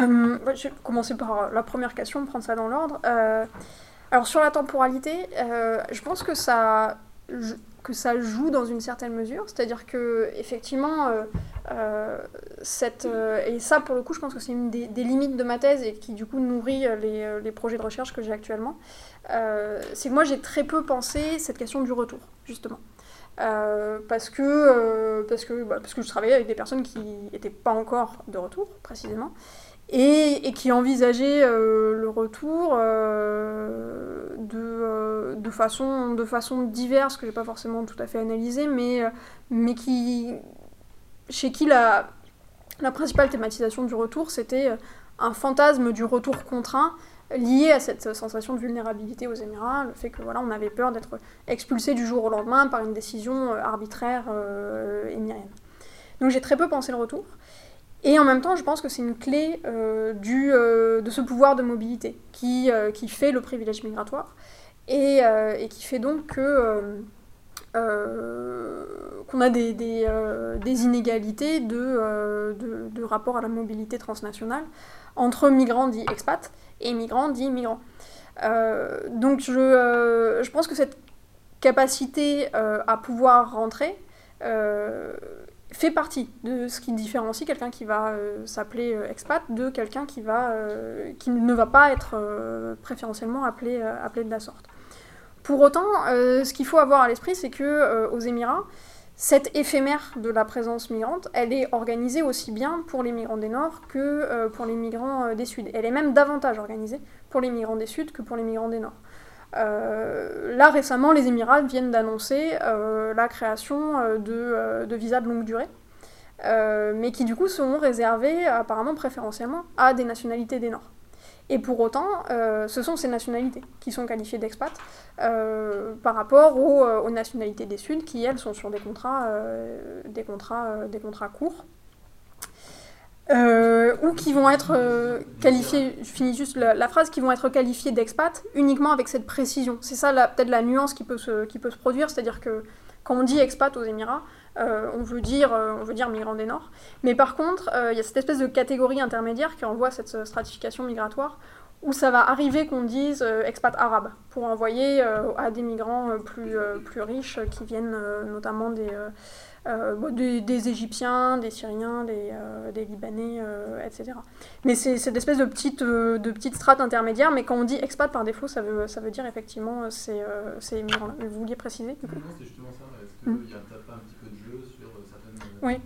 Euh, je vais commencer par la première question, prendre ça dans l'ordre. Euh, alors sur la temporalité, euh, je pense que ça, que ça joue dans une certaine mesure, c'est-à-dire que effectivement, euh, cette, euh, et ça pour le coup, je pense que c'est une des, limites de ma thèse et qui du coup nourrit les, les projets de recherche que j'ai actuellement, c'est que moi j'ai très peu pensé cette question du retour, justement. parce, que, parce, que, bah, parce que je travaillais avec des personnes qui n'étaient pas encore de retour, précisément, et, qui envisageait euh, le retour euh, de, euh, de, façon, de façon diverse, que je n'ai pas forcément tout à fait analysé, mais, mais qui, chez qui la, principale thématisation du retour, c'était un fantasme du retour contraint lié à cette sensation de vulnérabilité aux Émirats, le fait que voilà, on avait peur d'être expulsé du jour au lendemain par une décision arbitraire émirienne. Donc j'ai très peu pensé le retour. Et en même temps, je pense que c'est une clé euh, du, euh, de ce pouvoir de mobilité qui, euh, qui fait le privilège migratoire et qui fait donc que qu'on a des, des inégalités de, de, rapport à la mobilité transnationale entre migrants dits expats et migrants dits migrants. donc je, pense que cette capacité à pouvoir rentrer fait partie de ce qui différencie quelqu'un qui va euh, s'appeler euh, expat de quelqu'un qui, euh, qui ne va pas être préférentiellement appelé de la sorte. Pour autant, ce qu'il faut avoir à l'esprit, c'est que aux Émirats, cette éphémère de la présence migrante, elle est organisée aussi bien pour les migrants des Nord que pour les migrants des Sud. Elle est même davantage organisée pour les migrants des Sud que pour les migrants des Nord. Euh, là récemment, les Émirats viennent d'annoncer euh, la création euh, de, de, visas de longue durée, mais qui du coup seront réservés apparemment préférentiellement à des nationalités des Nord. Et pour autant, ce sont ces nationalités qui sont qualifiées d'expat par rapport aux, nationalités des Suds qui, elles, sont sur des contrats, des contrats, des contrats courts. ou qui vont être qualifiés, je finis juste la, phrase, qui vont être qualifiés d'expat uniquement avec cette précision. C'est ça peut-être la nuance qui peut se, qui peut se produire, c'est-à-dire que quand on dit expat aux Émirats, euh, on, veut dire, euh, on veut dire migrants des Nord. Mais par contre, euh, il y a cette espèce de catégorie intermédiaire qui envoie cette stratification migratoire où ça va arriver qu'on dise expat arabe pour envoyer à des migrants plus, plus riches qui viennent notamment des des, des, Égyptiens, des Syriens, des, des Libanais, etc. Mais c'est cette espèce de petite, de petite strate intermédiaire, mais quand on dit expat par défaut, ça veut, ça veut dire effectivement ces, ces migrants-là. Vous vouliez préciser du coup? Non, c'est justement ça. Est-ce qu'il a pas un petit peu de jeu sur certaines... Oui.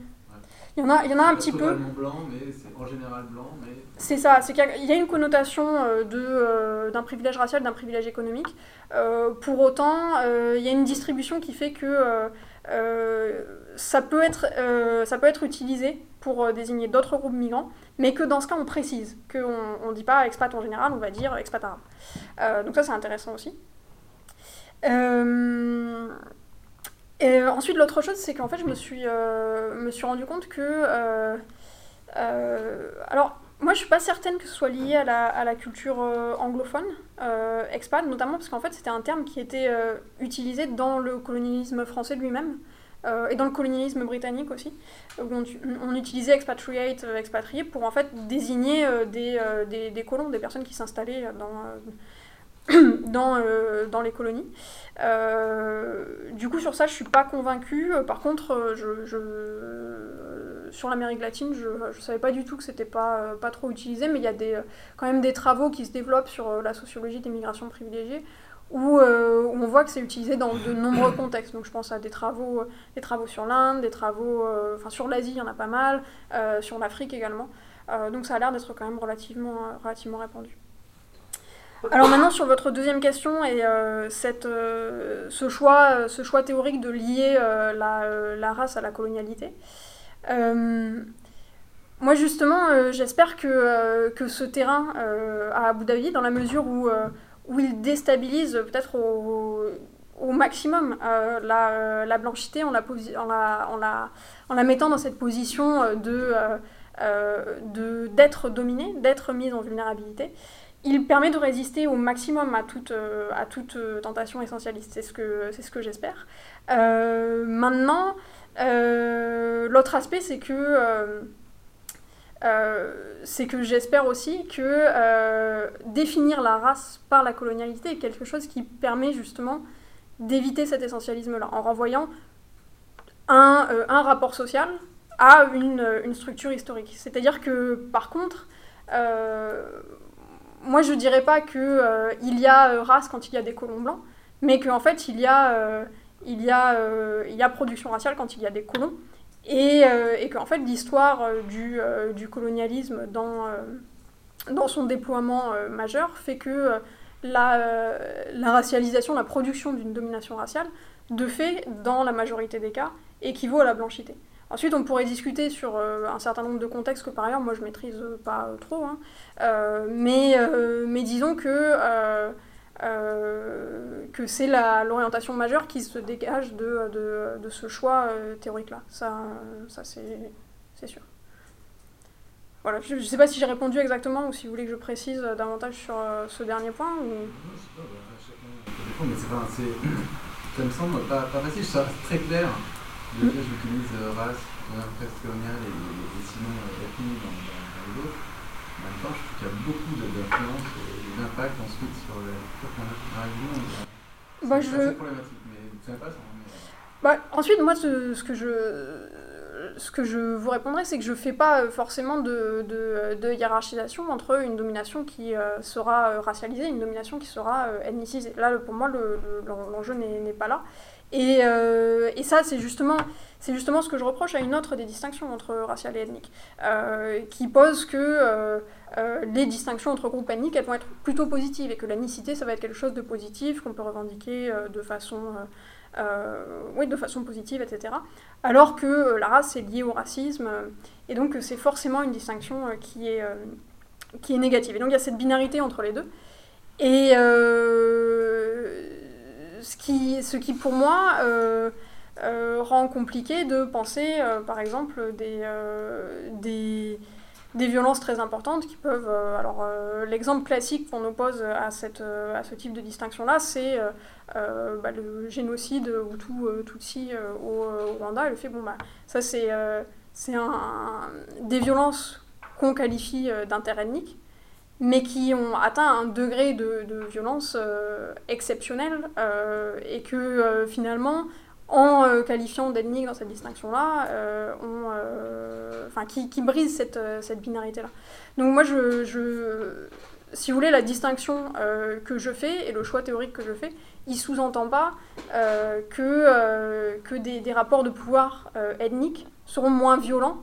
Il y en a, il y en a un petit peu. blanc, mais c'est en général blanc, mais... C'est ça, c'est qu'il y, a une connotation de, d'un privilège racial, d'un privilège économique. pour autant, il y a une distribution qui fait que ça, peut être, euh, ça peut être utilisé pour euh, désigner d'autres groupes migrants, mais que dans ce cas, on précise, qu'on ne dit pas expat en général, on va dire expat arabe. Euh, donc ça, c'est intéressant aussi. Et ensuite, l'autre chose, c'est qu'en fait, je me suis, me suis rendu compte que... alors, moi, je suis pas certaine que ce soit lié à la, à la culture anglophone, expat, notamment parce qu'en fait, c'était un terme qui était utilisé dans le colonialisme français lui-même. Euh, et dans le colonialisme britannique aussi, où on, utilisait expatriate, euh, expatrié, pour en fait désigner euh, des, des, des, colons, des personnes qui s'installaient dans, dans, dans, les colonies. du coup, sur ça, je suis pas convaincue. Par contre, je, je sur l'Amérique latine, je ne savais pas du tout que c'était pas, pas trop utilisé, mais il y a quand même des travaux qui se développent sur la sociologie des migrations privilégiées, euh, où, on voit que c'est utilisé dans de nombreux contextes. Donc je pense à des travaux, des travaux sur l'Inde, des travaux, euh, enfin sur l'Asie, il y en a pas mal, euh, sur l'Afrique également. donc ça a l'air d'être quand même relativement, relativement répandu. Alors maintenant sur votre deuxième question et cette, ce, choix, ce choix théorique de lier la, la, race à la colonialité. moi justement, j'espère que, que ce terrain à Abu Dhabi, dans la mesure où où il déstabilise peut-être au, au, maximum euh, la, euh, la, blanchité en la, la, la, mettant dans cette position euh, de, d'être dominée, d'être mise en vulnérabilité. Il permet de résister au maximum à toute, à toute tentation essentialiste. C'est ce que, j'espère. maintenant, l'autre aspect, c'est que euh, j'espère aussi que euh, définir la race par la colonialité est quelque chose qui permet justement d'éviter cet essentialisme-là, en renvoyant un, euh, rapport social à une structure historique. C'est-à-dire que, par contre, moi je dirais pas qu'il il y a race quand il y a des colons blancs, mais qu'en fait il y a, il, y a, il y a production raciale quand il y a des colons. Et, euh, et qu'en fait l'histoire euh, du, euh, du, colonialisme dans, dans son déploiement majeur fait que la, la, racialisation, la production d'une domination raciale, de fait, dans la majorité des cas, équivaut à la blanchité. Ensuite, on pourrait discuter sur un certain nombre de contextes que par ailleurs, moi je maîtrise pas trop, hein. mais, mais disons que euh, que c'est l'orientation majeure qui se dégage de, de, de ce choix euh, théorique-là. Ça, ça c'est sûr. Voilà, je ne sais pas si j'ai répondu exactement ou si vous voulez que je précise davantage sur euh, ce dernier point. Pas, ça me semble pas, facile, ça très clair. Le mm. j'utilise race, presque coloniale et, et, sinon ethnie dans, dans les autres. En même temps, je trouve qu'il y a beaucoup d'influence et d'impact ensuite sur la culture bah, je... problématique, mais c'est pas ça. Bah, ensuite, moi, ce, ce, que je, ce que je vous répondrai, c'est que je ne fais pas euh, forcément de, de, de, hiérarchisation entre une domination qui euh, sera euh, racialisée et une domination qui sera ethnicisée. Là, pour moi, l'enjeu n'est pas là. Et, et ça, c'est justement c'est justement ce que je reproche à une autre des distinctions entre racial et ethnique, euh, qui pose que euh, euh, les distinctions entre groupes ethniques, elles vont être plutôt positives, et que l'ethnicité, ça va être quelque chose de positif, qu'on peut revendiquer de, façon, oui, de façon positive, etc. Alors que la race est liée au racisme, et donc c'est forcément une distinction qui est qui est négative. Et donc il y a cette binarité entre les deux. Et ce, qui, ce qui pour moi rend compliqué de penser par exemple des, des des violences très importantes qui peuvent. Euh, alors, euh, l'exemple classique qu'on oppose à, cette, euh, à ce type de distinction-là, c'est bah, le génocide Hutu Tutsi au, Rwanda. le fait, bon, bah, ça, c'est c'est un, des violences qu'on qualifie d'interethniques, mais qui ont atteint un degré de, violence exceptionnel et que finalement en euh, qualifiant d'ethnique dans cette distinction-là, euh, euh, enfin, qui, qui, brise cette, cette binarité-là. Donc moi, je, si vous voulez, la distinction que je fais et le choix théorique que je fais, il sous-entend pas que, que des, des, rapports de pouvoir ethniques seront moins violents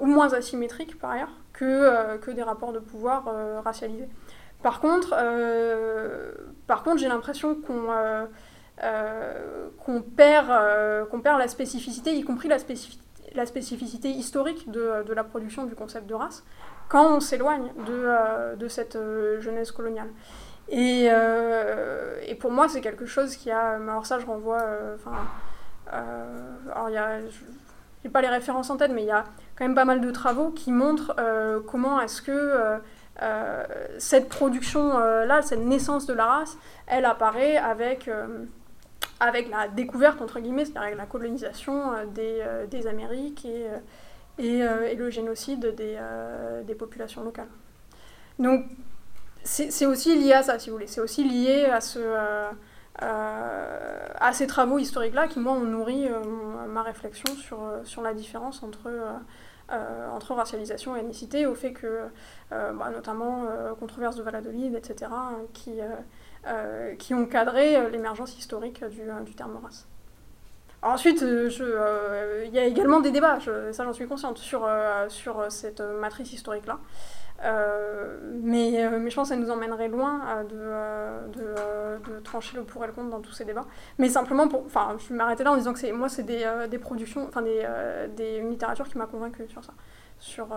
ou moins asymétriques, par ailleurs, que, que des rapports de pouvoir racialisés. Par contre, par contre j'ai l'impression qu'on euh, perd, euh, perd la spécificité, y compris la, spécificité, historique de, de, la production du concept de race, quand on s'éloigne de, euh, de, cette jeunesse coloniale. Et, et, pour moi, c'est quelque chose qui a. Alors, ça, je renvoie. Enfin. alors, il y a. Pas les références en tête, mais il y a quand même pas mal de travaux qui montrent comment est-ce que cette production-là, cette naissance de la race, elle apparaît avec avec la découverte, entre guillemets, c'est-à-dire avec la colonisation euh, des, euh, Amériques et, euh, et, et, le génocide des, des populations locales. Donc, c'est aussi lié à ça, si vous voulez. C'est aussi lié à, ce, à ces travaux historiques-là qui, moi, ont nourri ma réflexion sur, sur la différence entre, entre racialisation et ethnicité, au fait que, bah, notamment, controverse de Valladolid, etc., qui euh, qui ont cadré euh, l'émergence historique du, euh, du, terme race. ensuite, il y a également des débats, ça j'en suis consciente, sur, sur cette matrice historique-là. Mais, mais je pense que ça nous emmènerait loin de, de, de, trancher le pour et le contre dans tous ces débats. Mais simplement, pour, enfin, je vais m'arrêter là en disant que moi, c'est des, des, productions, enfin des, des, une littérature qui m'a convaincu sur ça, sur,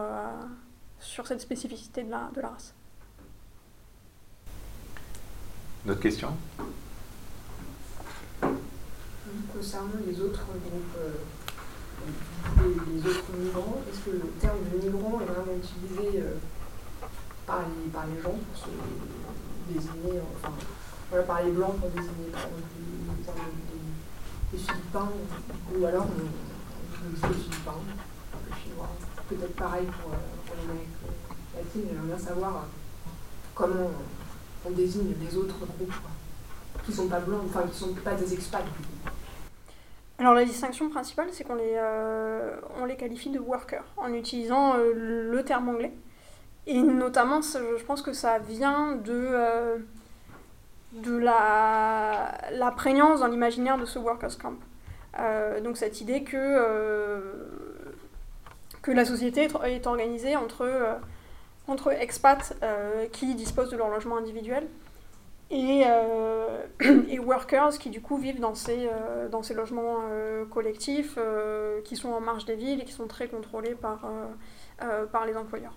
sur cette spécificité de la, de la race. D'autres questions? Concernant les autres groupes, euh, les, autres migrants, est-ce que le terme de migrant est vraiment utilisé euh, par, les, gens pour se désigner, enfin, voilà, par les blancs pour désigner par exemple les, ou alors on, les Philippins, les Chinois. Peut-être pareil pour, euh, pour l'Amérique latine, j'aimerais bien savoir comment on désigne les autres groupes qui sont pas blancs, enfin qui sont pas des expats. Alors la distinction principale, c'est qu'on les, euh, les qualifie de workers en utilisant euh, le terme anglais. Et notamment, je pense que ça vient de, euh, de la, la prégnance dans l'imaginaire de ce workers camp. donc cette idée que, que la société est organisée entre entre expats euh, qui disposent de leur logement individuel et, euh, et, workers qui du coup vivent dans ces, euh, dans ces logements collectifs qui sont en marge des villes et qui sont très contrôlés par, par les employeurs.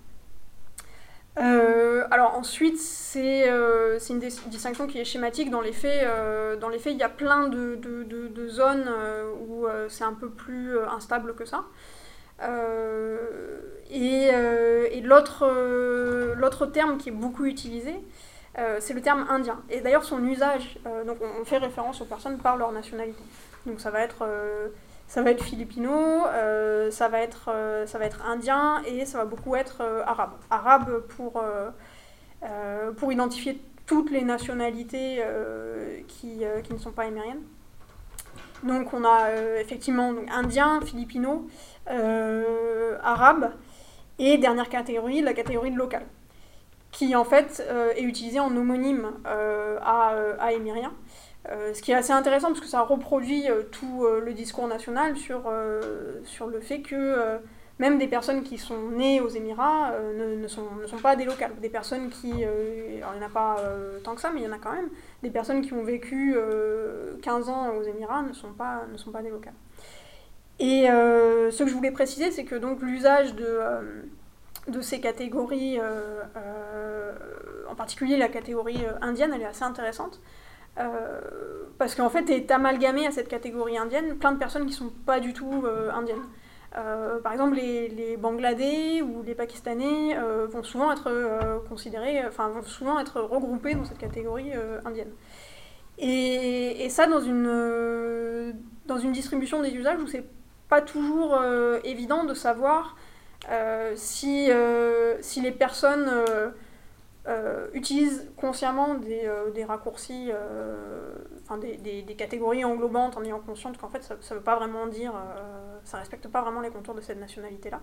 Alors ensuite, c'est une distinction qui est schématique. Dans les faits, dans les faits il y a plein de, de, zones où c'est un peu plus instable que ça. Euh, et, euh, et euh, l'autre terme qui est beaucoup utilisé, c'est le terme indien. Et d'ailleurs, son usage, donc on fait référence aux personnes par leur nationalité. Donc ça va être, ça va être philippino, ça, va être, ça va être indien et ça va beaucoup être arabe. Arabe pour, pour identifier toutes les nationalités qui, qui, ne sont pas émériennes. Donc on a effectivement indien, philippino, euh, arabe, et dernière catégorie, la catégorie de qui en fait euh, est utilisée en homonyme euh, à, à émirien. Ce qui est assez intéressant parce que ça reproduit tout le discours national sur, sur le fait que même des personnes qui sont nées aux Émirats ne, ne, sont, ne, sont, pas des locales. Des personnes qui, il n'y en a pas tant que ça, mais il y en a quand même, des personnes qui ont vécu 15 ans aux Émirats ne sont pas, ne sont pas des locales. Et euh, ce que je voulais préciser, c'est que donc l'usage de, euh, de ces catégories, en particulier la catégorie indienne, elle est assez intéressante. Parce qu'en fait, est amalgamé à cette catégorie indienne plein de personnes qui ne sont pas du tout indiennes. Euh, par exemple, les, les, Bangladais ou les Pakistanais euh, vont souvent être euh, considérés, enfin vont souvent être regroupés dans cette catégorie indienne. Et, et, ça dans une, dans une distribution des usages où c'est pas toujours évident de savoir si, si les personnes euh, utilisent consciemment des, euh, raccourcis, euh, des, des, catégories englobantes en ayant conscience qu'en fait ça ne veut pas vraiment dire, ça respecte pas vraiment les contours de cette nationalité-là.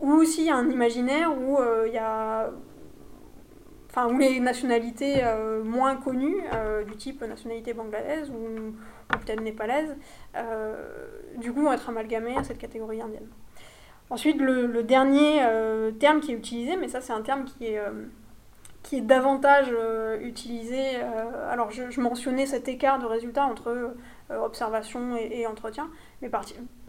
ou aussi un imaginaire où il y a enfin les nationalités moins connues, du type nationalité bangladaise ou, ou peut-être népalaise, du coup vont être amalgamées à cette catégorie indienne. Ensuite, le, dernier euh, terme qui est utilisé, mais ça c'est un terme qui est, euh, qui est davantage euh, utilisé. alors je, mentionnais cet écart de résultats entre observation et, entretien, mais par,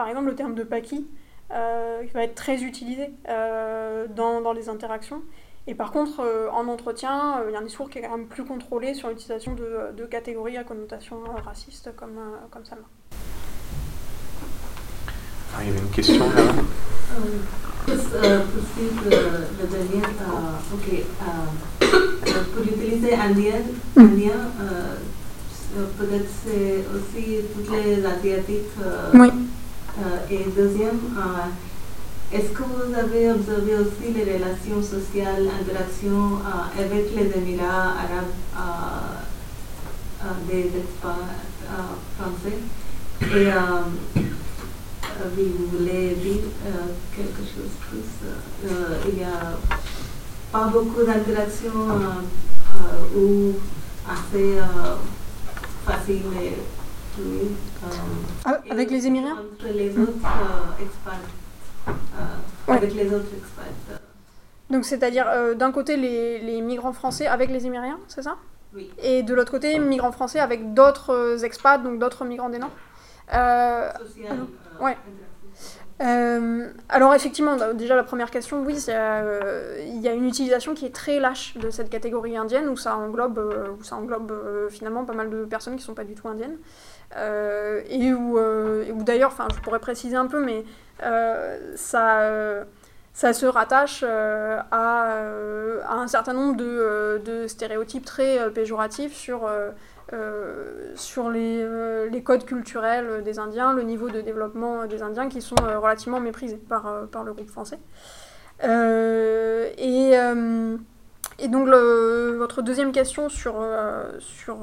exemple le terme de Paki qui va être très utilisé dans, dans, les interactions. Et par contre, en entretien, il y a un discours qui est quand même plus contrôlé sur l'utilisation de, de, catégories à connotation raciste comme, comme ça. Ah, il y avait une question là. Ok. Pour utiliser indien, indien uh, peut-être c'est aussi toutes les asiatiques. Uh, oui. Uh, et deuxième, est-ce que vous avez observé aussi les relations sociales, interactions avec les Émirats arabes des expats français? Et euh, vous voulez dire euh, quelque chose plus. Euh, il n'y a pas beaucoup d'interactions ou assez facile et ah, avec les Émirats Entre les autres experts. Avec les autres experts. Donc c'est-à-dire d'un côté les, les, migrants français avec les Émiriens, c'est ça? Oui. Et de l'autre côté migrants français avec d'autres expats, donc d'autres migrants des euh, Ouais. Euh, alors effectivement, déjà la première question, oui, euh, il y a une utilisation qui est très lâche de cette catégorie indienne où ça englobe, euh, finalement pas mal de personnes qui ne sont pas du tout indiennes. et où, d'ailleurs, je pourrais préciser un peu, mais ça, se rattache à, un certain nombre de, stéréotypes très péjoratifs sur sur les, euh, les, codes culturels des Indiens, le niveau de développement des Indiens qui sont euh, relativement méprisés par, le groupe français. et, donc votre deuxième question sur, sur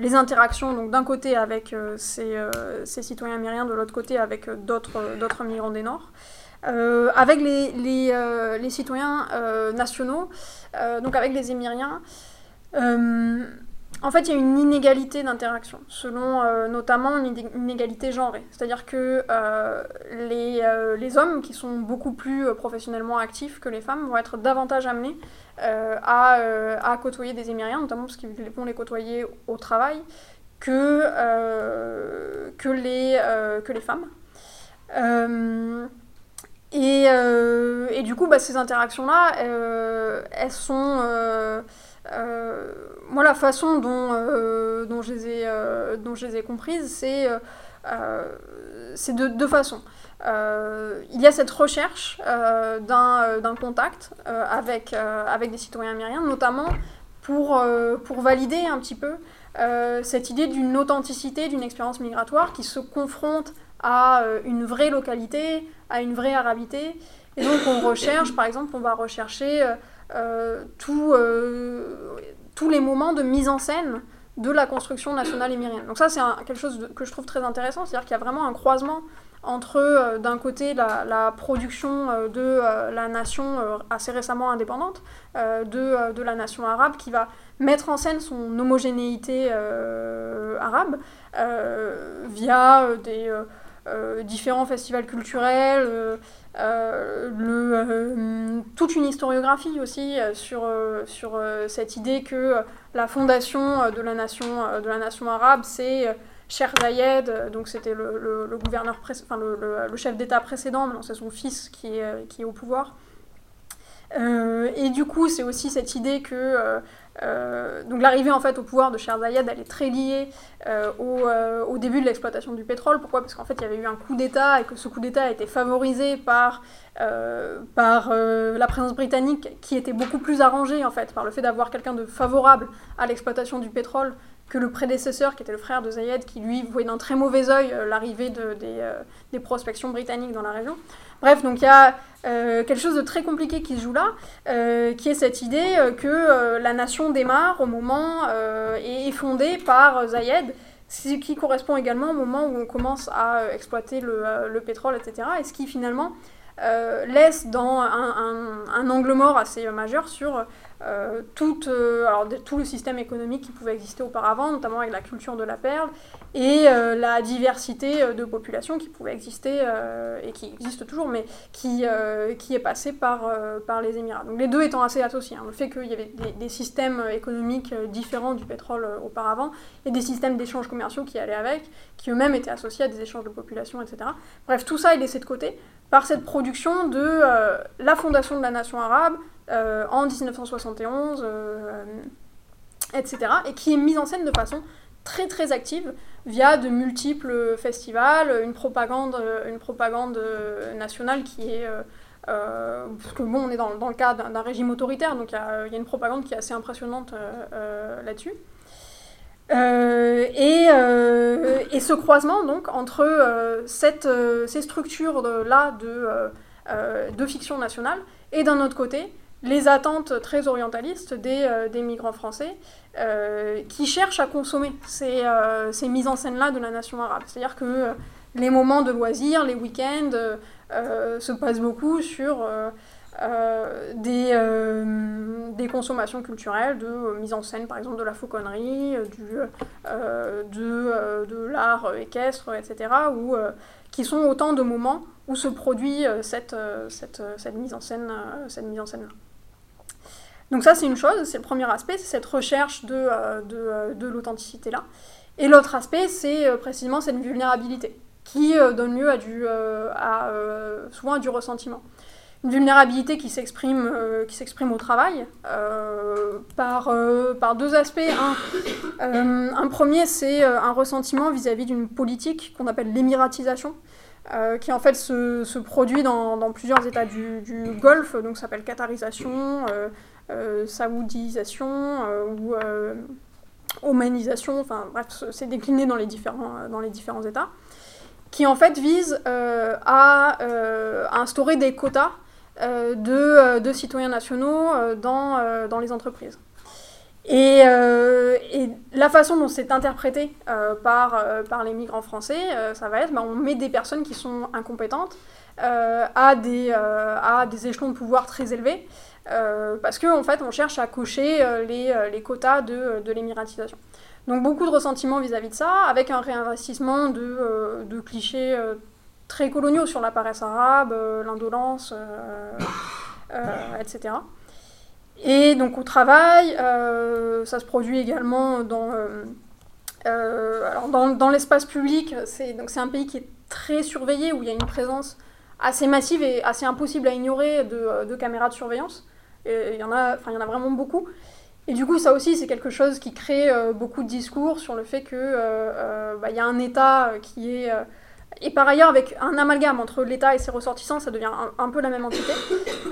les interactions, d'un côté avec ces, citoyens américains, de l'autre côté avec d'autres migrants des Nord. avec les, les, les citoyens nationaux, donc avec les Émiriens, euh, en fait, il y a une inégalité d'interaction, selon euh, notamment une inégalité genrée. C'est-à-dire que euh, les, les, hommes, qui sont beaucoup plus professionnellement actifs que les femmes, vont être davantage amenés à, à, côtoyer des Émiriens, notamment parce qu'ils vont les côtoyer au travail, que, que, les, que les femmes. Et, et, du coup, bah, ces interactions-là, elles sont euh, moi, la façon dont, euh, dont, je, les ai, euh, dont je les ai comprises, c'est de deux façons. il y a cette recherche d'un contact avec, avec des citoyens américains, notamment pour, pour valider un petit peu cette idée d'une authenticité d'une expérience migratoire qui se confronte à une vraie localité, à une vraie arabité. Et donc on recherche, par exemple, on va rechercher euh, euh, tous les moments de mise en scène de la construction nationale émirienne. Donc ça, c'est quelque chose que je trouve très intéressant, c'est-à-dire qu'il y a vraiment un croisement entre, euh, d'un côté, la, production de la nation assez récemment indépendante, de, de, la nation arabe, qui va mettre en scène son homogénéité arabe via des différents festivals culturels, le, euh, toute une historiographie aussi euh, sur, sur cette idée que la fondation de la nation, de la nation arabe, c'est Cher Zayed, donc c'était le, gouverneur, enfin le, chef d'État précédent, maintenant c'est son fils qui est, qui est au pouvoir. et du coup, c'est aussi cette idée que euh, donc l'arrivée en fait au pouvoir de Cher Zayed, elle est très liée euh, euh, au, début de l'exploitation du pétrole. Pourquoi? Parce qu'en fait il y avait eu un coup d'État et que ce coup d'État a été favorisé par, par la présence britannique qui était beaucoup plus arrangée en fait par le fait d'avoir quelqu'un de favorable à l'exploitation du pétrole que le prédécesseur qui était le frère de Zayed qui lui voyait d'un très mauvais œil l'arrivée de, des, des prospections britanniques dans la région. Bref, donc il y a euh, quelque chose de très compliqué qui se joue là, euh, qui est cette idée euh, que la nation démarre au moment et est fondée par Zayed, ce qui correspond également au moment où on commence à exploiter le, pétrole, etc. Et ce qui finalement laisse dans un, angle mort assez majeur sur euh, tout, euh, tout le système économique qui pouvait exister auparavant, notamment avec la culture de la perle, et euh, la diversité de population qui pouvait exister, et qui existe toujours, mais qui, qui est passée par, par les Émirats. Donc les deux étant assez associés. Hein. Le fait qu'il y avait des, systèmes économiques différents du pétrole auparavant, et des systèmes d'échanges commerciaux qui allaient avec, qui eux-mêmes étaient associés à des échanges de population, etc. Bref, tout ça est laissé de côté par cette production de la fondation de la nation arabe, en 1971, euh, etc. Et qui est mise en scène de façon très très active via de multiples festivals, une propagande, une propagande nationale qui est... Euh, parce que bon, on est dans, le cas d'un régime autoritaire, donc il y, a une propagande qui est assez impressionnante là-dessus. et, ce croisement donc entre ces structures-là de, de fiction nationale et d'un autre côté les attentes très orientalistes des, euh, des migrants français euh, qui cherchent à consommer ces, euh, ces mises en scène-là de la nation arabe. C'est-à-dire que les moments de loisirs, les week-ends, se passent beaucoup sur des, des consommations culturelles, de mise en scène par exemple de la fauconnerie, du, de, de l'art équestre, etc., où, qui sont autant de moments où se produit cette, cette, cette mise en scène, cette mise en scène-là. Donc ça, c'est une chose, c'est le premier aspect, c'est cette recherche de, euh, euh, de, l'authenticité-là. Et l'autre aspect, c'est euh, précisément cette vulnérabilité, qui donne lieu à du, à, souvent du ressentiment. Une vulnérabilité qui s'exprime, qui s'exprime au travail par, par deux aspects. Un, un premier, c'est un ressentiment vis-à-vis d'une politique qu'on appelle l'émiratisation, qui en fait se, se produit dans, dans, plusieurs États du, du Golfe, donc s'appelle qatarisation, saoudisation euh, ou euh, omanisation, enfin bref, c'est décliné dans les différents, États, qui en fait vise à, instaurer des quotas de, citoyens nationaux dans, dans les entreprises. Et, la façon dont c'est interprété par, par les migrants français, ça va être, bah, on met des personnes qui sont incompétentes à, des, à des échelons de pouvoir très élevés, euh, parce qu'en en fait, on cherche à cocher euh, les, euh, les, quotas de, de l'émiratisation. Donc beaucoup de ressentiments vis-à-vis de ça, avec un réinvestissement de, de clichés très coloniaux sur la paresse arabe, l'indolence, etc. Et donc au travail, ça se produit également dans, alors dans, dans l'espace public. C'est un pays qui est très surveillé, où il y a une présence assez massive et assez impossible à ignorer de, de caméras de surveillance il y en a, enfin, il y en a vraiment beaucoup. Et du coup, ça aussi, c'est quelque chose qui crée euh, beaucoup de discours sur le fait qu'il euh, euh, bah, y a un État qui est... et par ailleurs, avec un amalgame entre l'État et ses ressortissants, ça devient un, peu la même entité.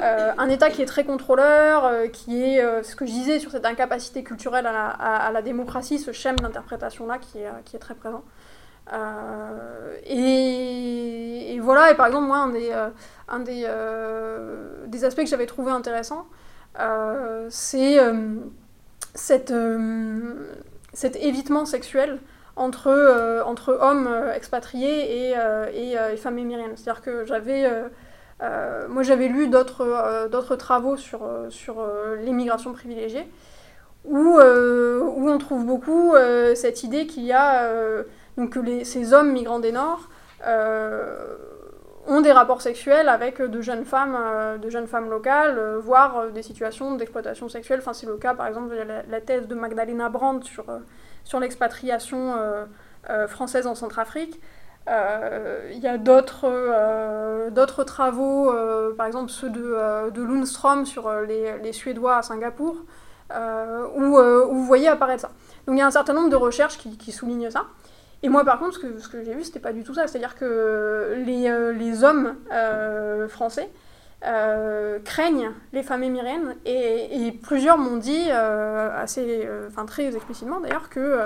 un État qui est très contrôleur, qui est, ce que je disais, sur cette incapacité culturelle à la, démocratie, ce schème d'interprétation-là qui est, très présent. Et, et, voilà, et par exemple, moi, un des, un des, des aspects que j'avais trouvé intéressant, c'est euh, euh, cet évitement sexuel entre, entre hommes expatriés et, et, femmes émiriennes. C'est-à-dire que j'avais... moi, j'avais lu d'autres travaux sur, sur l'immigration privilégiée, où, où on trouve beaucoup cette idée qu'il y a donc que ces hommes migrants des Nord ont des rapports sexuels avec de jeunes femmes, euh, de jeunes femmes locales, euh, voire euh, des situations d'exploitation sexuelle. Enfin, c'est le cas, par exemple, de la, thèse de Magdalena Brandt sur, sur l'expatriation françaises en Centrafrique. Il y a d'autres travaux, par exemple ceux de, de Lundström sur les, les, Suédois à Singapour, où, vous voyez apparaître ça. Donc il y a un certain nombre de recherches qui soulignent ça. Et moi, par contre, ce que, j'ai vu, c'était pas du tout ça. C'est-à-dire que les, euh, hommes euh, français euh, craignent les femmes émiriennes, et, et plusieurs m'ont dit, assez, enfin très explicitement d'ailleurs, que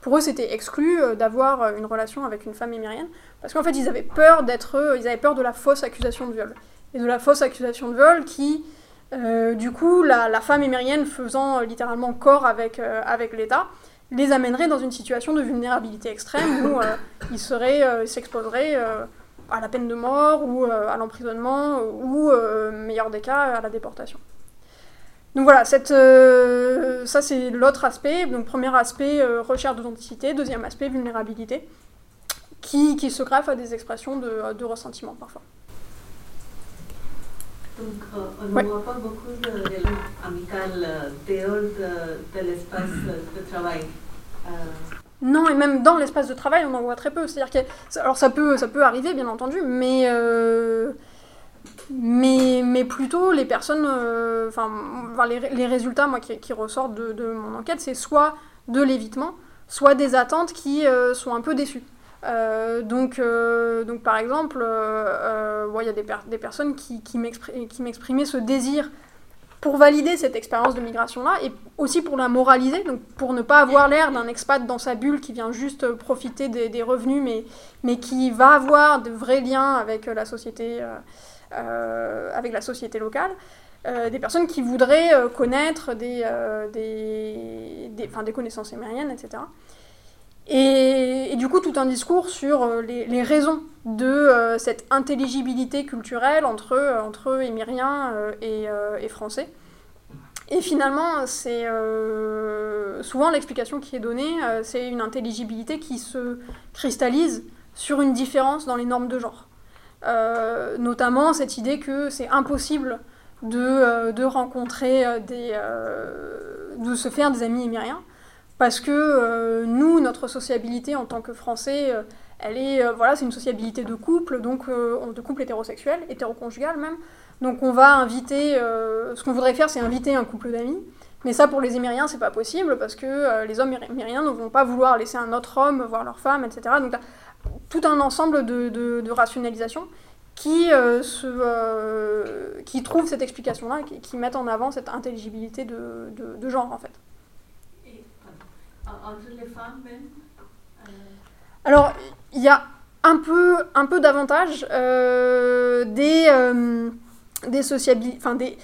pour eux, c'était exclu d'avoir une relation avec une femme émirienne, parce qu'en fait, ils avaient peur d'être, ils avaient peur de la fausse accusation de viol. Et de la fausse accusation de viol qui, du coup, la, la, femme émirienne faisant littéralement corps avec, avec l'État, les amènerait dans une situation de vulnérabilité extrême où euh, ils seraient, euh, s'exposeraient euh, à la peine de mort ou à l'emprisonnement ou, meilleur des cas, à la déportation. Donc voilà, cette, ça c'est l'autre aspect. Donc premier aspect, recherche d'authenticité. Deuxième aspect, vulnérabilité, qui, se greffe à des expressions de ressentiment parfois. Donc on ne voit pas beaucoup de, de amicales dehors de, de l'espace de travail. Euh, non, et même dans l'espace de travail, on en voit très peu. C'est-à-dire que, alors ça peut, ça peut arriver, bien entendu, mais, euh, mais, mais plutôt les personnes, euh, enfin, les, les, résultats moi, qui, qui ressortent de, de mon enquête, c'est soit de l'évitement, soit des attentes qui sont un peu déçues. Donc, donc, par exemple, il y a des, personnes qui, m'exprimaient ce désir pour valider cette expérience de migration-là et aussi pour la moraliser, donc pour ne pas avoir l'air d'un expat dans sa bulle qui vient juste profiter des, revenus, mais, mais qui va avoir de vrais liens avec la société, euh, euh, avec la société locale. Euh, des personnes qui voudraient connaître des, des, des, des, connaissances émériennes, etc. Et, du coup, tout un discours sur les, les raisons de cette intelligibilité culturelle entre, entre émiriens et, et français. Et finalement, c'est euh, souvent l'explication qui est donnée, euh, c'est une intelligibilité qui se cristallise sur une différence dans les normes de genre. Euh, notamment cette idée que c'est impossible de, de rencontrer des. de se faire des amis émiriens, parce que nous, notre sociabilité en tant que Français, elle est. voilà, c'est une sociabilité de couple, donc de couple hétérosexuel, hétéroconjugal même. Donc on va inviter, euh, ce qu'on voudrait faire, c'est inviter un couple d'amis. Mais ça, pour les Émiriens, c'est pas possible parce que euh, les hommes émiriens ne vont pas vouloir laisser un autre homme voir leur femme, etc. Donc tout un ensemble de, de, rationalisation qui, euh, se, qui trouve cette explication-là, qui, qui mettent en avant cette intelligibilité de genre, en fait. Même Alors, il y a un peu, davantage des des, enfin des,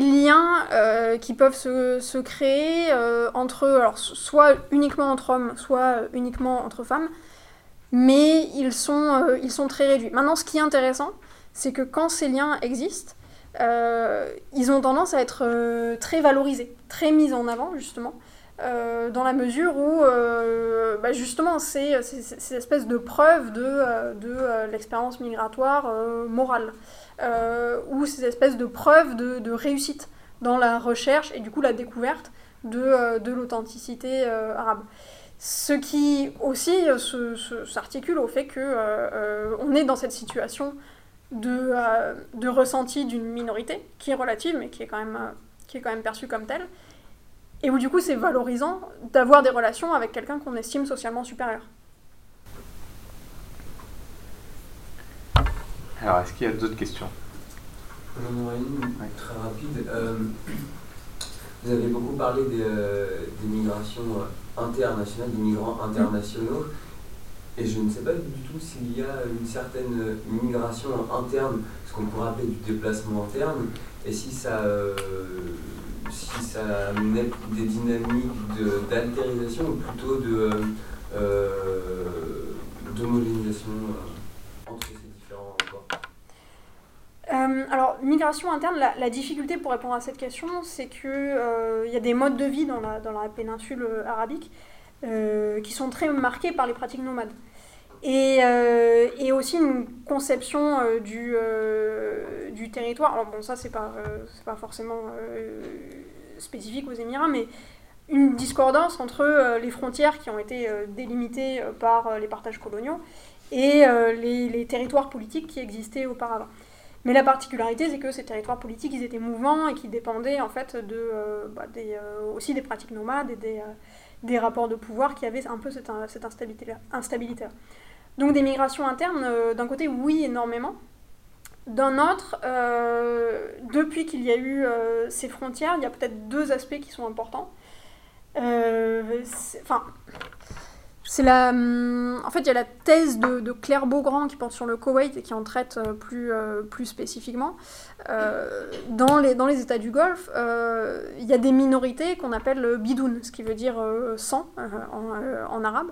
liens euh, qui peuvent se, créer euh, entre, alors soit uniquement entre hommes, soit uniquement entre femmes, mais ils sont, euh, ils sont très réduits. Maintenant, ce qui est intéressant, c'est que quand ces liens existent, ils ont tendance à être très valorisés, très mis en avant, justement. Dans la mesure où, bah justement, c'est cette espèce de preuve de, de l'expérience migratoire morale euh, ou ces espèces de preuves de, réussite dans la recherche et du coup la découverte de, euh, l'authenticité euh, arabe. Ce qui aussi s'articule au fait que on est dans cette situation de, ressenti d'une minorité qui est relative mais qui est quand même perçue comme telle et où du coup c'est valorisant d'avoir des relations avec quelqu'un qu'on estime socialement supérieur. Alors, est-ce qu'il y a d'autres questions? J'en aurais une très rapide. Euh, vous avez beaucoup parlé des, euh, migrations euh, internationales, des migrants internationaux. Et je ne sais pas du tout s'il y a une certaine migration interne, ce qu'on pourrait appeler du déplacement interne, et si ça, si ça amenait des dynamiques d'altérisation ou plutôt de d'homogénéisation entre ces euh, alors, migration interne, la, difficulté pour répondre à cette question, c'est qu'il euh, y a des modes de vie dans la, dans la péninsule euh, arabique qui sont très marqués par les pratiques nomades. Et, et aussi une conception du, du territoire. Alors, bon, ça, c'est pas, pas forcément spécifique aux Émirats, mais une discordance entre les frontières qui ont été délimitées par les partages coloniaux et les, les, territoires politiques qui existaient auparavant. Mais la particularité, c'est que ces territoires politiques, ils étaient mouvants et qui dépendaient en fait de, bah, des, aussi des pratiques nomades et des, des rapports de pouvoir qui avaient un peu cette, cette instabilité-là. Instabilité Donc des migrations internes, d'un côté, oui, énormément, d'un autre, euh, depuis qu'il y a eu euh, ces frontières, il y a peut-être deux aspects qui sont importants. Euh, enfin, c'est la. Hum, en fait, il y a la thèse de, Claire Beaugrand qui porte sur le Koweït et qui en traite plus, spécifiquement. dans, les, États du Golfe, il y a des minorités qu'on appelle bidoun, ce qui veut dire sans en arabe,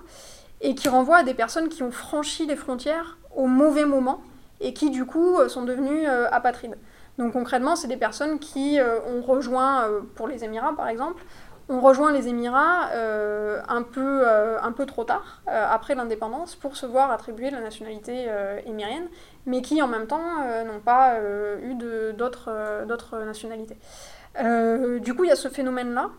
et qui renvoient à des personnes qui ont franchi les frontières au mauvais moment et qui du coup euh, sont devenus euh, apatrides. Donc concrètement, c'est des personnes qui euh, ont rejoint, pour les Émirats par exemple, ont rejoint les Émirats un, peu, un peu trop tard, après l'indépendance, pour se voir attribuer la nationalité émirienne, mais qui en même temps n'ont pas eu d'autres nationalités. du coup, il y a ce phénomène-là.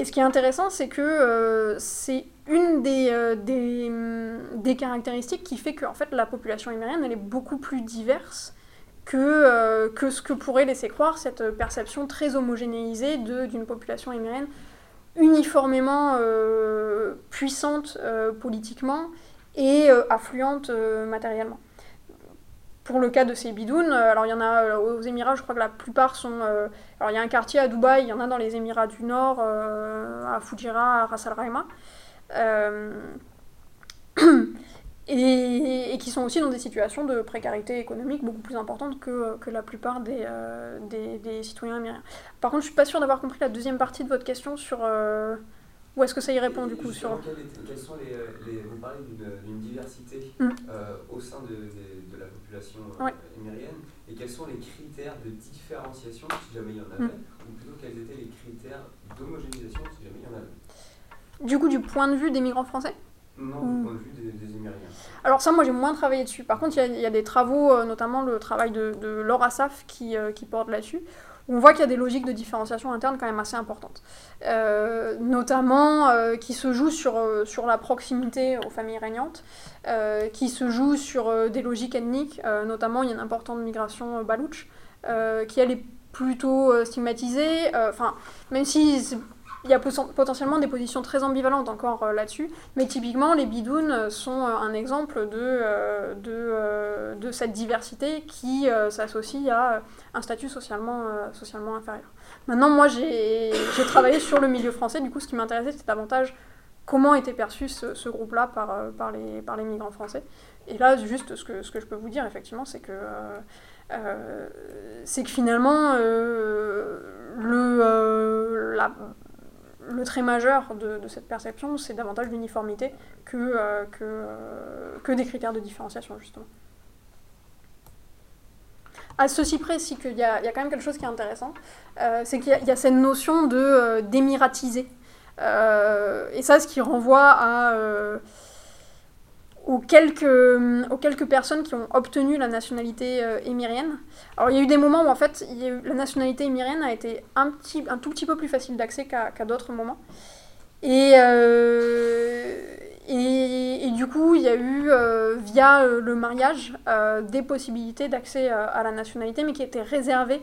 Et ce qui est intéressant, c'est que euh, c'est une des, euh, mm, des, caractéristiques qui fait que en fait, la population émirienne elle est beaucoup plus diverse que, euh, que ce que pourrait laisser croire cette perception très homogénéisée d'une population émirienne uniformément puissante politiquement et affluente matériellement pour le cas de ces bidounes, euh, alors il y en a euh, aux Émirats, je crois que la plupart sont. Euh, alors il y a un quartier à Dubaï, il y en a dans les Émirats du Nord, à Fujira, à Ras Al Khaimah. Et, qui sont aussi dans des situations de précarité économique beaucoup plus importantes que, que la plupart des, des, des, citoyens américains. Par contre, je suis pas sûre d'avoir compris la deuxième partie de votre question sur ou est-ce que ça y répond du coup sur... quels sont les, vous parlez d'une diversité mm. au sein de, de, la population euh, émirienne, et quels sont les critères de différenciation, si jamais il y en avait, mm. ou plutôt quels étaient les critères d'homogénéisation, si jamais il y en avait? Du coup, du point de vue des migrants français? Non, du point de vue des, des Émiriens. Alors ça, moi, j'ai moins travaillé dessus. Par contre, il y, a des travaux, euh, notamment le travail de, de Laura Saf, qui, euh, qui porte là-dessus, on voit qu'il y a des logiques de différenciation interne quand même assez importantes. Euh, notamment euh, qui se jouent sur, euh, sur la proximité aux familles régnantes, qui se jouent sur des logiques ethniques, notamment il y a une importante migration balouche, qui elle est plutôt stigmatisée, enfin, même si il y a potentiellement des positions très ambivalentes encore euh, là-dessus, mais typiquement les bidounes euh, sont euh, un exemple de, de, de cette diversité qui s'associe à un statut socialement, socialement inférieur. Maintenant, moi j'ai travaillé sur le milieu français, du coup ce qui m'intéressait c'était davantage comment était perçu ce, ce groupe-là par, par, les, par les migrants français. Et là, juste ce que, ce que je peux vous dire, effectivement, c'est que, c'est que finalement, le, la, le trait majeur de, cette perception, c'est davantage l'uniformité que, euh, euh, que, des critères de différenciation, justement. À ceci près, qu'il y, a, y quand même quelque chose qui est intéressant, euh, c'est qu'il y, a cette notion de d'émiratiser. et ça, ce qui renvoie à aux quelques, aux quelques personnes qui ont obtenu la nationalité euh, émirienne. Alors il y a eu des moments où en fait la nationalité émirienne a été un, petit, un tout petit peu plus facile d'accès qu'à d'autres moments. Et, euh, et, et, du coup, il y a eu, euh, via le mariage, des possibilités d'accès à la nationalité, mais qui étaient réservées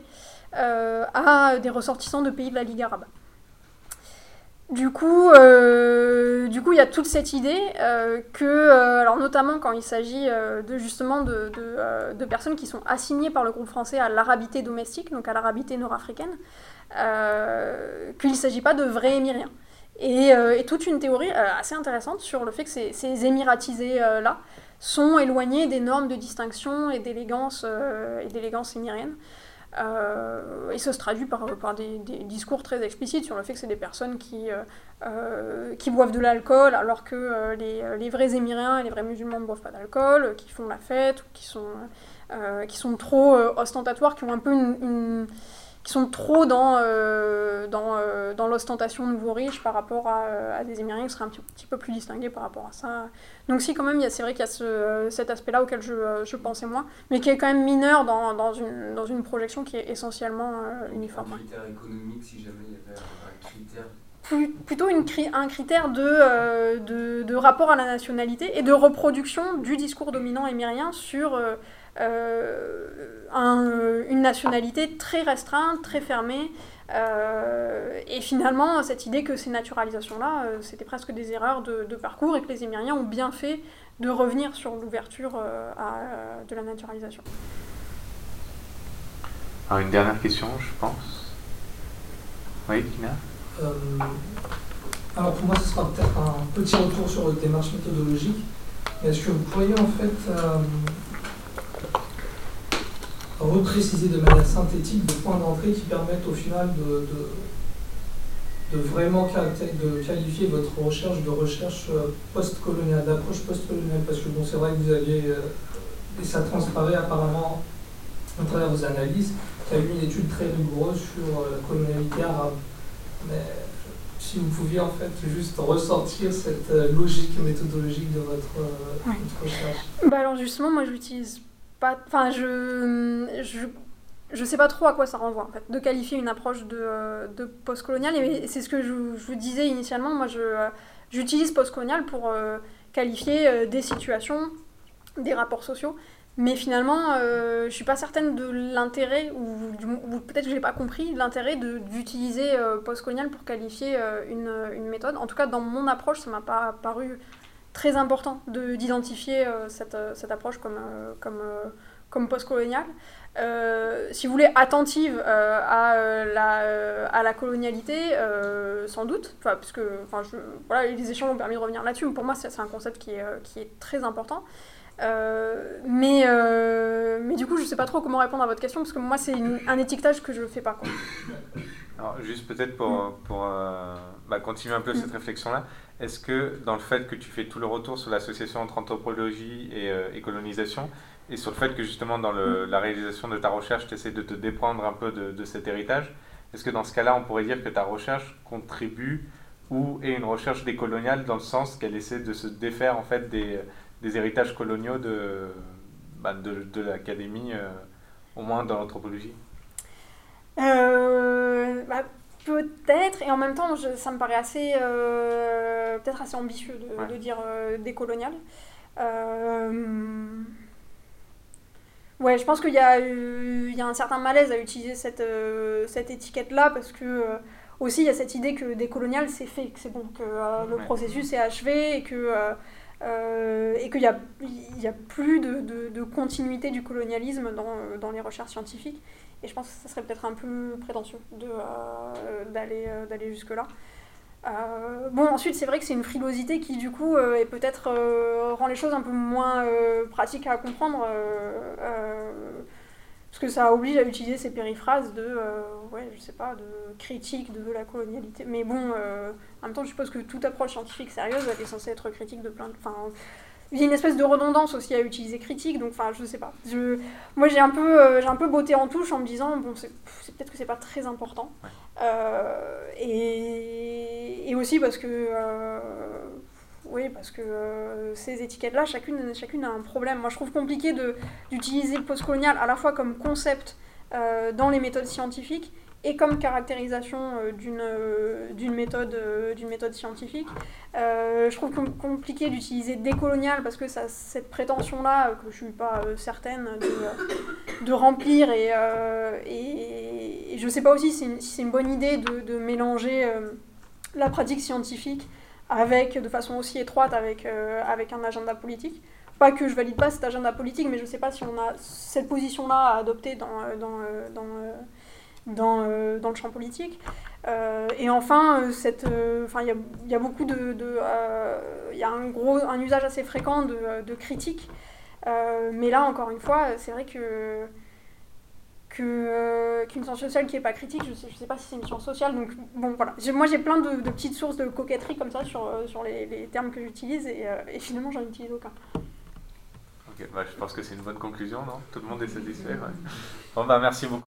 à des ressortissants de pays de la Ligue arabe. Du coup, euh, du coup, il y a toute cette idée euh, que, euh, alors notamment quand il s'agit de justement de, de, personnes qui sont assignées par le groupe français à l'arabité domestique, donc à l'arabité nord-africaine, qu'il ne s'agit pas de vrais émiriens. Et, toute une théorie assez intéressante sur le fait que ces, ces émiratisés-là sont éloignés des normes de distinction et d'élégance émirienne. Euh, et ça se traduit par, par des, discours très explicites sur le fait que c'est des personnes qui, euh, euh, qui boivent de l'alcool alors que les, les, vrais émiriens et les vrais musulmans ne boivent pas d'alcool, qui font la fête, ou qui sont, qui sont trop ostentatoires, qui ont un peu une qui sont trop dans, euh, dans, euh, dans l'ostentation nouveau riche par rapport à, à, des Émiriens qui seraient un petit, petit, peu plus distingués par rapport à ça. Donc si quand même, c'est vrai qu'il y a ce, cet aspect-là auquel je, je, pensais moins, mais qui est quand même mineur dans, dans, une, dans une projection qui est essentiellement euh, uniforme. Un critère économique, si jamais il y avait un critère plutôt une, un critère de, de, de, rapport à la nationalité et de reproduction du discours dominant émirien sur un, une nationalité très restreinte, très fermée. et finalement, cette idée que ces naturalisations-là, c'était presque des erreurs de, de, parcours et que les Émiriens ont bien fait de revenir sur l'ouverture de la naturalisation. Alors une dernière question, je pense. Oui, Kina euh, Alors pour moi, ce sera peut-être un petit retour sur votre démarche méthodologique. Est-ce que vous pourriez en fait euh, repréciser de manière synthétique des points d'entrée qui permettent au final de, de, vraiment de qualifier votre recherche de recherche euh, post-coloniale, d'approche post-coloniale Parce que bon, c'est vrai que vous aviez, et ça transparaît apparemment à travers vos analyses, qui a eu une étude très rigoureuse sur euh, la colonialité arabe. Mais si vous pouviez en fait juste ressortir cette euh, logique méthodologique de votre, euh, recherche. Bah alors justement, moi je l'utilise pas. Enfin, je, je je sais pas trop à quoi ça renvoie en fait, de qualifier une approche de, de postcoloniale. Et c'est ce que je, vous disais initialement. Moi, je, j'utilise postcolonial pour qualifier des situations, des rapports sociaux mais finalement, euh, je suis pas certaine de l'intérêt, ou, peut-être que j'ai pas compris l'intérêt d'utiliser euh, postcolonial pour qualifier euh, une, une, méthode. En tout cas, dans mon approche, ça m'a pas paru très important d'identifier euh, cette, cette, approche comme, comme, comme postcoloniale. si vous voulez, attentive à, la, à la colonialité, sans doute, puisque je, voilà, les échanges ont permis de revenir là-dessus, mais pour moi, c'est un concept qui est, qui est très important. Euh, mais, euh, mais du coup, je sais pas trop comment répondre à votre question parce que moi, c'est un étiquetage que je fais pas. Quoi. Alors, juste peut-être pour, pour euh, bah, continuer un peu cette réflexion-là, est-ce que dans le fait que tu fais tout le retour sur l'association entre anthropologie et, colonisation, et sur le fait que justement dans le, la réalisation de ta recherche, tu essaies de te déprendre un peu de, de cet héritage, est-ce que dans ce cas-là, on pourrait dire que ta recherche contribue ou est une recherche décoloniale dans le sens qu'elle essaie de se défaire en fait des des héritages coloniaux de, bah, de, de l'académie, euh, au moins dans l'anthropologie. Euh, bah, Peut-être, et en même temps, ça me paraît assez, euh, peut-être assez ambitieux de, de dire décolonial. Ouais, je pense qu'il y, a, il y a un certain malaise à utiliser cette, cette étiquette-là parce que aussi il y a cette idée que décolonial c'est fait, que c'est bon, que le processus est achevé et que euh, et qu'il n'y a, a plus de, continuité du colonialisme dans, les recherches scientifiques. Et je pense que ça serait peut-être un peu prétentieux euh, d'aller euh, d'aller jusque-là. bon, ensuite, c'est vrai que c'est une frilosité qui, du coup, est peut-être rend les choses un peu moins pratiques à comprendre parce que ça oblige à utiliser ces périphrases de, euh, ouais, je sais pas, de critique de la colonialité. Mais bon, euh, en même temps, je suppose que toute approche scientifique sérieuse, elle est censée être critique de plein de... Enfin, il y a une espèce de redondance aussi à utiliser critique, donc enfin, je sais pas. Je, moi, j'ai un, peu, euh, j'ai un peu botté en touche en me disant, bon, c'est, peut-être que c'est pas très important. et, et, aussi parce que oui, parce que euh, ces étiquettes-là, chacune, chacune a un problème. Moi, je trouve compliqué d'utiliser le postcolonial à la fois comme concept euh, dans les méthodes scientifiques et comme caractérisation euh, d'une méthode, d'une méthode scientifique. je trouve compliqué d'utiliser décolonial parce que ça cette prétention-là, que je ne suis pas certaine de, de remplir, et, et, je ne sais pas aussi si c'est une, bonne idée de, de mélanger la pratique scientifique avec, de façon aussi étroite avec, euh, avec un agenda politique. Pas que je valide pas cet agenda politique, mais je ne sais pas si on a cette position-là à adopter dans, euh, dans, euh, dans, dans, dans, le champ politique. et enfin, il y, a, y a beaucoup de... Il y a un, gros, un usage assez fréquent de, de critiques. mais là, encore une fois, c'est vrai que euh, qu'une science sociale qui n'est pas critique, je ne sais, sais, pas si c'est une science sociale. Donc, bon, voilà. Moi, j'ai plein de, petites sources de coquetterie comme ça sur, euh, sur les, termes que j'utilise et, euh, et, finalement, j'en utilise aucun. Ok, bah, je pense que c'est une bonne conclusion, non? Tout le monde est satisfait. Bon, bah, merci beaucoup.